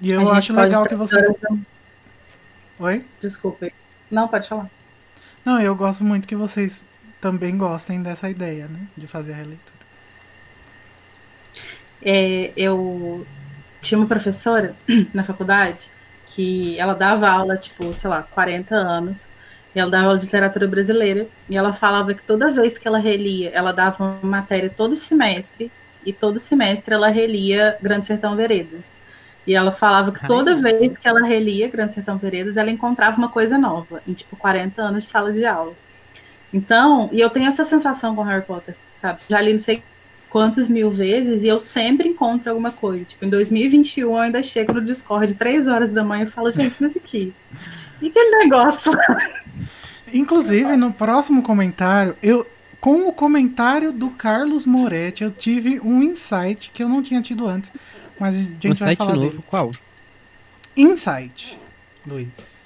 E eu acho legal que vocês. Oi? Desculpe. Não, pode falar. Não, eu gosto muito que vocês também gostem dessa ideia, né? De fazer a releitura é, eu tinha uma professora na faculdade que ela dava aula, tipo, sei lá, 40 anos, e ela dava aula de literatura brasileira, e ela falava que toda vez que ela relia, ela dava uma matéria todo semestre, e todo semestre ela relia Grande Sertão Veredas. E ela falava que toda vez que ela relia Grande Sertão Veredas, ela encontrava uma coisa nova, em tipo 40 anos de sala de aula. Então, e eu tenho essa sensação com Harry Potter, sabe? Já li não sei quantas mil vezes e eu sempre encontro alguma coisa. Tipo, em 2021 eu ainda chego no Discord três horas da manhã e falo, gente, mas aqui? E aquele negócio Inclusive, no próximo comentário, eu. Com o comentário do Carlos Moretti, eu tive um insight que eu não tinha tido antes. Mas a gente um vai falar novo, dele. qual? Insight, Luiz.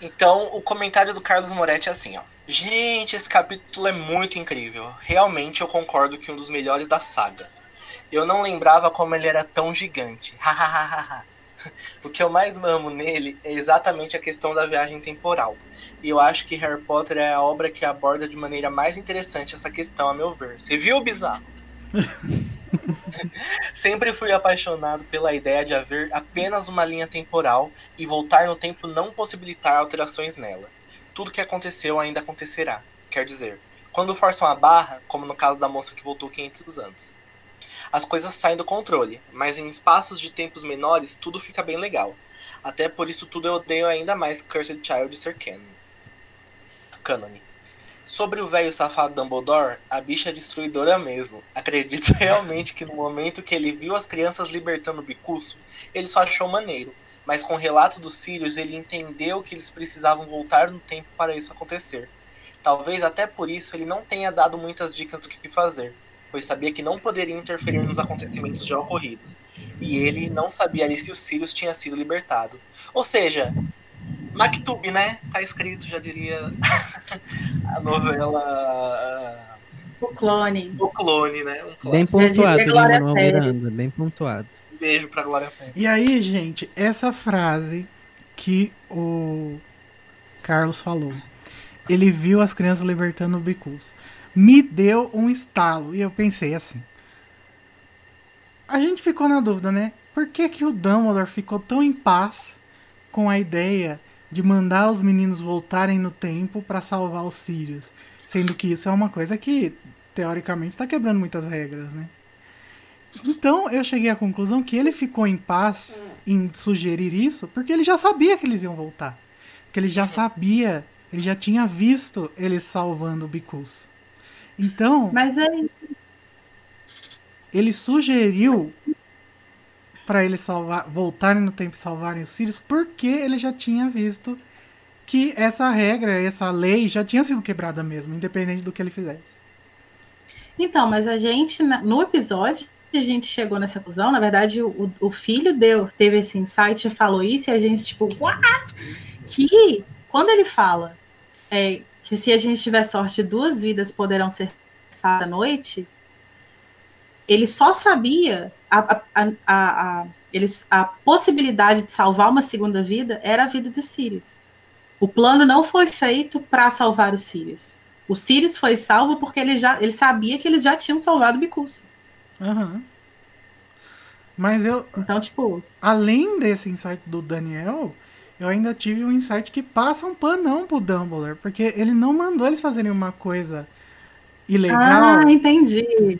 Então, o comentário do Carlos Moretti é assim, ó. Gente, esse capítulo é muito incrível. Realmente eu concordo que um dos melhores da saga. Eu não lembrava como ele era tão gigante. o que eu mais amo nele é exatamente a questão da viagem temporal. E eu acho que Harry Potter é a obra que aborda de maneira mais interessante essa questão, a meu ver. Você viu, Bizarro? Sempre fui apaixonado pela ideia de haver apenas uma linha temporal e voltar no tempo não possibilitar alterações nela tudo que aconteceu ainda acontecerá. Quer dizer, quando forçam a barra, como no caso da moça que voltou 500 anos. As coisas saem do controle, mas em espaços de tempos menores tudo fica bem legal. Até por isso tudo eu odeio ainda mais Cursed Child ser canon. Canone. Sobre o velho safado Dumbledore, a bicha é destruidora mesmo. Acredito realmente que no momento que ele viu as crianças libertando o bicuço, ele só achou maneiro mas com o relato dos Sirius ele entendeu que eles precisavam voltar no tempo para isso acontecer. Talvez até por isso ele não tenha dado muitas dicas do que fazer, pois sabia que não poderia interferir nos acontecimentos já ocorridos. E ele não sabia ali se o Sirius tinha sido libertado. Ou seja, Maktub, né? Tá escrito, já diria a novela. O clone. O clone, né? Um bem pontuado, Manuel Miranda, bem pontuado beijo pra Glória Pérez. E aí, gente, essa frase que o Carlos falou. Ele viu as crianças libertando o Bicus. Me deu um estalo. E eu pensei assim. A gente ficou na dúvida, né? Por que, que o Dumbledore ficou tão em paz com a ideia de mandar os meninos voltarem no tempo para salvar os Sirius? Sendo que isso é uma coisa que, teoricamente, tá quebrando muitas regras, né? Então eu cheguei à conclusão que ele ficou em paz em sugerir isso porque ele já sabia que eles iam voltar. Que ele já sabia, ele já tinha visto eles salvando o Bicus. Então. Mas aí. Ele sugeriu para eles salvar, voltarem no tempo e salvarem os Sirius porque ele já tinha visto que essa regra, essa lei já tinha sido quebrada mesmo, independente do que ele fizesse. Então, mas a gente, no episódio, a gente chegou nessa conclusão, na verdade, o, o filho deu, teve esse insight e falou isso, e a gente, tipo, what? Que quando ele fala é, que se a gente tiver sorte, duas vidas poderão ser passadas à noite, ele só sabia a, a, a, a, eles, a possibilidade de salvar uma segunda vida era a vida dos Sirius. O plano não foi feito para salvar os Sirius. O Sirius foi salvo porque ele já ele sabia que eles já tinham salvado o Bicurso. Uhum. Mas eu. Então, tipo. Além desse insight do Daniel, eu ainda tive um insight que passa um panão pro Dumbledore. Porque ele não mandou eles fazerem uma coisa ilegal. Ah, entendi.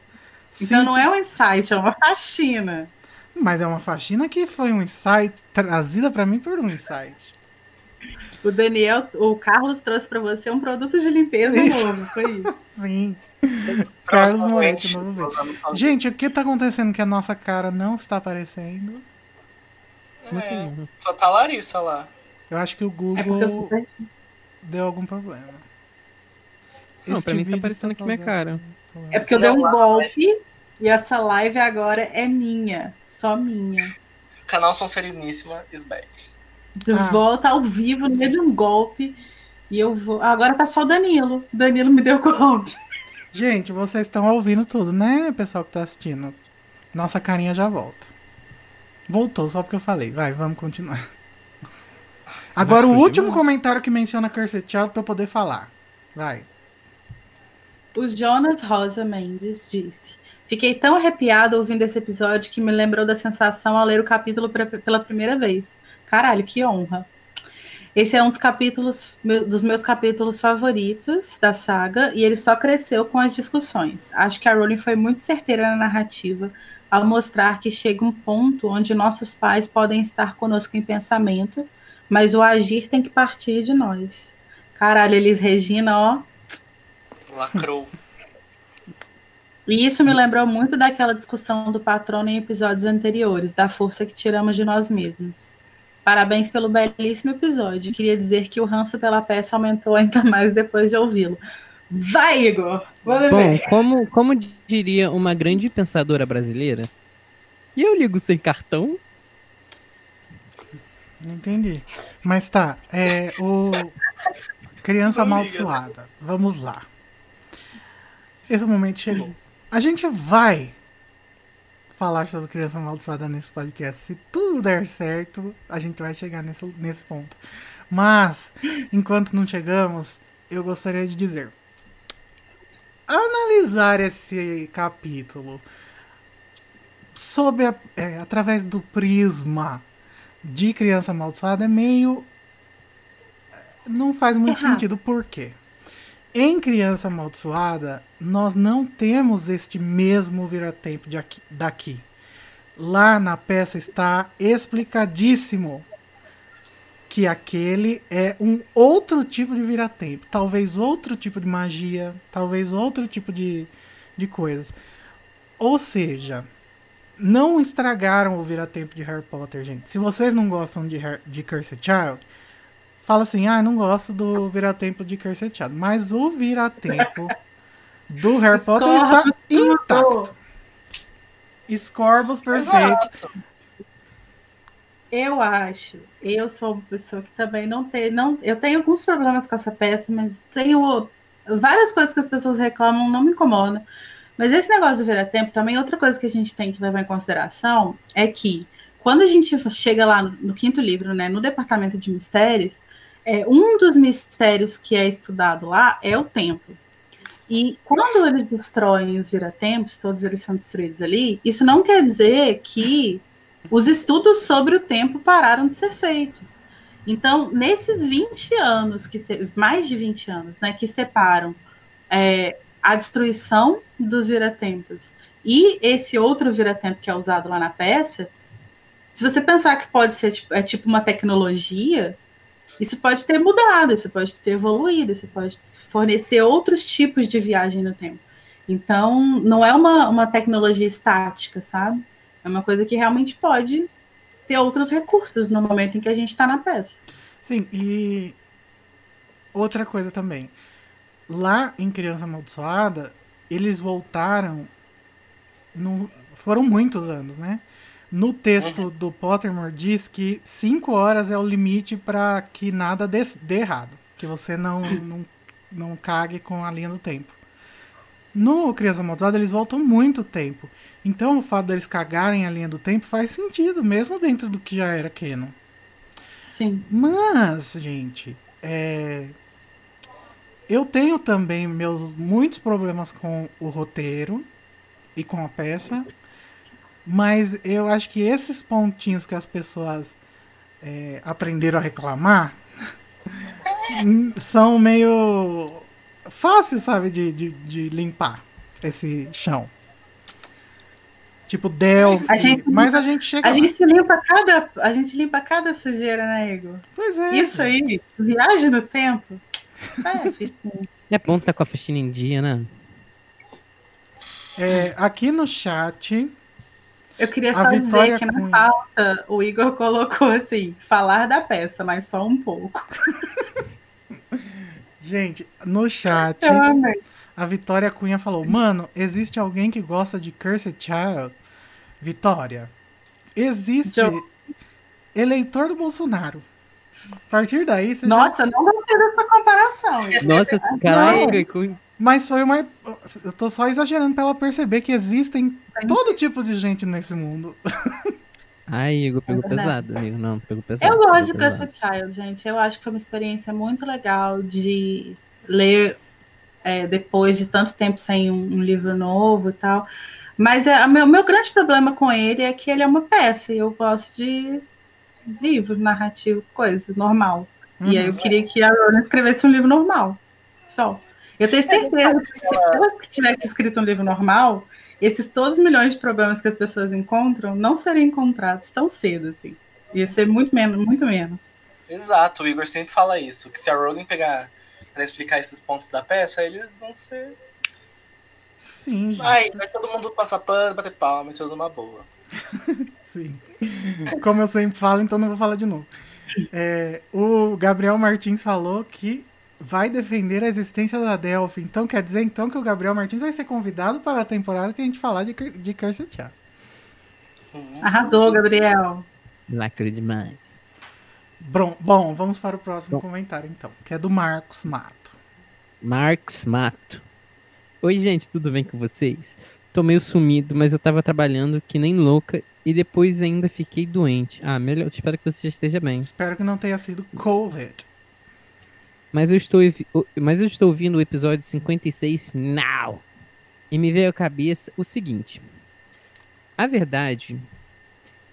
Sim. Então não é um insight, é uma faxina. Mas é uma faxina que foi um insight, trazida pra mim por um insight. O Daniel, o Carlos trouxe pra você um produto de limpeza Isso. novo, foi isso. Sim. Carlos Moretti, novo vídeo. Gente, o que tá acontecendo que a nossa cara não está aparecendo? Como É, assim? Só tá a Larissa lá. Eu acho que o É Google per- deu algum problema. Não, Este pra mim tá aparecendo está aqui minha cara. É porque eu dei um Não, golpe e essa live agora é minha, só minha. Canal Sonsereníssima is back. De Ah. volta ao vivo, no meio de um golpe. E eu vou. Agora tá só o Danilo. O Danilo me deu golpe. Gente, vocês estão ouvindo tudo, né, pessoal que tá assistindo? Nossa carinha já volta. Voltou, só porque eu falei. Vai, vamos continuar. Agora, o último comentário que menciona Cursed Child pra eu poder falar. Vai. O Jonas Rosa Mendes disse: Fiquei tão arrepiado ouvindo esse episódio que me lembrou da sensação ao ler o capítulo pre- pela primeira vez. Caralho, que honra. Esse é um dos capítulos, dos meus capítulos favoritos da saga, e ele só cresceu com as discussões. Acho que a Rowling foi muito certeira na narrativa ao mostrar que chega um ponto onde nossos pais podem estar conosco em pensamento, mas o agir tem que partir de nós. Caralho, Elis Regina, ó, Lacrou. E isso me lembrou muito daquela discussão do patrono em episódios anteriores, da força que tiramos de nós mesmos. Parabéns pelo belíssimo episódio. Queria dizer que o ranço pela peça aumentou ainda mais depois de ouvi-lo. Vai, Igor! Bom, como, como diria uma grande pensadora brasileira, e eu ligo sem cartão? Entendi. Mas tá, é o. Criança amaldiçoada. Vamos lá. Esse momento chegou. A gente vai falar sobre criança amaldiçoada nesse podcast. Se tudo der certo, a gente vai chegar nesse, nesse ponto. Mas, enquanto não chegamos, eu gostaria de dizer. Analisar esse capítulo sob a- é, através do prisma de criança amaldiçoada é meio. Não faz muito Errado. sentido. Por quê? Em Criança Amaldiçoada, nós não temos este mesmo vira-tempo daqui. Lá na peça está explicadíssimo que aquele é um outro tipo de vira-tempo. Talvez outro tipo de magia, talvez outro tipo de, de coisas. Ou seja, não estragaram o vira-tempo de Harry Potter, gente. Se vocês não gostam de, de Cursed Child, fala assim, ah, não gosto do vira-tempo de Child. Mas o vira-tempo do Harry Potter está Escorre intacto. Scorbus perfeito. Eu acho, eu sou uma pessoa que também não tem, não, eu tenho alguns problemas com essa peça, mas tenho várias coisas que as pessoas reclamam, não me incomodam. Mas esse negócio do vira-tempo também, outra coisa que a gente tem que levar em consideração é que quando a gente chega lá no, no quinto livro, né, no departamento de mistérios, é, um dos mistérios que é estudado lá é o tempo. E quando eles destroem os viratempos, todos eles são destruídos ali, isso não quer dizer que os estudos sobre o tempo pararam de ser feitos. Então, nesses 20 anos, que se- mais de 20 anos, né, que separam é, a destruição dos viratempos e esse outro viratempo que é usado lá na peça, se você pensar que pode ser tipo, é tipo uma tecnologia, isso pode ter mudado, isso pode ter evoluído, isso pode fornecer outros tipos de viagem no tempo. Então, não é uma, uma tecnologia estática, sabe? É uma coisa que realmente pode ter outros recursos no momento em que a gente está na peça. Sim, e outra coisa também. Lá em Criança Amaldiçoada, eles voltaram. no- foram muitos anos, né? No texto do Pottermore diz que 5 horas é o limite para que nada dê, dê errado. Que você não, não, não cague com a linha do tempo. No Criança Amaldiçoada, eles voltam muito tempo. Então, o fato deles cagarem a linha do tempo faz sentido, mesmo dentro do que já era canon. Sim. Mas, gente, é... eu tenho também meus muitos problemas com o roteiro e com a peça, mas eu acho que esses pontinhos que as pessoas é, aprenderam a reclamar são meio fáceis, sabe, de, de, de limpar esse chão. Tipo Delphi. A gente- mas a gente chega A lá. gente limpa cada, a gente limpa cada sujeira, né, Igor? Pois é. Isso aí, viagem no tempo. É. É bom estar com a faxina em dia, né? É, aqui no chat, Eu queria só dizer que na Cunha. pauta o Igor colocou assim, falar da peça, mas só um pouco. gente, no chat, a Vitória Cunha falou: Mano, existe alguém que gosta de Cursed Child? Vitória, existe Jo- eleitor do Bolsonaro. A partir daí, você já Nossa, não gostei dessa comparação. Nossa, caraca, com- Mas foi uma. Eu tô só exagerando pra ela perceber que existem todo tipo de gente nesse mundo. Ai, Igor, pegou É pesado, amigo. Não, pegou pesado. Eu gosto de. Cursed Child, gente. Eu acho que foi uma experiência muito legal de ler é, depois de tanto tempo sem um, um livro novo e tal. Mas é, o meu, meu grande problema com ele é que ele é uma peça e eu gosto de livro, narrativo, coisa normal. E aí eu Uhum. queria que a Rowling escrevesse um livro normal. Só. Eu tenho certeza que se ela tivesse escrito um livro normal, esses todos os milhões de problemas que as pessoas encontram não seriam encontrados tão cedo, assim. Ia ser muito menos, muito menos. Exato, o Igor sempre fala isso, que se a Rowling pegar pra explicar esses pontos da peça, eles vão ser. Sim, gente. Ai, vai todo mundo passar pano, bater palma e tudo numa boa. Sim. Como eu sempre falo, então não vou falar de novo. É, o Gabriel Martins falou que vai defender a existência da Delphi. Então quer dizer então que o Gabriel Martins vai ser convidado para a temporada que a gente falar de, de Cursed Child. Arrasou, Gabriel. Lacre demais. Bom, bom, vamos para o próximo Bom. comentário então, que é do Marcos Mato. Marcos Mato. Oi, gente, tudo bem com vocês? Tô meio sumido, mas eu tava trabalhando que nem louca e depois ainda fiquei doente. Ah, melhor, espero que você já esteja bem. Espero que não tenha sido Covid. Mas eu estou, mas eu estou ouvindo o episódio 56 now. E me veio à cabeça o seguinte. A verdade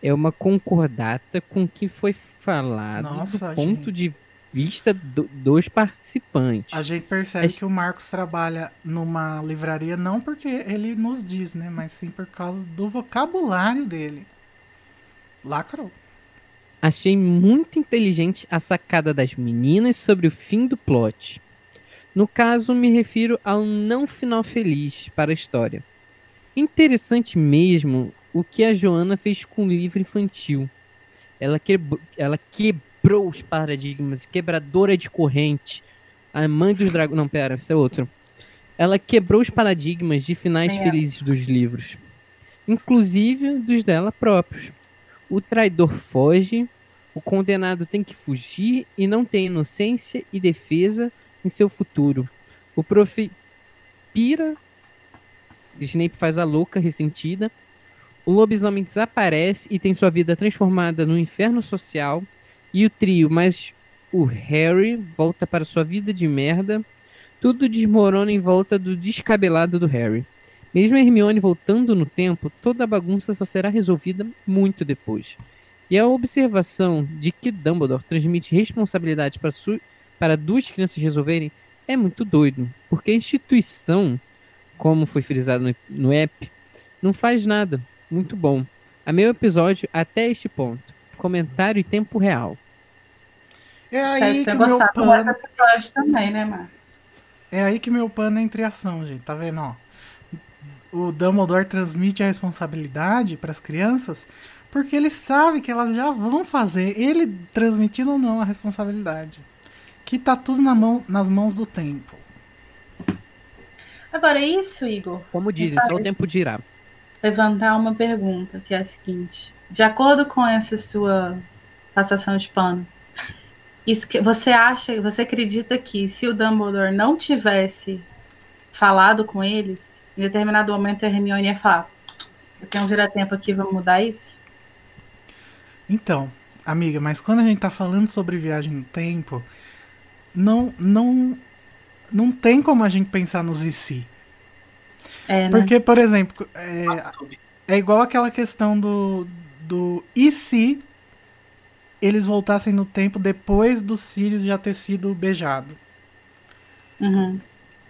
é uma concordata com o que foi falado Nossa, do ponto gente. de vista do- dos participantes. A gente percebe que o Marcos trabalha numa livraria não porque ele nos diz, né, mas sim por causa do vocabulário dele. Lacrou. Achei muito inteligente a sacada das meninas sobre o fim do plot. No caso, me refiro ao não final feliz para a história. Interessante mesmo o que a Joana fez com o livro infantil. Ela, quebrou, ela quebrou os paradigmas, quebradora de corrente. A mãe dos dragões. Não, pera, isso é outro. Ela quebrou os paradigmas de finais É. felizes dos livros, inclusive dos dela próprios. O traidor foge, o condenado tem que fugir e não tem inocência e defesa em seu futuro. O profe pira, Snape faz a louca ressentida. O lobisomem desaparece e tem sua vida transformada no inferno social. E o trio, mas o Harry volta para sua vida de merda. Tudo desmorona em volta do descabelado do Harry. Mesmo a Hermione voltando no tempo, toda a bagunça só será resolvida muito depois. E a observação de que Dumbledore transmite responsabilidade para, su- para duas crianças resolverem é muito doido, porque a instituição, como foi frisado no, no app, não faz nada. Muito bom. Amei o episódio até este ponto. Comentário em tempo real. É aí que meu pano. episódio também, né, Marcos? É aí que meu pano entra em ação, gente. Tá vendo, ó? O Dumbledore transmite a responsabilidade para as crianças porque ele sabe que elas já vão fazer, ele transmitindo ou não a responsabilidade. Que tá tudo na mão, nas mãos do tempo. Agora, isso, Igor, Como dizem, só o tempo dirá. levantar uma pergunta, que é a seguinte. De acordo com essa sua passação de pano, isso que você acha, você acredita que se o Dumbledore não tivesse falado com eles, em determinado momento a Hermione ia falar: Eu tenho um vira-tempo aqui, vamos mudar isso? Então, amiga, mas quando a gente tá falando sobre viagem no tempo, não não não tem como a gente pensar nos e se. É, né? Porque, por exemplo, é. É igual aquela questão do, do e se eles voltassem no tempo depois do Sirius já ter sido beijado. Uhum.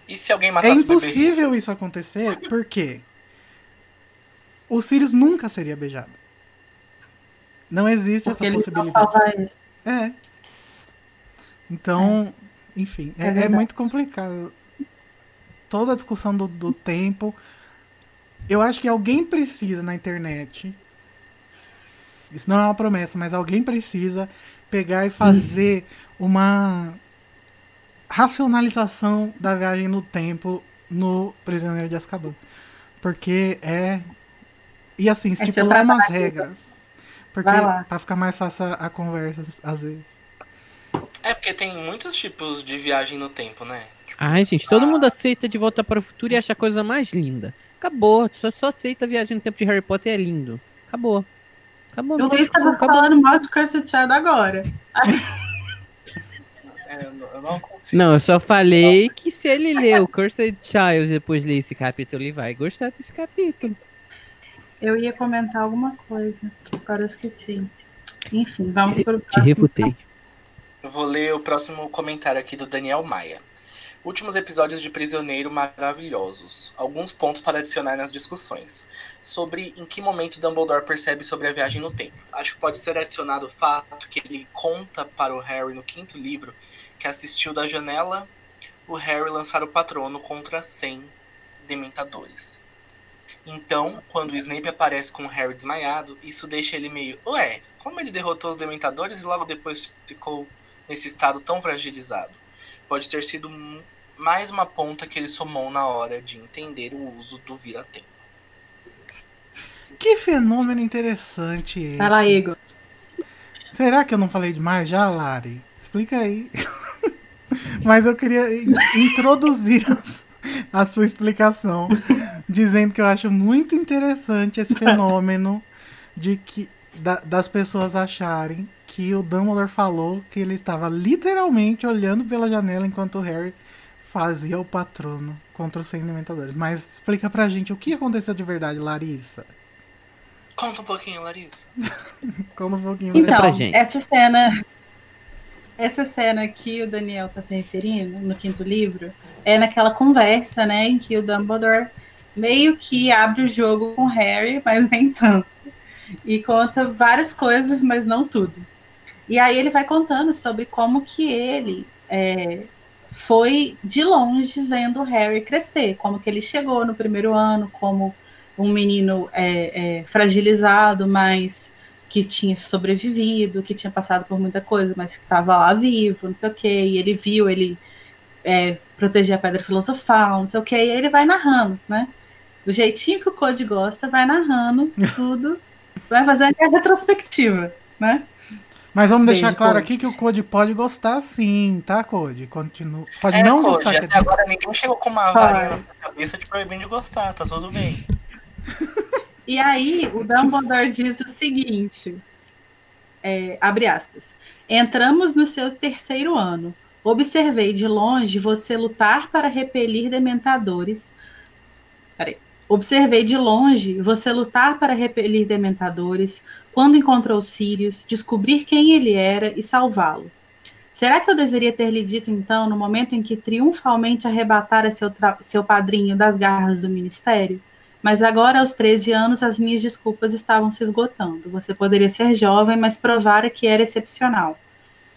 E se alguém É matasse o bebê? impossível isso acontecer, por quê? o Sirius nunca seria beijado. Não existe Porque essa possibilidade. É. Então, enfim, É é, é muito complicado. Toda a discussão do, do tempo. Eu acho que alguém precisa na internet. Isso não é uma promessa, mas alguém precisa pegar e fazer uma racionalização da viagem no tempo no Prisioneiro de Azkaban. Porque é. E assim, estipular trabalho. umas regras. Porque pra ficar mais fácil a, conversa, às vezes. É porque tem muitos tipos de viagem no tempo, né? Tipo, Ai, gente, todo mundo aceita de volta para o futuro e acha a coisa mais linda. Acabou. Só, só aceita a viagem no tempo de Harry Potter é lindo. Acabou. Acabou. Discussão, estava falando mal de Cursed Child agora. eu não- eu não consigo. Não, eu só falei que se ele ler o Cursed Child e depois ler esse capítulo, ele vai gostar desse capítulo. Eu ia comentar alguma coisa. Agora eu esqueci. Enfim, vamos para o Te próximo. refutei. Eu vou ler o próximo comentário aqui do Daniel Maia. Últimos episódios de Prisioneiro maravilhosos. Alguns pontos para adicionar nas discussões. Sobre em que momento Dumbledore percebe sobre a viagem no tempo. Acho que pode ser adicionado o fato que ele conta para o Harry no quinto livro que assistiu da janela o Harry lançar o patrono contra 100 dementadores. Então, quando o Snape aparece com o Harry desmaiado, isso deixa ele meio, ué, como ele derrotou os dementadores e logo depois ficou nesse estado tão fragilizado? Pode ter sido mais uma ponta que ele somou na hora de entender o uso do vira-tempo. Que fenômeno interessante esse. Vai lá, Igor. Será que eu não falei demais já, Lari? Explica aí. Mas eu queria in- introduzir a sua explicação, dizendo que eu acho muito interessante esse fenômeno de que da- das pessoas acharem que o Dumbledore falou que ele estava literalmente olhando pela janela enquanto o Harry fazia o patrono contra os 100 dementadores. Mas explica pra gente o que aconteceu de verdade, Larissa. Conta um pouquinho, Larissa. Conta um pouquinho. Então, pra gente. essa cena. Essa cena que o Daniel está se referindo no quinto livro é naquela conversa, né, em que o Dumbledore meio que abre o jogo com o Harry, mas nem tanto. E conta várias coisas, mas não tudo. E aí ele vai contando sobre como que ele é, foi de longe vendo o Harry crescer, como que ele chegou no primeiro ano como um menino é, é, fragilizado, mas que tinha sobrevivido, que tinha passado por muita coisa, mas que estava lá vivo, não sei o quê, e ele viu ele é, proteger a pedra filosofal, não sei o quê, e aí ele vai narrando, né? Do jeitinho que o Code gosta, vai narrando tudo, vai fazendo a retrospectiva, né? Mas vamos deixar claro Code. aqui que o Code pode gostar sim, tá, Code? Continua. Pode É, não Code, gostar. até agora ninguém chegou com uma varinha na cabeça te proibindo de gostar, tá tudo bem. E aí o Dumbledore diz o seguinte, é, abre aspas, entramos no seu terceiro ano. Observei de longe você lutar para repelir dementadores. Peraí. Observei de longe você lutar para repelir dementadores, quando encontrou Sirius, descobrir quem ele era e salvá-lo. Será que eu deveria ter lhe dito então, no momento em que triunfalmente arrebatara seu, seu padrinho das garras do ministério? Mas agora, aos 13 anos, as minhas desculpas estavam se esgotando. Você poderia ser jovem, mas provara que era excepcional.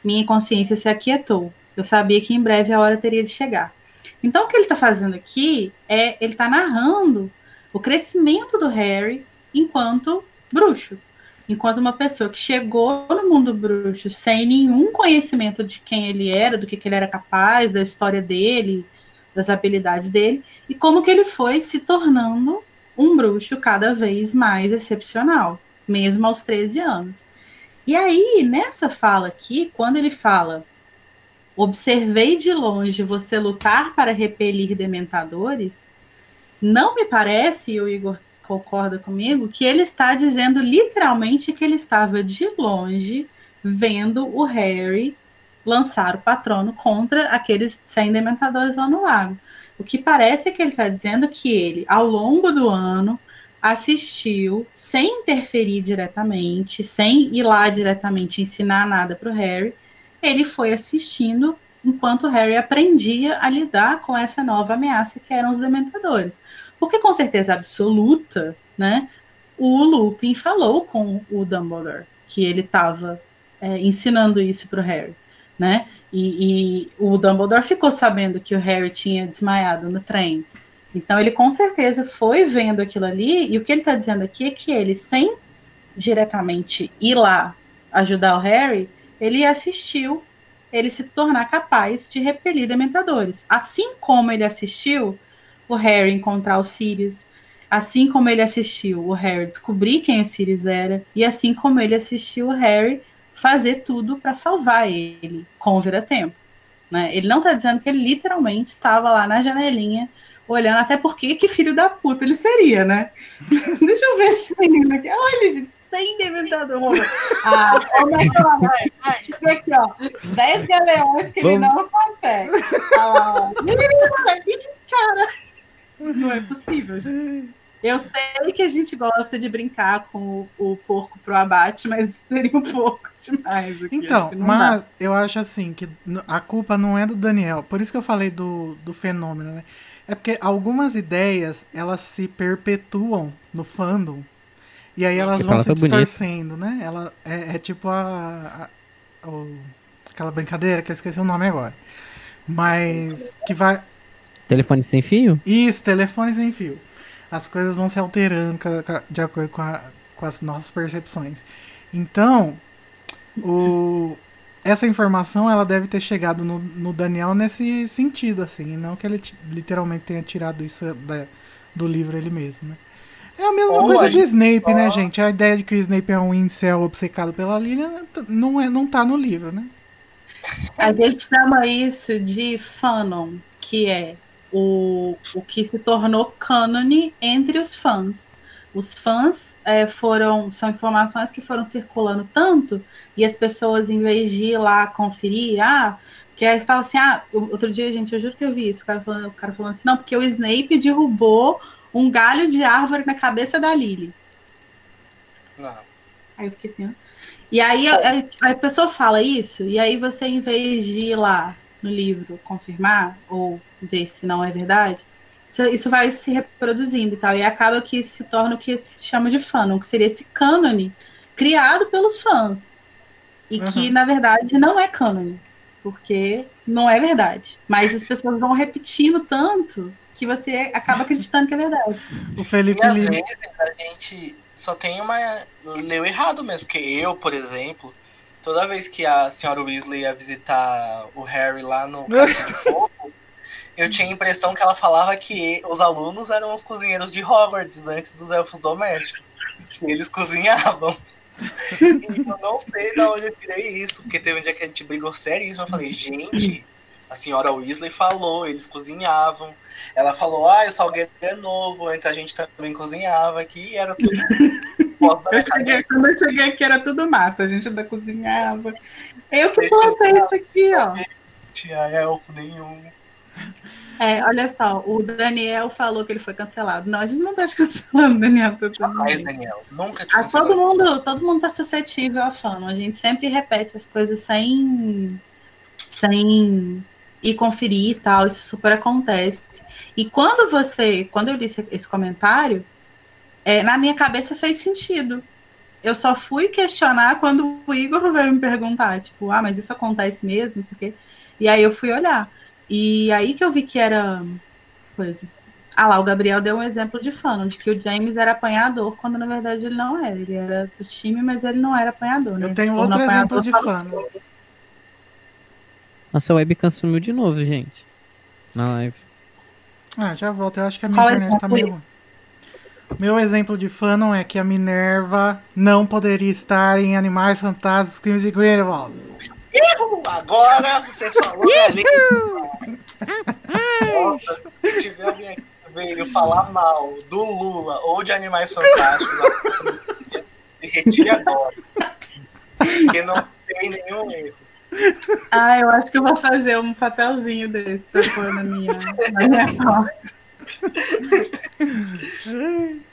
Minha consciência se aquietou. Eu sabia que em breve a hora teria de chegar. Então, o que ele está fazendo aqui é ele está narrando o crescimento do Harry enquanto bruxo. Enquanto uma pessoa que chegou no mundo bruxo sem nenhum conhecimento de quem ele era, do que, que ele era capaz, da história dele, das habilidades dele, e como que ele foi se tornando um bruxo cada vez mais excepcional, mesmo aos 13 anos. E aí, nessa fala aqui, quando ele fala observei de longe você lutar para repelir dementadores, não me parece, e o Igor concorda comigo, que ele está dizendo literalmente que ele estava de longe vendo o Harry lançar o patrono contra aqueles 100 dementadores lá no lago. O que parece é que ele está dizendo que ele, ao longo do ano, assistiu sem interferir diretamente, sem ir lá diretamente ensinar nada para o Harry, ele foi assistindo enquanto o Harry aprendia a lidar com essa nova ameaça que eram os dementadores. Porque com certeza absoluta, né? o Lupin falou com o Dumbledore que ele estava é, ensinando isso para o Harry, né? E, e, o Dumbledore ficou sabendo que o Harry tinha desmaiado no trem. Então ele com certeza foi vendo aquilo ali, e o que ele está dizendo aqui é que ele, sem diretamente ir lá ajudar o Harry, ele assistiu ele se tornar capaz de repelir dementadores. Assim como ele assistiu o Harry encontrar o Sirius, assim como ele assistiu o Harry descobrir quem o Sirius era, e assim como ele assistiu o Harry fazer tudo para salvar ele com o vira-tempo. Né? Ele não está dizendo que ele literalmente estava lá na janelinha olhando, até porque que filho da puta ele seria, né? Deixa eu ver esse menino aqui. Olha, gente, sem dementador. Ah, Chega aqui, ó. 10 galeões que Vamos. ele não consegue. Ah, cara, não é possível, gente. Eu sei que a gente gosta de brincar com o, o porco pro abate, mas seria um pouco demais. Aqui. Então, mas dá. eu acho assim que a culpa não é do Daniel. Por isso que eu falei do, do fenômeno, né? É porque algumas ideias elas se perpetuam no fandom e aí elas vão se tá distorcendo, bonito. né? Ela é, é tipo a, a, a, aquela brincadeira que eu esqueci o nome agora. Mas que vai. Telefone sem fio? Isso, telefone sem fio. As coisas vão se alterando de acordo com, a, com as nossas percepções. Então, o, essa informação ela deve ter chegado no, no Daniel nesse sentido, assim, não que ele literalmente tenha tirado isso da, do livro ele mesmo, né? É a mesma Ou coisa a do Snape, só... né, gente? A ideia de que o Snape é um incel obcecado pela Lilian não, é, não tá no livro, né? A gente chama isso de fanon, que é o, o que se tornou cânone entre os fãs. Os fãs é, foram, são informações que foram circulando tanto, e as pessoas, em vez de ir lá conferir, ah, que aí fala assim, ah, outro dia, gente, eu juro que eu vi isso, o cara falando, o cara falando assim, não, porque o Snape derrubou um galho de árvore na cabeça da Lily. Não. Aí eu fiquei assim, ó. E aí a, a, pessoa fala isso, e aí você, em vez de ir lá no livro confirmar, ou ver se não é verdade, isso vai se reproduzindo e tal. E acaba que se torna o que se chama de fandom, que seria esse cânone criado pelos fãs. E uhum. que, na verdade, não é cânone. Porque não é verdade. Mas as pessoas vão repetindo tanto que você acaba acreditando que é verdade. O Felipe e às Lima. vezes a gente só tem uma. leu errado mesmo, porque eu, por exemplo, toda vez que a senhora Weasley ia visitar o Harry lá no Cássio de Fogo, eu tinha a impressão que ela falava que os alunos eram os cozinheiros de Hogwarts antes dos elfos domésticos. Que eles cozinhavam. e eu não sei de onde eu tirei isso, porque teve um dia que a gente brigou seríssimo. Eu falei, gente, a senhora Weasley falou, eles cozinhavam. Ela falou, ah, o salgueiro é novo, antes a gente também cozinhava aqui, e era tudo. Eu cheguei, quando eu cheguei aqui era tudo mato, a gente ainda cozinhava. Eu que postei isso aqui, ó. Tinha elfo nenhum. É, olha só, o Daniel falou que ele foi cancelado. Não, a gente não tá cancelando o Daniel. Jamais, Daniel. Nunca te ah, todo mundo, todo mundo tá suscetível à fama. A gente sempre repete as coisas sem, sem e conferir e tal, isso super acontece. E quando você, quando eu li esse comentário, é, na minha cabeça fez sentido. Eu só fui questionar quando o Igor veio me perguntar, tipo, ah, mas isso acontece mesmo, não sei o quê. E aí eu fui olhar. E aí que eu vi que era coisa. Ah lá, o Gabriel deu um exemplo de fã, de que o James era apanhador, quando na verdade ele não era. Ele era do time, mas ele não era apanhador. Né? Eu tenho outro exemplo de fã. Nossa, a webcam sumiu de novo, gente. Na live. Ah, já volto. Eu acho que a minha Qual internet tá meio. Meu exemplo de fã é que a Minerva não poderia estar em Animais Fantásticos Crimes de Grindelwald. Agora você falou ali. Nossa, se tiver alguém aqui veio falar mal do Lula ou de Animais Fantásticos, retire agora. Porque não tem nenhum erro. Ah, eu acho que eu vou fazer um papelzinho desse pra pôr na minha, na minha foto.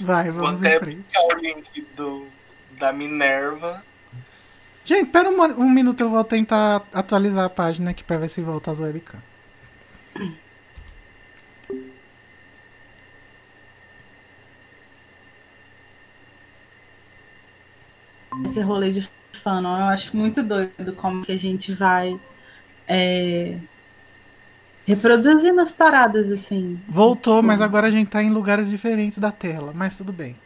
Vai, vamos Vou até em é frente. É o link do, da Minerva. Gente, pera um, um, minuto, eu vou tentar atualizar a página aqui pra ver se volta as webcam. Esse rolê de fã, eu acho muito doido como que a gente vai é, reproduzindo as paradas assim. Voltou, Tipo, mas agora a gente tá em lugares diferentes da tela, mas tudo bem.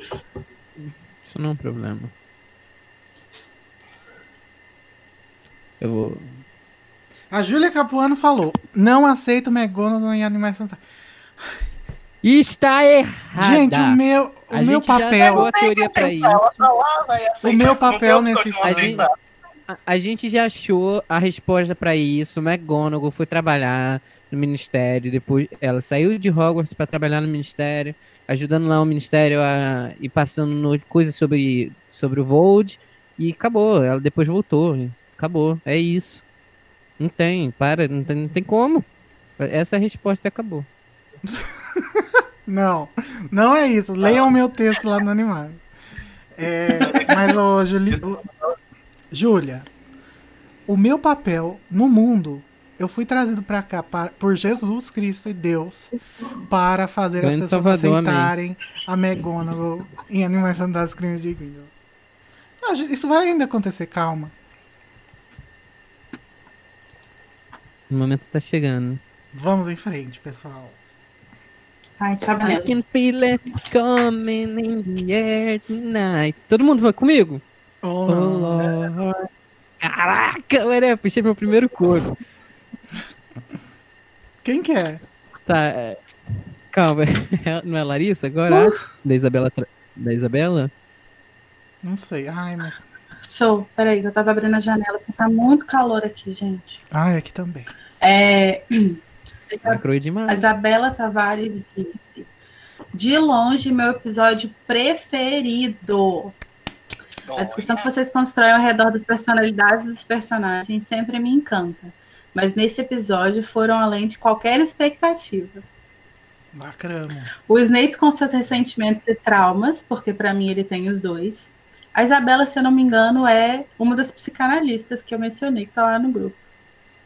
Isso não é um problema. Eu vou. A Júlia Capuano falou: não aceito McGonagall em Animais Fantásticos. Está errada! Gente, o meu, o A meu gente já papel. deu a teoria pra isso. Tá vai aceitar. meu papel nesse filme-. A, a gente já achou a resposta pra isso. McGonagall foi trabalhar no ministério. Depois ela saiu de Hogwarts pra trabalhar no ministério, ajudando lá o ministério a e passando no- coisas sobre sobre o Vold e acabou. Ela depois voltou. Acabou. É isso. Não tem, para, não tem, não tem como. Essa resposta acabou. Não, não é isso. Leiam o meu texto lá no Animais. É, mas, ô, Juli, Júlia, o meu papel no mundo, eu fui trazido pra cá para- por Jesus Cristo e Deus para fazer as Grande pessoas Salvador, amém. aceitarem a McGonagall em Animais Fantásticos Crimes de Grindelwald. Ah, Isso vai ainda acontecer, calma. O momento tá chegando. Vamos em frente, pessoal. Ai, tchau, I can feel it coming in the air tonight. Todo mundo vai comigo? Oh. Lord. Caraca, mané, puxei meu primeiro coro. Quem que é? Tá, é, calma, não é Larissa agora? Da Isabela? Da Isabela? Não sei. Ai, mas. Sou, peraí, eu tava abrindo a janela porque tá muito calor aqui, gente. Ai, aqui também. É, Lacrou a demais. Isabela Tavares disse: De longe, meu episódio preferido. A discussão que vocês constroem ao redor das personalidades dos personagens sempre me encanta. Mas nesse episódio foram além de qualquer expectativa. Lacramos. O Snape com seus ressentimentos e traumas, porque pra mim ele tem os dois. A Isabela, se eu não me engano, é uma das psicanalistas que eu mencionei, que tá lá no grupo.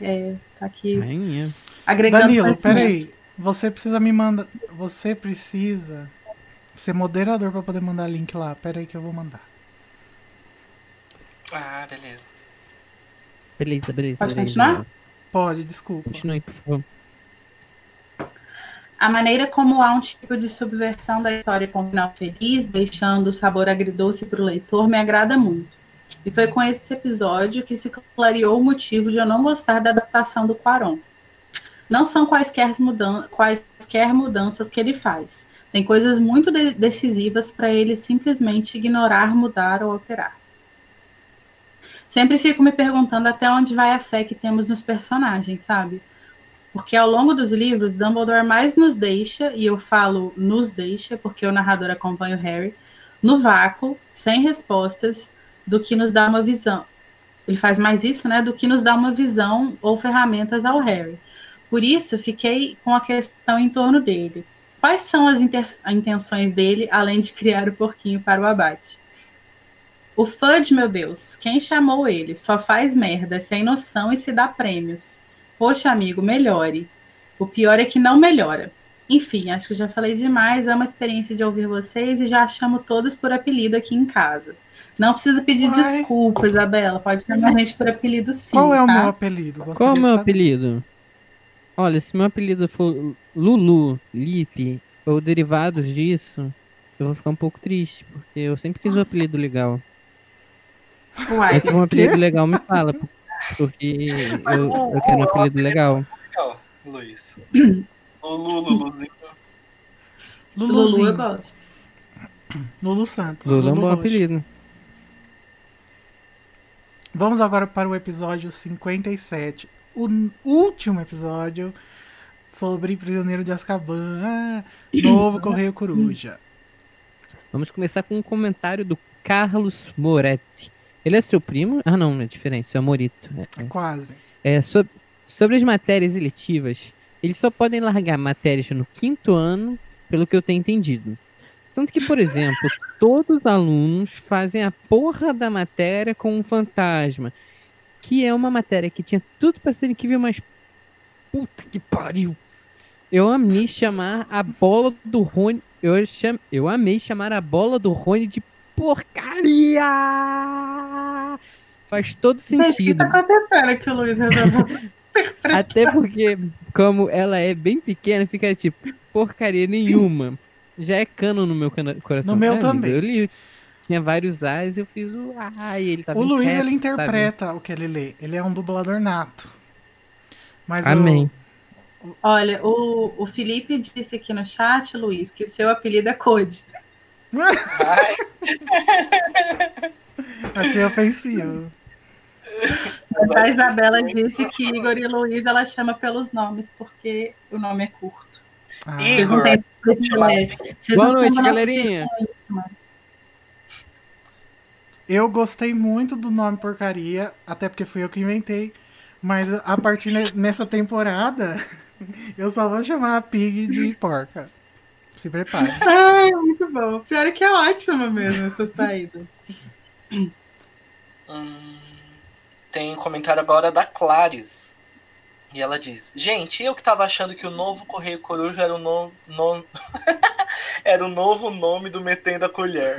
É, tá aqui Rainha. agregando Danilo, peraí. Você precisa me mandar. Você precisa ser moderador pra poder mandar link lá. Peraí que eu vou mandar. Ah, beleza. Beleza, beleza. Pode beleza. continuar? Pode, desculpa. Continue, por favor. A maneira como há um tipo de subversão da história com um final feliz, deixando o sabor agridoce para o leitor, me agrada muito. E foi com esse episódio que se clareou o motivo de eu não gostar da adaptação do Quaron. Não são quaisquer, mudan quaisquer mudanças que ele faz. Tem coisas muito de decisivas para ele simplesmente ignorar, mudar ou alterar. Sempre fico me perguntando até onde vai a fé que temos nos personagens, sabe? Porque ao longo dos livros, Dumbledore mais nos deixa, e eu falo nos deixa, porque o narrador acompanha o Harry, no vácuo, sem respostas, do que nos dá uma visão. Ele faz mais isso, né? Do que nos dá uma visão ou ferramentas ao Harry. Por isso, fiquei com a questão em torno dele. Quais são as intenções dele, além de criar o porquinho para o abate? O Fudge, meu Deus, quem chamou ele? Só faz merda, sem noção e se dá prêmios. Poxa, amigo, melhore. O pior é que não melhora. Enfim, acho que já falei demais. É uma experiência de ouvir vocês e já chamo todos por apelido aqui em casa. Não precisa pedir Uai. desculpa, Isabela. Pode chamar a gente por apelido sim. Qual é o tá? meu apelido? Gostaria Qual é o meu saber. apelido? Olha, se meu apelido for Lulu, Lipe ou derivados disso, eu vou ficar um pouco triste, porque eu sempre quis um apelido legal. Uai, Mas se for um apelido legal, me fala, porque eu, eu quero um apelido legal. Legal, Luiz. Lulu, Luluzinho. Lulu, eu gosto. Lulu Santos. Lulu é um bom Rocha. apelido. Vamos agora para o episódio 57. O último episódio sobre Prisioneiro de Azkaban. Ah, novo Correio Coruja. Vamos começar com um comentário do Carlos Moretti. Ele é seu primo? Ah, não, é diferente, seu Morito. É, é. Quase. É, sob- sobre as matérias eletivas, eles só podem largar matérias no quinto ano, pelo que eu tenho entendido. Tanto que, por exemplo, todos os alunos fazem a porra da matéria com um fantasma, que é uma matéria que tinha tudo pra ser incrível, mas puta que pariu. Eu amei chamar a bola do Rony, eu, cham, eu amei chamar a bola do Rony de porcaria! Faz todo Gente, o que sentido. tá acontecendo que o Luiz resolveu? Até porque, como ela é bem pequena, fica tipo, porcaria nenhuma. Já é cano no meu coração. No meu amigo, também. Eu li, tinha vários A's e eu fiz o A e ele tava o Luiz, caps, ele sabe? interpreta o que ele lê. Ele é um dublador nato. Mas o- Amém. Olha, o, o Felipe disse aqui no chat, Luiz, que seu apelido é Code. Ai, achei ofensivo. Mas a Isabela disse que Igor e Luiz ela chama pelos nomes, porque o nome é curto. Ah, Vocês não Igor, Boa noite, galerinha. Eu gostei muito do nome porcaria, até porque fui eu que inventei. Mas a partir ne- nessa temporada, eu só vou chamar a Pig de porca. Se prepare. Ai, muito bom. Pior é que é ótima mesmo essa saída. Hum, tem um comentário agora da Clares. E ela diz: Gente, eu que tava achando que o novo Correio Coruja era o, no, no- era o novo nome do Metendo a Colher.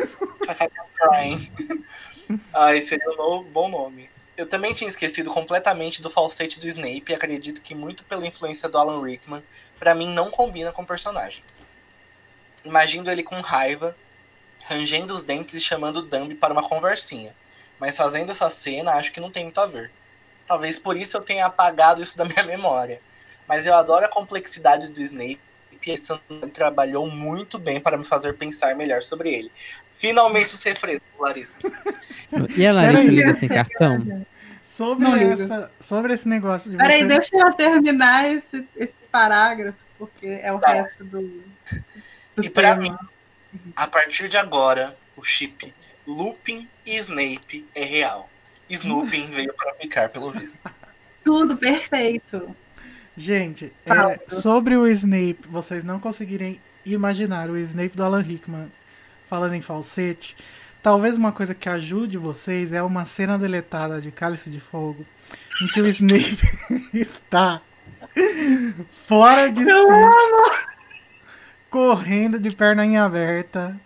Ah, esse seria um novo, bom nome. Eu também tinha esquecido completamente do falsete do Snape e acredito que muito pela influência do Alan Rickman, pra mim não combina com o personagem. Imagino ele com raiva, rangendo os dentes e chamando o Dumby para uma conversinha. Mas fazendo essa cena, acho que não tem muito a ver. Talvez por isso eu tenha apagado isso da minha memória. Mas eu adoro a complexidade do Snape e esse trabalhou muito bem para me fazer pensar melhor sobre ele. Finalmente os refrescos, Larissa. E a Larissa Peraí. liga sem cartão? Sobre, Não essa, sobre esse negócio de Peraí, você... deixa eu terminar esse, esse parágrafo, porque é o Tá. resto do. E pra tema. mim, a partir de agora, o chip Lupin e Snape é real. Snooping veio para ficar, pelo visto. Tudo perfeito. Gente, é, sobre o Snape, vocês não conseguirem imaginar o Snape do Alan Rickman falando em falsete, talvez uma coisa que ajude vocês é uma cena deletada de Cálice de Fogo, em que o Snape está fora de Eu si, correndo de perna em aberta,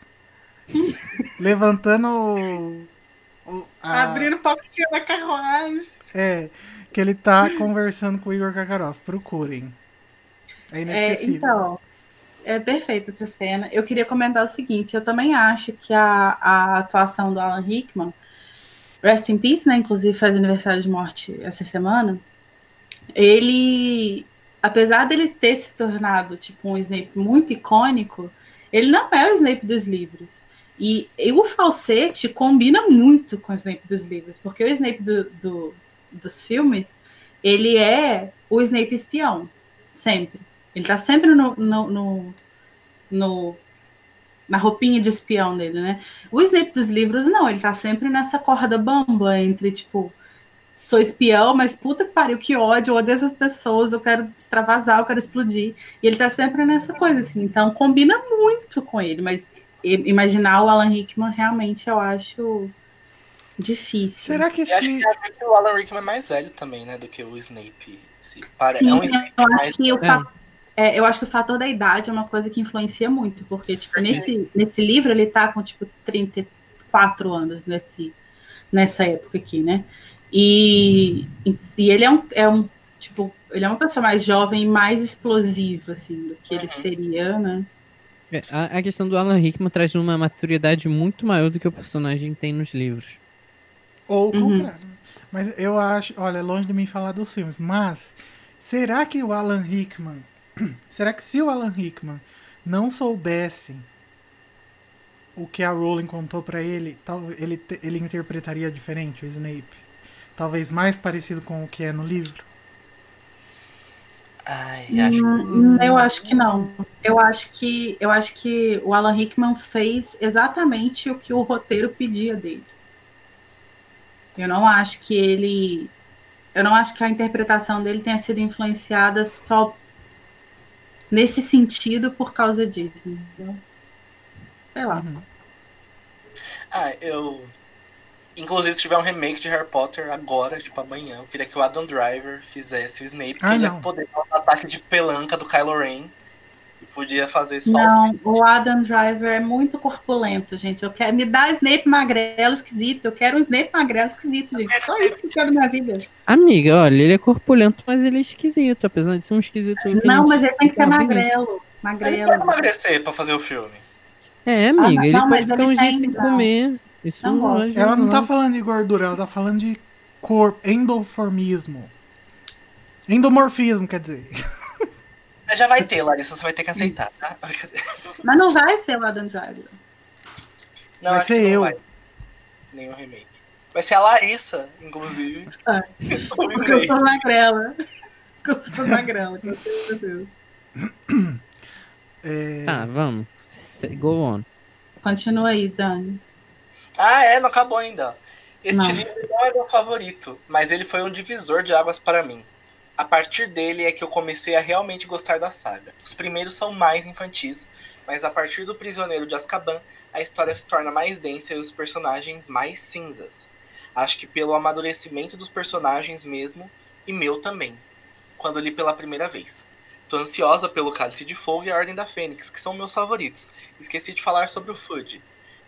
levantando o, o- a- Abrindo o pacotinho da carruagem. é, que ele tá conversando com o Igor Kakarov. Procurem. É É, inesquecível. então, é perfeita essa cena. Eu queria comentar o seguinte: eu também acho que a, a atuação do Alan Rickman, Rest in Peace, né? Inclusive faz aniversário de morte essa semana. Ele, apesar dele ter se tornado tipo um Snape muito icônico, ele não é o Snape dos livros. E, e o falsete combina muito com o Snape dos livros, porque o Snape do- do- dos filmes, ele é o Snape espião, sempre. Ele tá sempre no, no, no- no- na roupinha de espião dele, né? O Snape dos livros, não, ele tá sempre nessa corda bamba entre, tipo, sou espião, mas puta que pariu, que ódio, eu odeio essas pessoas, eu quero extravasar, eu quero explodir. E ele tá sempre nessa coisa, assim. Então, combina muito com ele, mas imaginar o Alan Rickman, realmente, eu acho difícil. Será que acho se. que, acho que o Alan Rickman é mais velho também, né? Do que o Snape. Se pare... Sim, é um Snape eu mais acho que o É. é, eu acho que o fator da idade é uma coisa que influencia muito, porque tipo, nesse, nesse livro ele tá com tipo 34 anos nesse, nessa época aqui, né? E, e- ele é um, é um tipo, ele é uma pessoa mais jovem e mais explosiva assim do que ele Uhum. seria, né? É, A, a questão do Alan Rickman traz uma maturidade muito maior do que o personagem tem nos livros. Ou o Uhum. contrário. Mas eu acho. Olha, é longe de mim falar dos filmes. Mas. Será que o Alan Rickman. Será que se o Alan Rickman não soubesse o que a Rowling contou pra ele, tal, ele, ele interpretaria diferente o Snape? Talvez mais parecido com o que é no livro? Ai, acho Hum, Eu acho que não. Eu acho que eu acho que o Alan Rickman fez exatamente o que o roteiro pedia dele. Eu não acho que ele eu não acho que a interpretação dele tenha sido influenciada só nesse sentido por causa disso. entendeu? Sei lá. Uhum. Ah, eu. Inclusive, se tiver um remake de Harry Potter agora, tipo amanhã, eu queria que o Adam Driver fizesse o Snape, porque Ah, ele não. ia poder dar um ataque de pelanca do Kylo Ren Podia fazer esse falso. Não, o Adam Driver é muito corpulento, gente. Eu quero me dá Snape magrelo esquisito. Eu quero um Snape magrelo esquisito, gente. Só isso que eu quero na minha vida. Amiga, olha, ele é corpulento, mas ele é esquisito, apesar de ser um esquisito. Não, gente mas ele tem que ser fica bonito. magrelo. Ele Magrelo. pode emagrecer pra fazer o filme. É, amiga, Ah, ele não, pode mas ficar ele uns dias tem, sem não. comer. Isso Não não gosto. Ela não tá falando de gordura, ela tá falando de corpo, endoformismo. Endomorfismo, quer dizer. Mas já vai ter, Larissa, você vai ter que aceitar, tá? Mas não vai ser o Adam Driver. Não, Vai ser que não eu. vai. Nenhum remake. Vai ser a Larissa, inclusive. Ah. Porque eu sou magrela. Porque eu sou magrela, com certeza. É, Tá, vamos. Go on. Continua aí, Dani. Ah, é, não acabou ainda. Este Não. livro não é meu favorito, mas ele foi um divisor de águas para mim. A partir dele é que eu comecei a realmente gostar da saga. Os primeiros são mais infantis, mas a partir do Prisioneiro de Azkaban, a história se torna mais densa e os personagens mais cinzas. Acho que pelo amadurecimento dos personagens mesmo, e meu também, quando li pela primeira vez. Tô ansiosa pelo Cálice de Fogo e a Ordem da Fênix, que são meus favoritos. Esqueci de falar sobre o Fudge.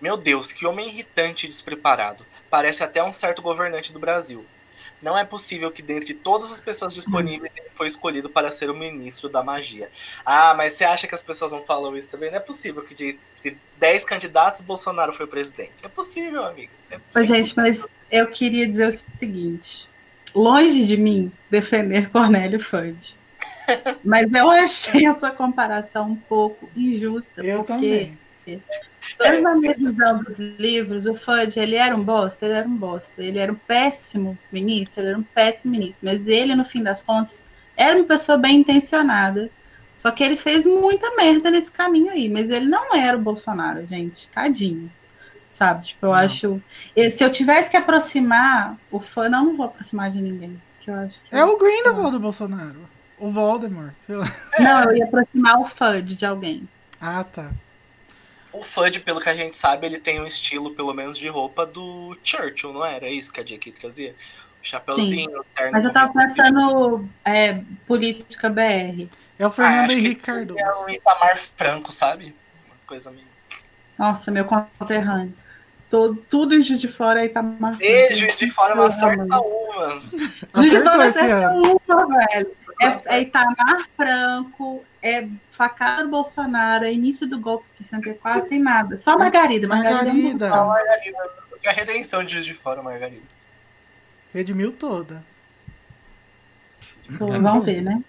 Meu Deus, que homem irritante e despreparado. Parece até um certo governante do Brasil. Não é possível que dentre todas as pessoas disponíveis ele foi escolhido para ser o ministro da magia. Ah, mas você acha que as pessoas não falam isso também? Não é possível que de, de 10 candidatos Bolsonaro foi presidente. É possível, amiga. É Mas, possível. gente, mas eu queria dizer o seguinte. Longe de mim defender Cornélio Fudge. Mas eu achei essa comparação um pouco injusta. eu porque também. Minha visão dos livros, o Fudge, ele era um bosta, ele era um bosta. Ele era um péssimo ministro, ele era um péssimo ministro. Mas ele, no fim das contas, era uma pessoa bem intencionada. Só que ele fez muita merda nesse caminho aí. Mas ele não era o Bolsonaro, gente. Tadinho. Sabe? Tipo, eu Não. acho. Se eu tivesse que aproximar o fã, não, não vou aproximar de ninguém. Que eu acho que... É o Grindelwald do Bolsonaro. O Voldemort, sei lá. Não, eu ia aproximar o Fudge de alguém. Ah, tá. O Fudge, pelo que a gente sabe, ele tem um estilo, pelo menos, de roupa do Churchill, não era isso que a Diakite fazia? O chapeuzinho, o terno. Mas eu tava pensando é, política BR. É o Ah, Fernando que Henrique Cardoso. É o Itamar Franco, sabe? Uma coisa meio. Nossa, meu conterrâneo. Todo, tudo em Juiz de Fora aí tá marcando. E Juiz de Fora não acerta uma. Juiz de Fora acerta uma, velho. É, é Itamar Franco, é facada do Bolsonaro, é início do golpe de 64, tem nada. Só Margarida. Margarida. é Margarida. Só a Margarida. Porque a redenção de Juiz de Fora, Margarida. Redimiu toda. bom. Vamos ver, né?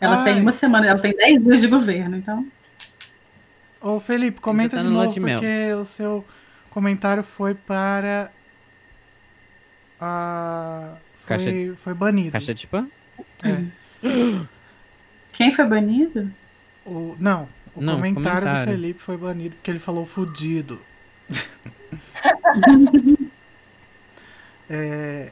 Ela Ai. tem uma semana, ela tem 10 dias de governo, então. Ô, Felipe, comenta tá de no novo, porque o seu comentário foi para. A. Foi, Caixa- foi banido. Caixa de spam? É. Quem foi banido? O, não, o Não, comentário, do comentário. Felipe foi banido porque ele falou fudido. é,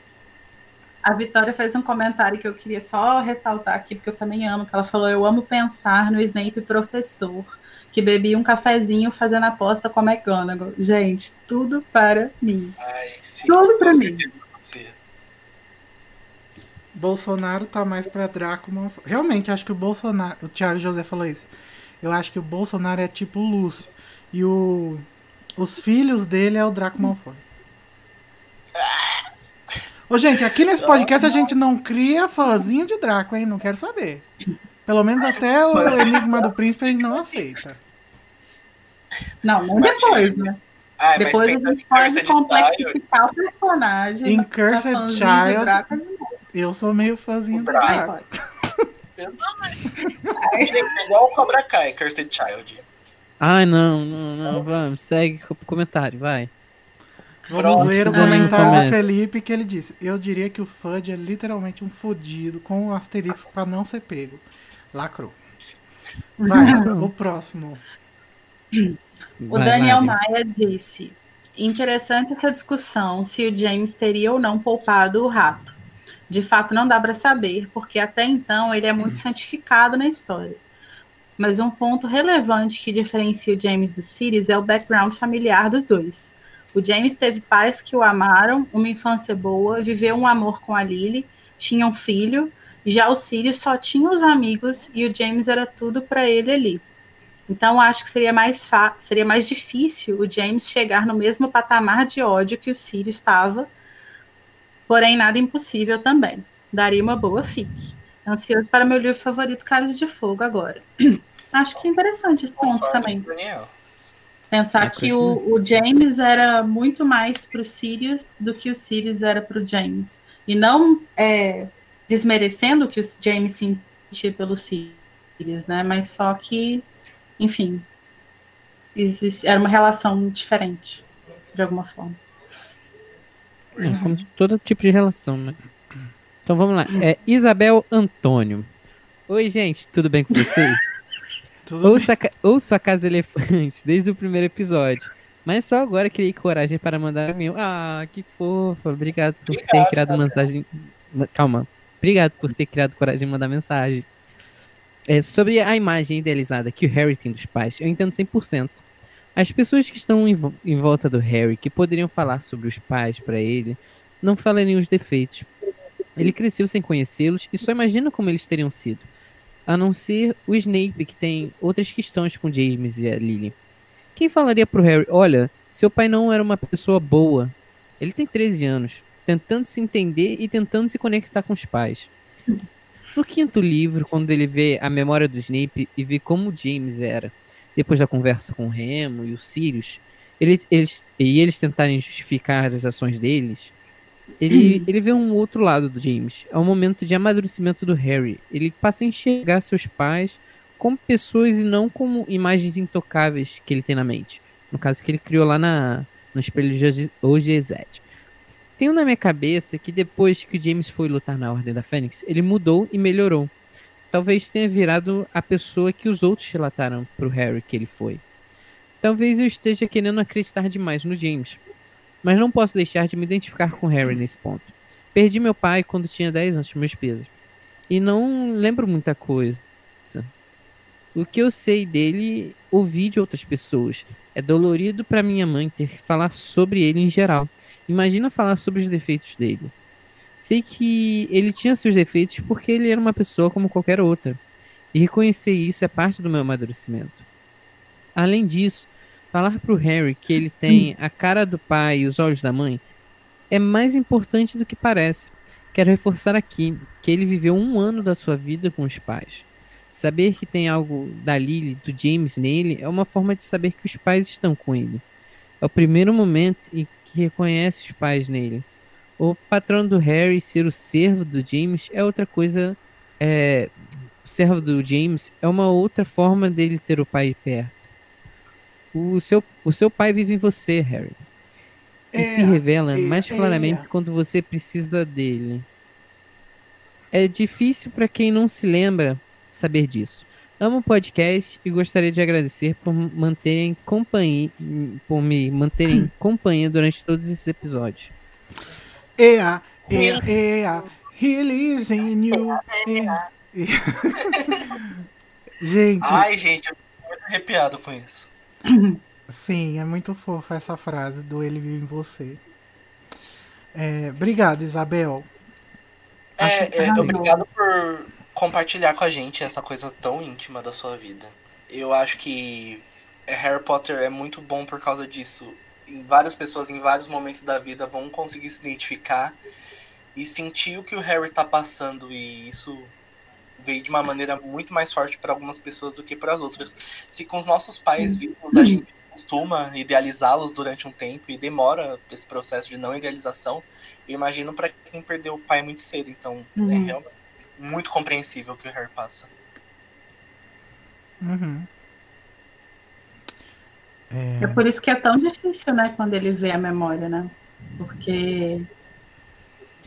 A Vitória fez um comentário que eu queria só ressaltar aqui, porque eu também amo, que ela falou, eu amo pensar no Snape professor, que bebia um cafezinho fazendo aposta com a McGonagall. Gente, tudo para mim. Ai, sim. Tudo pra com mim. certeza. Bolsonaro tá mais pra Draco Malfoy. Realmente, acho que o Bolsonaro. O Thiago José falou isso. Eu acho que o Bolsonaro é tipo o Lúcio. E o. Os filhos dele é o Draco Malfoy. Ô, gente, aqui nesse podcast a gente não cria fãzinho de Draco, hein? Não quero saber. Pelo menos até o Enigma do Príncipe a gente não aceita. Não, não depois, né? Mas depois a gente pode complexificar o personagem. Em na Cursed Child, Eu sou meio fãzinho do Draco. vai. Eu também. É igual o Cobra Kai, Cursed Child. Ai, não, não, não, vamos, segue com o comentário, vai. Vamos Pronto. ler o comentário do. Felipe que ele disse. Eu diria que o Fudge é literalmente um fudido com um asterisco pra não ser pego. Lacrou. Vai, o próximo. O Vai, Daniel Mari. Maia disse: interessante essa discussão se o James teria ou não poupado o rato. De fato, não dá para saber, porque até então ele é muito santificado na história. Mas um ponto relevante que diferencia o James do Sirius é o background familiar dos dois. O James teve pais que o amaram, uma infância boa, viveu um amor com a Lily, tinha um filho, Já o Sirius só tinha os amigos e o James era tudo para ele ali. Então acho que seria mais seria mais difícil o James chegar no mesmo patamar de ódio que o Sirius estava. Porém, nada impossível também. Daria uma boa fique. Ansioso para meu livro favorito, Cálice de Fogo, agora. Acho que é interessante esse ponto também. Daniel. Pensar é que o, o, James era muito mais para o Sirius do que o Sirius era para o James. E não é, desmerecendo o que o James sentia pelo Sirius, né? Mas só que, enfim, existe, era uma relação diferente, de alguma forma. É, como todo tipo de relação, né? Então vamos lá. É Isabel Antônio. Oi, gente, tudo bem com vocês? ouça, ouço a Casa Elefante desde o primeiro episódio. Mas só agora criei coragem para mandar o meu. Ah, que fofa. Obrigado por Obrigado, ter criado cara. mensagem. Calma. Obrigado por ter criado coragem de mandar mensagem. É, sobre a imagem idealizada que o Harry tem dos pais, eu entendo 100%. As pessoas que estão em, em volta do Harry, que poderiam falar sobre os pais para ele, não falam nem os defeitos. Ele cresceu sem conhecê-los e só imagina como eles teriam sido a não ser o Snape, que tem outras questões com James e a Lily. Quem falaria pro Harry, olha, seu pai não era uma pessoa boa. Ele tem 13 anos, tentando se entender e tentando se conectar com os pais. No quinto livro, quando ele vê a memória do Snape e vê como James era, depois da conversa com o Remo e o Sirius, ele, eles, e eles tentarem justificar as ações deles, ele, hum. ele vê um outro lado do James. É um momento de amadurecimento do Harry. Ele passa a enxergar seus pais como pessoas e não como imagens intocáveis que ele tem na mente. No caso que ele criou lá na, no espelho de OGZ. Tenho na minha cabeça que depois que o James foi lutar na Ordem da Fênix, ele mudou e melhorou. Talvez tenha virado a pessoa que os outros relataram pro Harry que ele foi. Talvez eu esteja querendo acreditar demais no James, mas não posso deixar de me identificar com Harry nesse ponto. Perdi meu pai quando tinha 10 anos, meus pesos. E não lembro muita coisa. O que eu sei dele, ouvi de outras pessoas. É dolorido para minha mãe ter que falar sobre ele em geral. Imagina falar sobre os defeitos dele. Sei que ele tinha seus defeitos porque ele era uma pessoa como qualquer outra. E reconhecer isso é parte do meu amadurecimento. Além disso, Falar pro Harry que ele tem a cara do pai e os olhos da mãe é mais importante do que parece. Quero reforçar aqui que ele viveu um ano da sua vida com os pais. Saber que tem algo da Lily, do James nele, é uma forma de saber que os pais estão com ele. É o primeiro momento em que reconhece os pais nele. O patrão do Harry ser o servo do James é outra coisa. É, o servo do James é uma outra forma dele ter o pai perto. O seu, o seu pai vive em você, Harry. E é, se revela é, mais claramente é. quando você precisa dele. É difícil para quem não se lembra saber disso. Amo o podcast e gostaria de agradecer por manterem companhia, por me manterem companhia durante todos esses episódios. Ea, ea, ea, he lives in you. Ea. gente. Ai, gente, eu tô muito arrepiado com isso. Sim, é muito fofa essa frase do ele vive em você. É, obrigado, Isabel. É, é, obrigado por compartilhar com a gente essa coisa tão íntima da sua vida. Eu acho que Harry Potter é muito bom por causa disso. Várias pessoas em vários momentos da vida vão conseguir se identificar e sentir o que o Harry tá passando e isso veio de uma maneira muito mais forte para algumas pessoas do que para as outras. Se com os nossos pais vivos a gente costuma idealizá-los durante um tempo e demora esse processo de não idealização, eu imagino para quem perdeu o pai muito cedo. Então é uhum. é realmente muito compreensível o que o Harry passa. Uhum. É... por isso que é tão difícil, né, quando ele vê a memória, né? Porque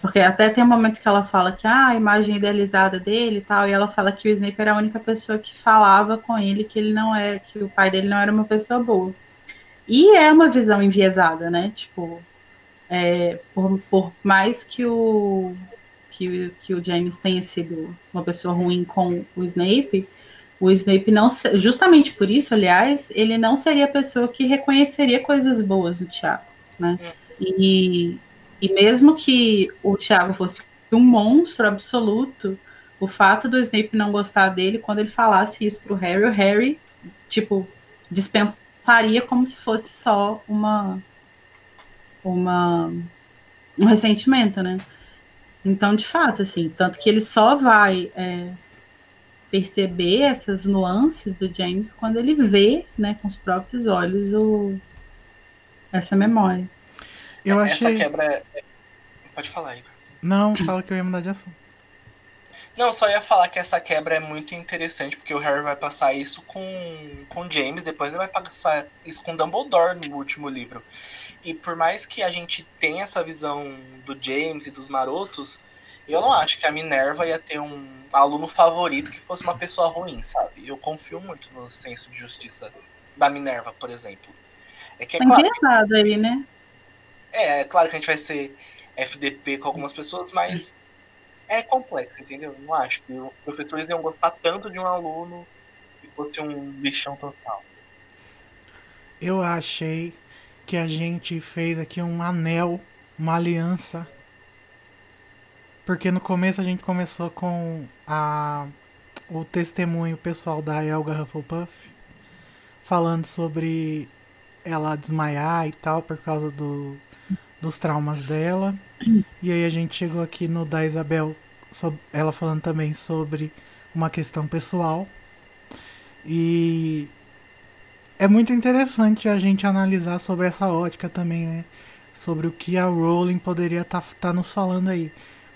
porque até tem um momento que ela fala que ah, a imagem idealizada dele e tal, e ela fala que o Snape era a única pessoa que falava com ele que ele não era, que o pai dele não era uma pessoa boa. E é uma visão enviesada, né? Tipo, é, por, por mais que o, que, que o James tenha sido uma pessoa ruim com o Snape, o Snape não, justamente por isso, aliás, ele não seria a pessoa que reconheceria coisas boas no Tiago, né? Hum. E, e mesmo que o Thiago fosse um monstro absoluto, o fato do Snape não gostar dele, quando ele falasse isso pro Harry, o Harry, tipo, dispensaria como se fosse só uma. uma um ressentimento, né? Então, de fato, assim, tanto que ele só vai é, perceber essas nuances do James quando ele vê, né, com os próprios olhos o, essa memória. Eu achei. Essa quebra. é- Pode falar, Igor. Não, fala que eu ia mudar de assunto. Não, só ia falar que essa quebra é muito interessante, porque o Harry vai passar isso com, com James, depois ele vai passar isso com Dumbledore no último livro. E por mais que a gente tenha essa visão do James e dos marotos, eu não acho que a Minerva ia ter um aluno favorito que fosse uma pessoa ruim, sabe? Eu confio muito no senso de justiça da Minerva, por exemplo. É que é Tá claro, enviesado aí, né? é, é claro que a gente vai ser FDP com algumas pessoas, mas é complexo, entendeu? Não acho que os professores iam gostar tanto de um aluno que fosse um bichão total. Eu achei que a gente fez aqui um anel, uma aliança. Porque no começo a gente começou com a, o testemunho pessoal da Elga Hufflepuff, falando sobre ela desmaiar e tal por causa do, dos traumas dela. E aí a gente chegou aqui no da Isabel, sob- ela falando também sobre uma questão pessoal. E é muito interessante a gente analisar sobre essa ótica também, né? Sobre o que a Rowling poderia estar nos falando aí.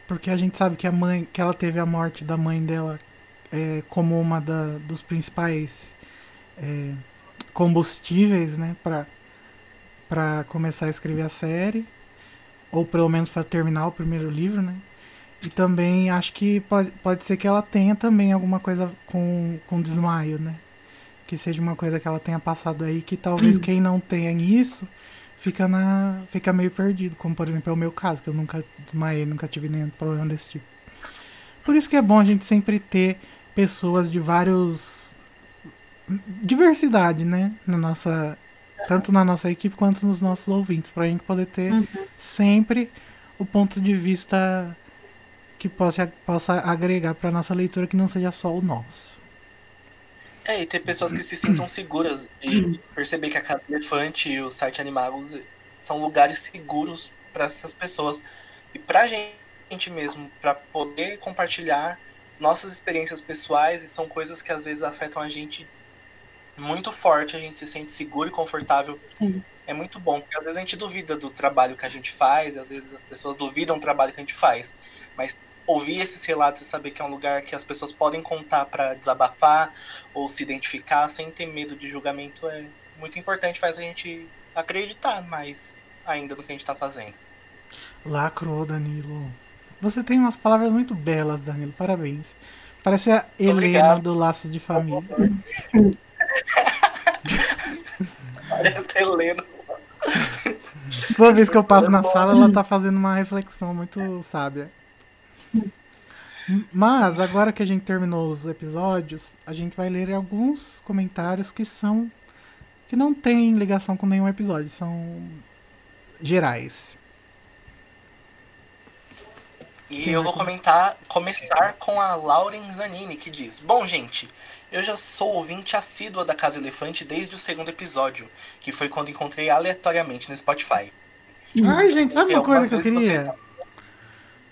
Porque a gente sabe que a mãe, que ela teve a morte da mãe dela é, como uma da, dos principais é, combustíveis, né? Pra, pra começar a escrever a série. Ou pelo menos para terminar o primeiro livro, né? E também acho que pode, pode ser que ela tenha também alguma coisa com, com desmaio, né? que seja uma coisa que ela tenha passado aí, que talvez quem não tenha isso fica, na, fica meio perdido, como por exemplo é o meu caso, que eu nunca desmaiei, nunca tive nenhum problema desse tipo. Por isso que é bom a gente sempre ter pessoas de vários. diversidade, né? Na nossa. Tanto na nossa equipe quanto nos nossos ouvintes, pra gente poder ter sempre o ponto de vista que possa, possa agregar pra nossa leitura que não seja só o nosso. É, e ter pessoas que se sintam seguras e perceber que a Casa Elefante e o site Animagos são lugares seguros para essas pessoas. E pra gente mesmo, para poder compartilhar nossas experiências pessoais, e são coisas que às vezes afetam a gente muito forte, a gente se sente seguro e confortável. Sim. É muito bom, porque às vezes a gente duvida do trabalho que a gente faz, às vezes as pessoas duvidam do trabalho que a gente faz. Mas ouvir esses relatos e saber que é um lugar que as pessoas podem contar para desabafar ou se identificar sem ter medo de julgamento é muito importante, faz a gente acreditar mais ainda no que a gente tá fazendo. Lacrou, Danilo. Você tem umas palavras muito belas, Danilo. Parabéns. Parece a Helena Obrigado. do Laços de Família. Parece Helena. Toda vez que eu passo na sala, ela tá fazendo uma reflexão muito sábia. Mas, agora que a gente terminou os episódios, a gente vai ler alguns comentários que são. que não tem ligação com nenhum episódio, são gerais. E Quem eu vou comentar, começar com a Lauren Zanini, que diz: Bom, gente, eu já sou ouvinte assídua da Casa Elefante desde o segundo episódio, que foi quando encontrei aleatoriamente no Spotify. Ai, gente, sabe uma coisa algumas que eu queria?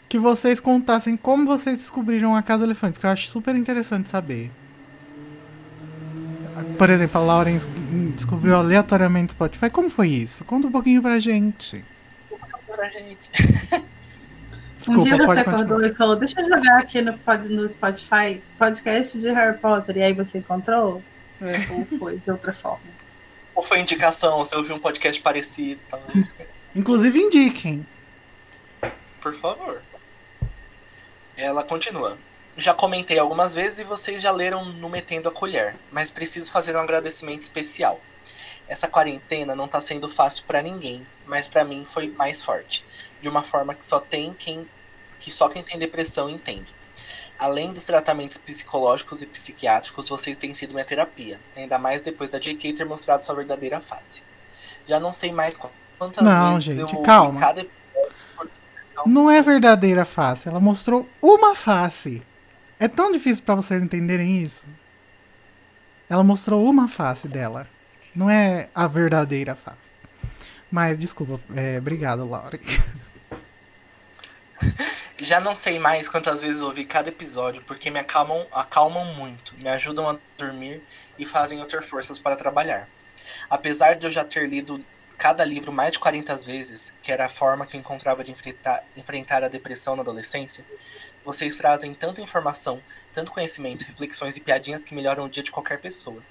Que vocês contassem como vocês descobriram a Casa Elefante, porque eu acho super interessante saber. Por exemplo, a Lauren descobriu aleatoriamente no Spotify. Como foi isso? Conta um pouquinho pra gente. Pra gente. um dia você continuar. acordou e falou, deixa eu jogar aqui no, pod- no Spotify podcast de Harry Potter, e aí você encontrou? É. Ou foi de outra forma? Ou foi indicação, você ouviu um podcast parecido, talvez. Inclusive, indiquem. Por favor. Ela continua. Já comentei algumas vezes e vocês já leram no Metendo a Colher, mas preciso fazer um agradecimento especial. Essa quarentena não tá sendo fácil pra ninguém, mas pra mim foi mais forte, de uma forma que só tem quem que só quem tem depressão entende. Além dos tratamentos psicológicos e psiquiátricos, vocês têm sido minha terapia, ainda mais depois da JK ter mostrado sua verdadeira face. Já não sei mais quantas Não, vezes gente, eu calma. cada Não é verdadeira face. Ela mostrou uma face. É tão difícil pra vocês entenderem isso. Ela mostrou uma face dela. Não é a verdadeira face. Mas, desculpa. É, obrigado, Laura. Já não sei mais quantas vezes ouvi cada episódio, porque me acalmam, acalmam muito, me ajudam a dormir e fazem eu ter forças para trabalhar. Apesar de eu já ter lido cada livro mais de 40 vezes, que era a forma que eu encontrava de enfrentar, enfrentar a depressão na adolescência, vocês trazem tanta informação, tanto conhecimento, reflexões e piadinhas que melhoram o dia de qualquer pessoa.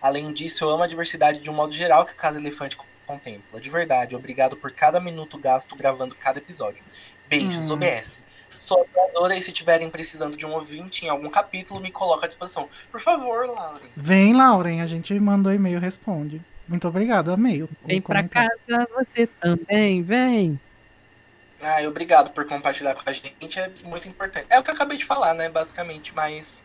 Além disso, eu amo a diversidade de um modo geral que a Casa Elefante contempla. De verdade, obrigado por cada minuto gasto gravando cada episódio. Beijos, Hum. OBS. Sou apoiadora e se tiverem precisando de um ouvinte em algum capítulo, me coloca à disposição. Por favor, Lauren. Vem, Lauren. A gente mandou e-mail, responde. Muito obrigado, amei. o- o Vem pra comentário. casa você também, vem. Ah, obrigado por compartilhar com a gente, é muito importante. É o que eu acabei de falar, né, basicamente, mas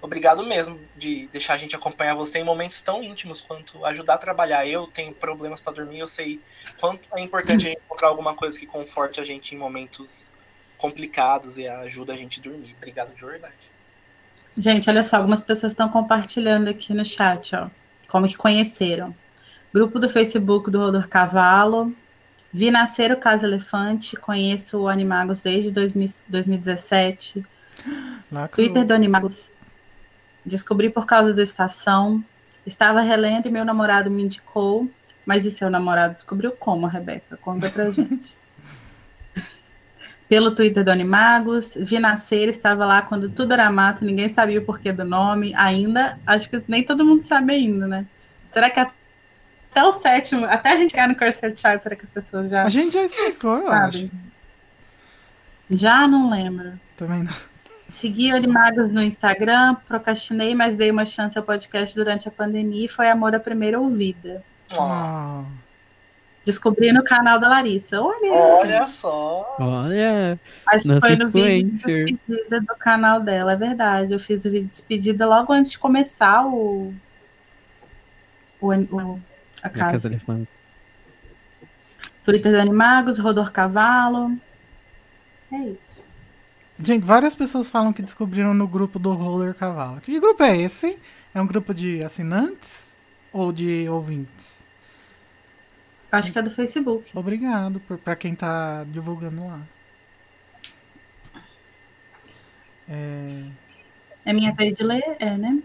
obrigado mesmo de deixar a gente acompanhar você em momentos tão íntimos quanto ajudar a trabalhar. Eu tenho problemas pra dormir, eu sei quanto é importante a gente encontrar alguma coisa que conforte a gente em momentos complicados e ajuda a gente a dormir. Obrigado de verdade. Gente, olha só, algumas pessoas estão compartilhando aqui no chat, ó. Como que conheceram. Grupo do Facebook do Rodor Cavalo. Vi nascer o Casa Elefante. Conheço o Animagos desde 2000 2017. Lacrou. Twitter do Animagos. Descobri por causa do Estação. Estava relendo e meu namorado me indicou. Mas e seu namorado descobriu como, Rebeca? Conta pra gente. Pelo Twitter do Animagos. Vi nascer, estava lá quando tudo era mato, ninguém sabia o porquê do nome. Ainda, acho que nem todo mundo sabe ainda, né? Será que até o sétimo, até a gente chegar no Cursed Child, será que as pessoas já A gente já explicou, eu sabem? acho. Já não lembro. Também não. Segui o Animagos no Instagram, procrastinei, mas dei uma chance ao podcast durante a pandemia e foi amor à primeira ouvida. Ó, Ah, Descobri no canal da Larissa. Olha, olha só. Olha, acho que foi no vídeo de despedida do canal dela, é verdade. Eu fiz o vídeo de despedida logo antes de começar o, o, o- a na casa. Casa Elefante. Twitter do Animagos, Rodor Cavalo. É isso. Gente, várias pessoas falam que descobriram no grupo do Roller Cavalo. Que grupo é esse? É um grupo de assinantes ou de ouvintes? Acho que é do Facebook. Obrigado por, pra quem tá divulgando lá. É, É minha vez de ler? É, né?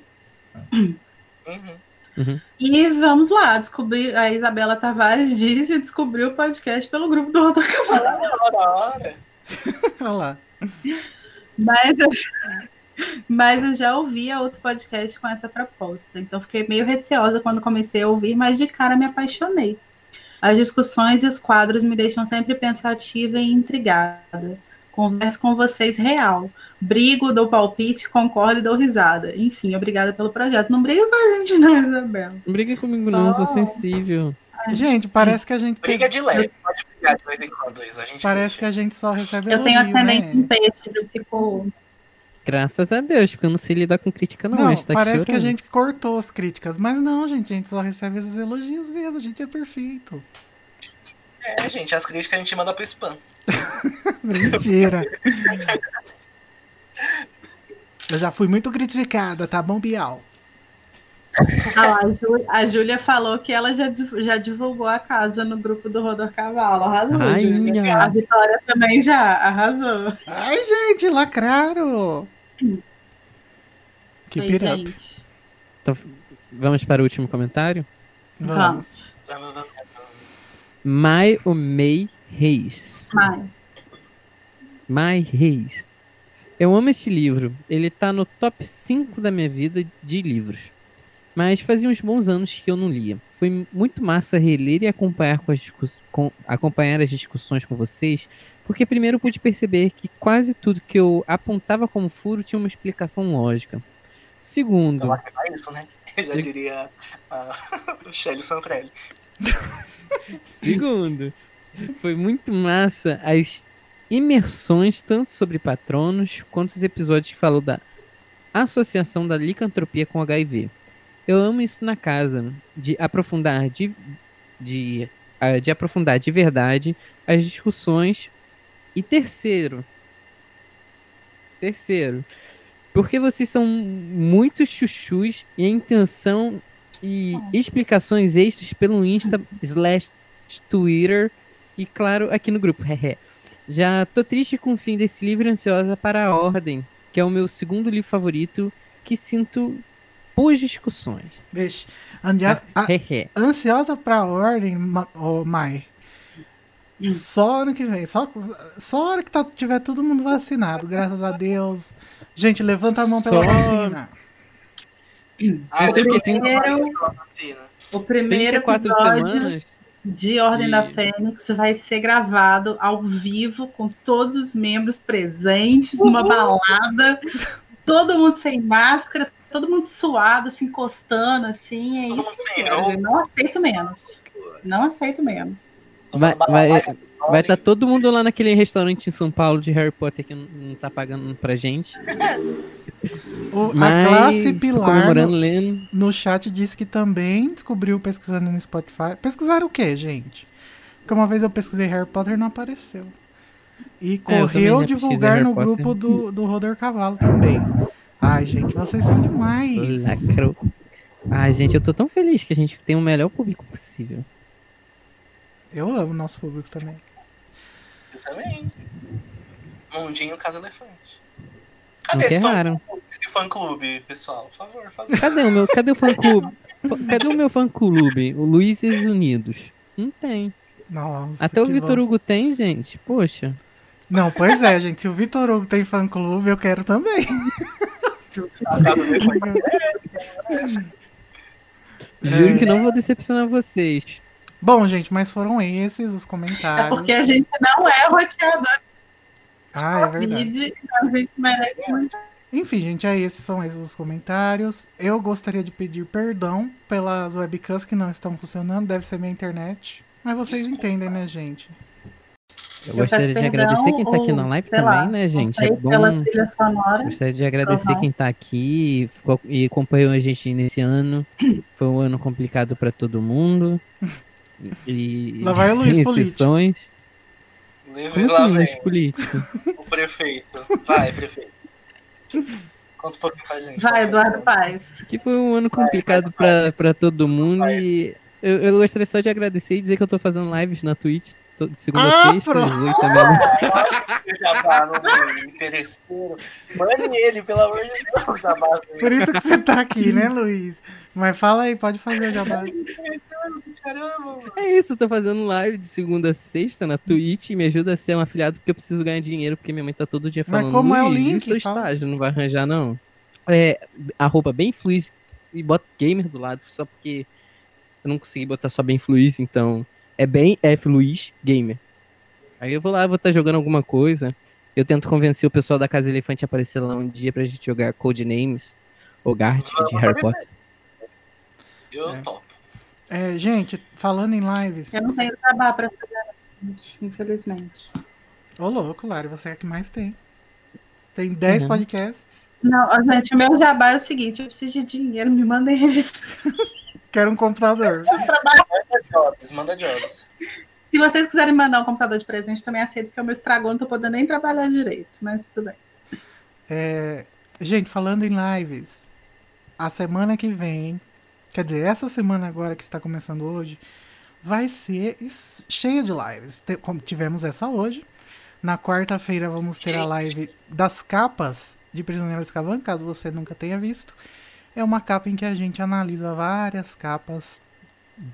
Uhum. E vamos lá, descobrir. A Isabela Tavares disse descobriu o podcast pelo grupo do Rodor Cavalo. Ora. olha lá. Mas eu, mas eu já ouvia outro podcast com essa proposta. Então fiquei meio receosa quando comecei a ouvir, mas de cara me apaixonei. As discussões e os quadros me deixam sempre pensativa e intrigada. Converso com vocês real. Brigo, dou palpite, concordo e dou risada. Enfim, obrigada pelo projeto. Não briga com a gente, não, Isabela. Não briga comigo não, eu sou Só- sensível. Gente, parece que a gente. Briga de leve, pode brigar de vez em quando, Isa. A gente Parece que a gente só recebe Eu tenho elogio, ascendente em né? peixe, eu fico. Graças a Deus, porque eu não sei lidar com crítica não, Não, a tá parece que a gente cortou as críticas, mas não, gente, a gente só recebe esses elogios mesmo, a gente é perfeito. É, gente, as críticas a gente manda pro spam. Mentira. Eu já fui muito criticada, tá bom, Bial? Ah a, Jú- a Júlia falou que ela já, já divulgou a casa no grupo do Rodor Cavalo. Arrasou, Rainha. Júlia. A Vitória também já arrasou. Ai, gente, lacraram! Up. gente. Então, vamos para o último comentário? Vamos. Vamos. Mai ou May Reis. Mai. Mai Reis. Eu amo este livro. Ele tá no top 5 da minha vida de livros. Mas fazia uns bons anos que eu não lia. Foi muito massa reler e acompanhar, com as, com- acompanhar as discussões com vocês, porque primeiro eu pude perceber que quase tudo que eu apontava como furo tinha uma explicação lógica. Segundo, é isso, né? Já diria a Shelly Santrelli. Segundo, foi muito massa as imersões, tanto sobre patronos, quanto os episódios que falou da associação da licantropia com HIV. Eu amo isso na casa, de aprofundar de, de, ah, de aprofundar de verdade as discussões. E terceiro, terceiro, Porque vocês são muito chuchus e a intenção e explicações extras pelo Insta slash Twitter e, claro, aqui no grupo. Já tô triste com o fim desse livro e ansiosa para a Ordem, que é o meu segundo livro favorito, que sinto boas discussões. Vixe. Andia- a- Hehe. ansiosa pra ordem, ô, Mai. Só ano que vem. Só, só a hora que tá, tiver todo mundo vacinado, graças a Deus. Gente, levanta a mão pela Só- vacina. Ah, Eu sei depois que tem-. O primeiro 34 episódio de Ordem de- da Fênix vai ser gravado ao vivo com todos os membros presentes numa balada, todo mundo sem máscara, todo mundo suado, se encostando, assim, é isso que eu sem quero. Eu não aceito menos. Não aceito menos. Babaca, Vai estar todo mundo lá naquele restaurante em São Paulo de Harry Potter que não, tá pagando pra gente. O- a Mas, classe Pilar no, no chat disse que também descobriu pesquisando no Spotify. Pesquisaram o quê, gente? Porque uma vez eu pesquisei Harry Potter e não apareceu. E É, eu correu divulgar no Potter. grupo do, do Roder Cavalo também. Ai, gente, vocês são demais. Lacrou. Ai, gente, eu tô tão feliz que a gente tem o melhor público possível. Eu amo o nosso público também. Eu também. Mundinho Casa Elefante. Cadê esse fã, esse fã clube, pessoal? Por favor, faz Cadê o meu? Cadê o fã clube? Cadê o meu fã clube? O Luizes Unidos. Não tem. Nossa. Até o Vitor. Hugo tem, gente. Poxa. Não, pois é, gente. Se o Vitor Hugo tem fã clube, eu quero também. Juro que não vou decepcionar vocês. Bom, gente, mas foram esses os É comentários. porque a gente não é roteador Ah, é de verdade. vídeo, a gente merece muito. Enfim, gente, é esses são esses os comentários. Eu gostaria de pedir perdão pelas webcams que não estão funcionando, deve ser minha internet. Mas vocês Desculpa. entendem, né, gente? Eu Eu gostaria peço de agradecer perdão quem tá aqui na live também, lá, né, gente? É bom. Pela trilha sonora. Gostaria de agradecer Uhum. quem tá aqui ficou, e acompanhou a gente nesse ano. Foi um ano complicado pra todo mundo. E Lá vai o Luiz exceções. Livre lá assim, Luiz vem político? o prefeito. Vai, prefeito. Conta um pouquinho pra gente. Vai, Eduardo Paz. Que foi um ano complicado pra, pra todo mundo e eu, eu gostaria só de agradecer e dizer que eu tô fazendo lives na Twitch de segunda Ah, a sexta, pronto. às 8 da meia-noite. Eu já tá no interesseiro. Mande ele, pelo amor de Deus, Jabá. Por isso que você tá aqui, né, Luiz? Mas fala aí, pode fazer o jabá. Caramba, mano. É isso, eu tô fazendo live de segunda a sexta na Twitch e me ajuda a ser um afiliado porque eu preciso ganhar dinheiro porque minha mãe tá todo dia Mas falando como é o "Luiz, e link? seu Fala." estágio, não vai arranjar não. É, arroba bem fluiz e bota gamer do lado só porque eu não consegui botar só bem fluiz, então é bem é fluiz gamer. Aí eu vou lá, vou estar jogando alguma coisa. Eu tento convencer o pessoal da Casa Elefante a aparecer lá um dia pra gente jogar Codenames ou Gart de Harry Potter. Eu É. topo. É, gente, falando em lives. Eu não tenho trabalho pra fazer, gente, infelizmente. Ô, louco, Lari, você é a que mais tem. Tem 10 Uhum. podcasts. Não, gente, o meu jabá é o seguinte: eu preciso de dinheiro, me mandem revista. Quero um computador. Manda jobs, manda jobs. Se vocês quiserem mandar um computador de presente, também aceito, porque o meu estragou, não tô podendo nem trabalhar direito, mas tudo bem. É, gente, falando em lives, a semana que vem, quer dizer, essa semana agora que está começando hoje, vai ser cheia de lives. Tivemos essa hoje. Na quarta-feira vamos ter a live das capas de Prisioneiro de Azkaban, caso você nunca tenha visto. É uma capa em que a gente analisa várias capas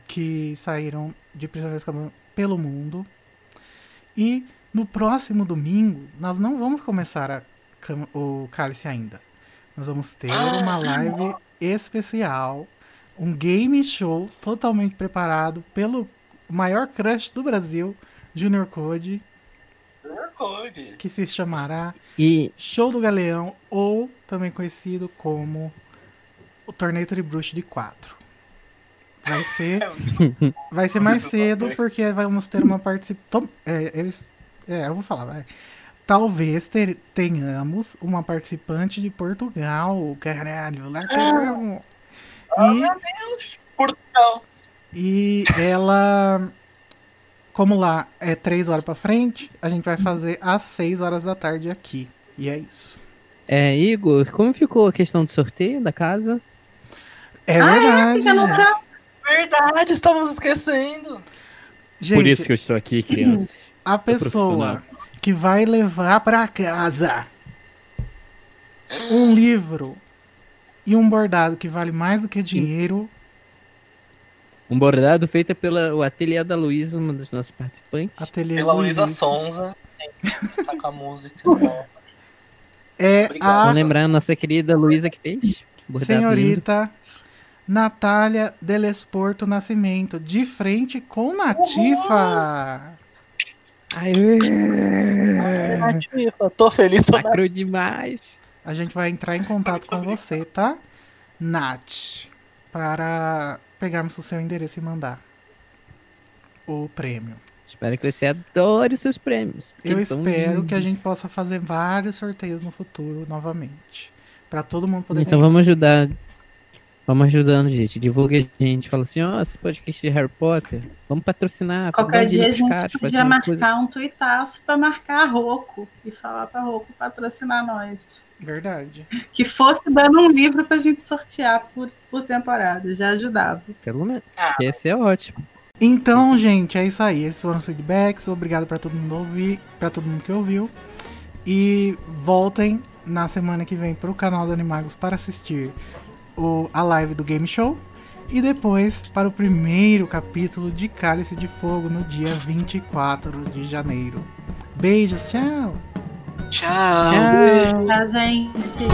que saíram de Prisioneiro de Azkaban pelo mundo. E no próximo domingo, nós não vamos começar a o cálice ainda. Nós vamos ter uma live especial, um game show totalmente preparado pelo maior crush do Brasil, Junior Code, Code. que se chamará E Show do Galeão, ou também conhecido como o Torneio Tribruxo de 4. Vai ser, vai ser mais cedo, porque vamos ter uma participação. É, eu, é, eu vou falar, vai. Talvez ter- tenhamos uma participante de Portugal, caralho, lá. Ah, E, meu Deus. Portugal. e ela, como lá é 3 horas pra frente, a gente vai fazer às 6 horas da tarde aqui. E é isso. É, Igor, como ficou a questão do sorteio da casa? É Ah, é? verdade. Que anunciar. Verdade, estávamos esquecendo. gente. Por isso que eu estou aqui, crianças. a sou pessoa que vai levar pra casa um livro e um bordado que vale mais do que dinheiro, Um bordado feito pelo ateliê da Luísa, uma das nossas participantes. ateliê Pela Luísa Sonza. Tá com a música. É a Vamos lembrar a nossa querida Luísa que fez. Bordado lindo. Natália Delesporto Nascimento, de frente com Nativa. Ai, Eu tô feliz, tô lacrou demais. A gente vai entrar em contato com você, tá? Nath, para pegarmos o seu endereço e mandar o prêmio. Espero que você adore seus prêmios. Eu espero que a lindos. gente possa fazer vários sorteios no futuro novamente. Pra todo mundo poder Então ganhar. vamos ajudar. Vamos ajudando, gente. Divulga a gente. Fala assim, ó, esse podcast de Harry Potter. Vamos patrocinar. Qualquer dia a gente caras, podia uma coisa. marcar um tuitaço pra marcar a Roco e falar pra Roco patrocinar nós. Verdade. Que fosse dando um livro pra gente sortear por, por temporada, já ajudava. Pelo menos. Ah. Esse é ótimo. Então, gente, é isso aí. Esses foram os feedbacks. Obrigado pra todo mundo ouvir, para todo mundo que ouviu. E voltem na semana que vem pro canal do Animagos para assistir o, a live do Game Show. E depois para o primeiro capítulo de Cálice de Fogo no dia 24 de janeiro. Beijos, tchau! Tchau. Tchau. A gente.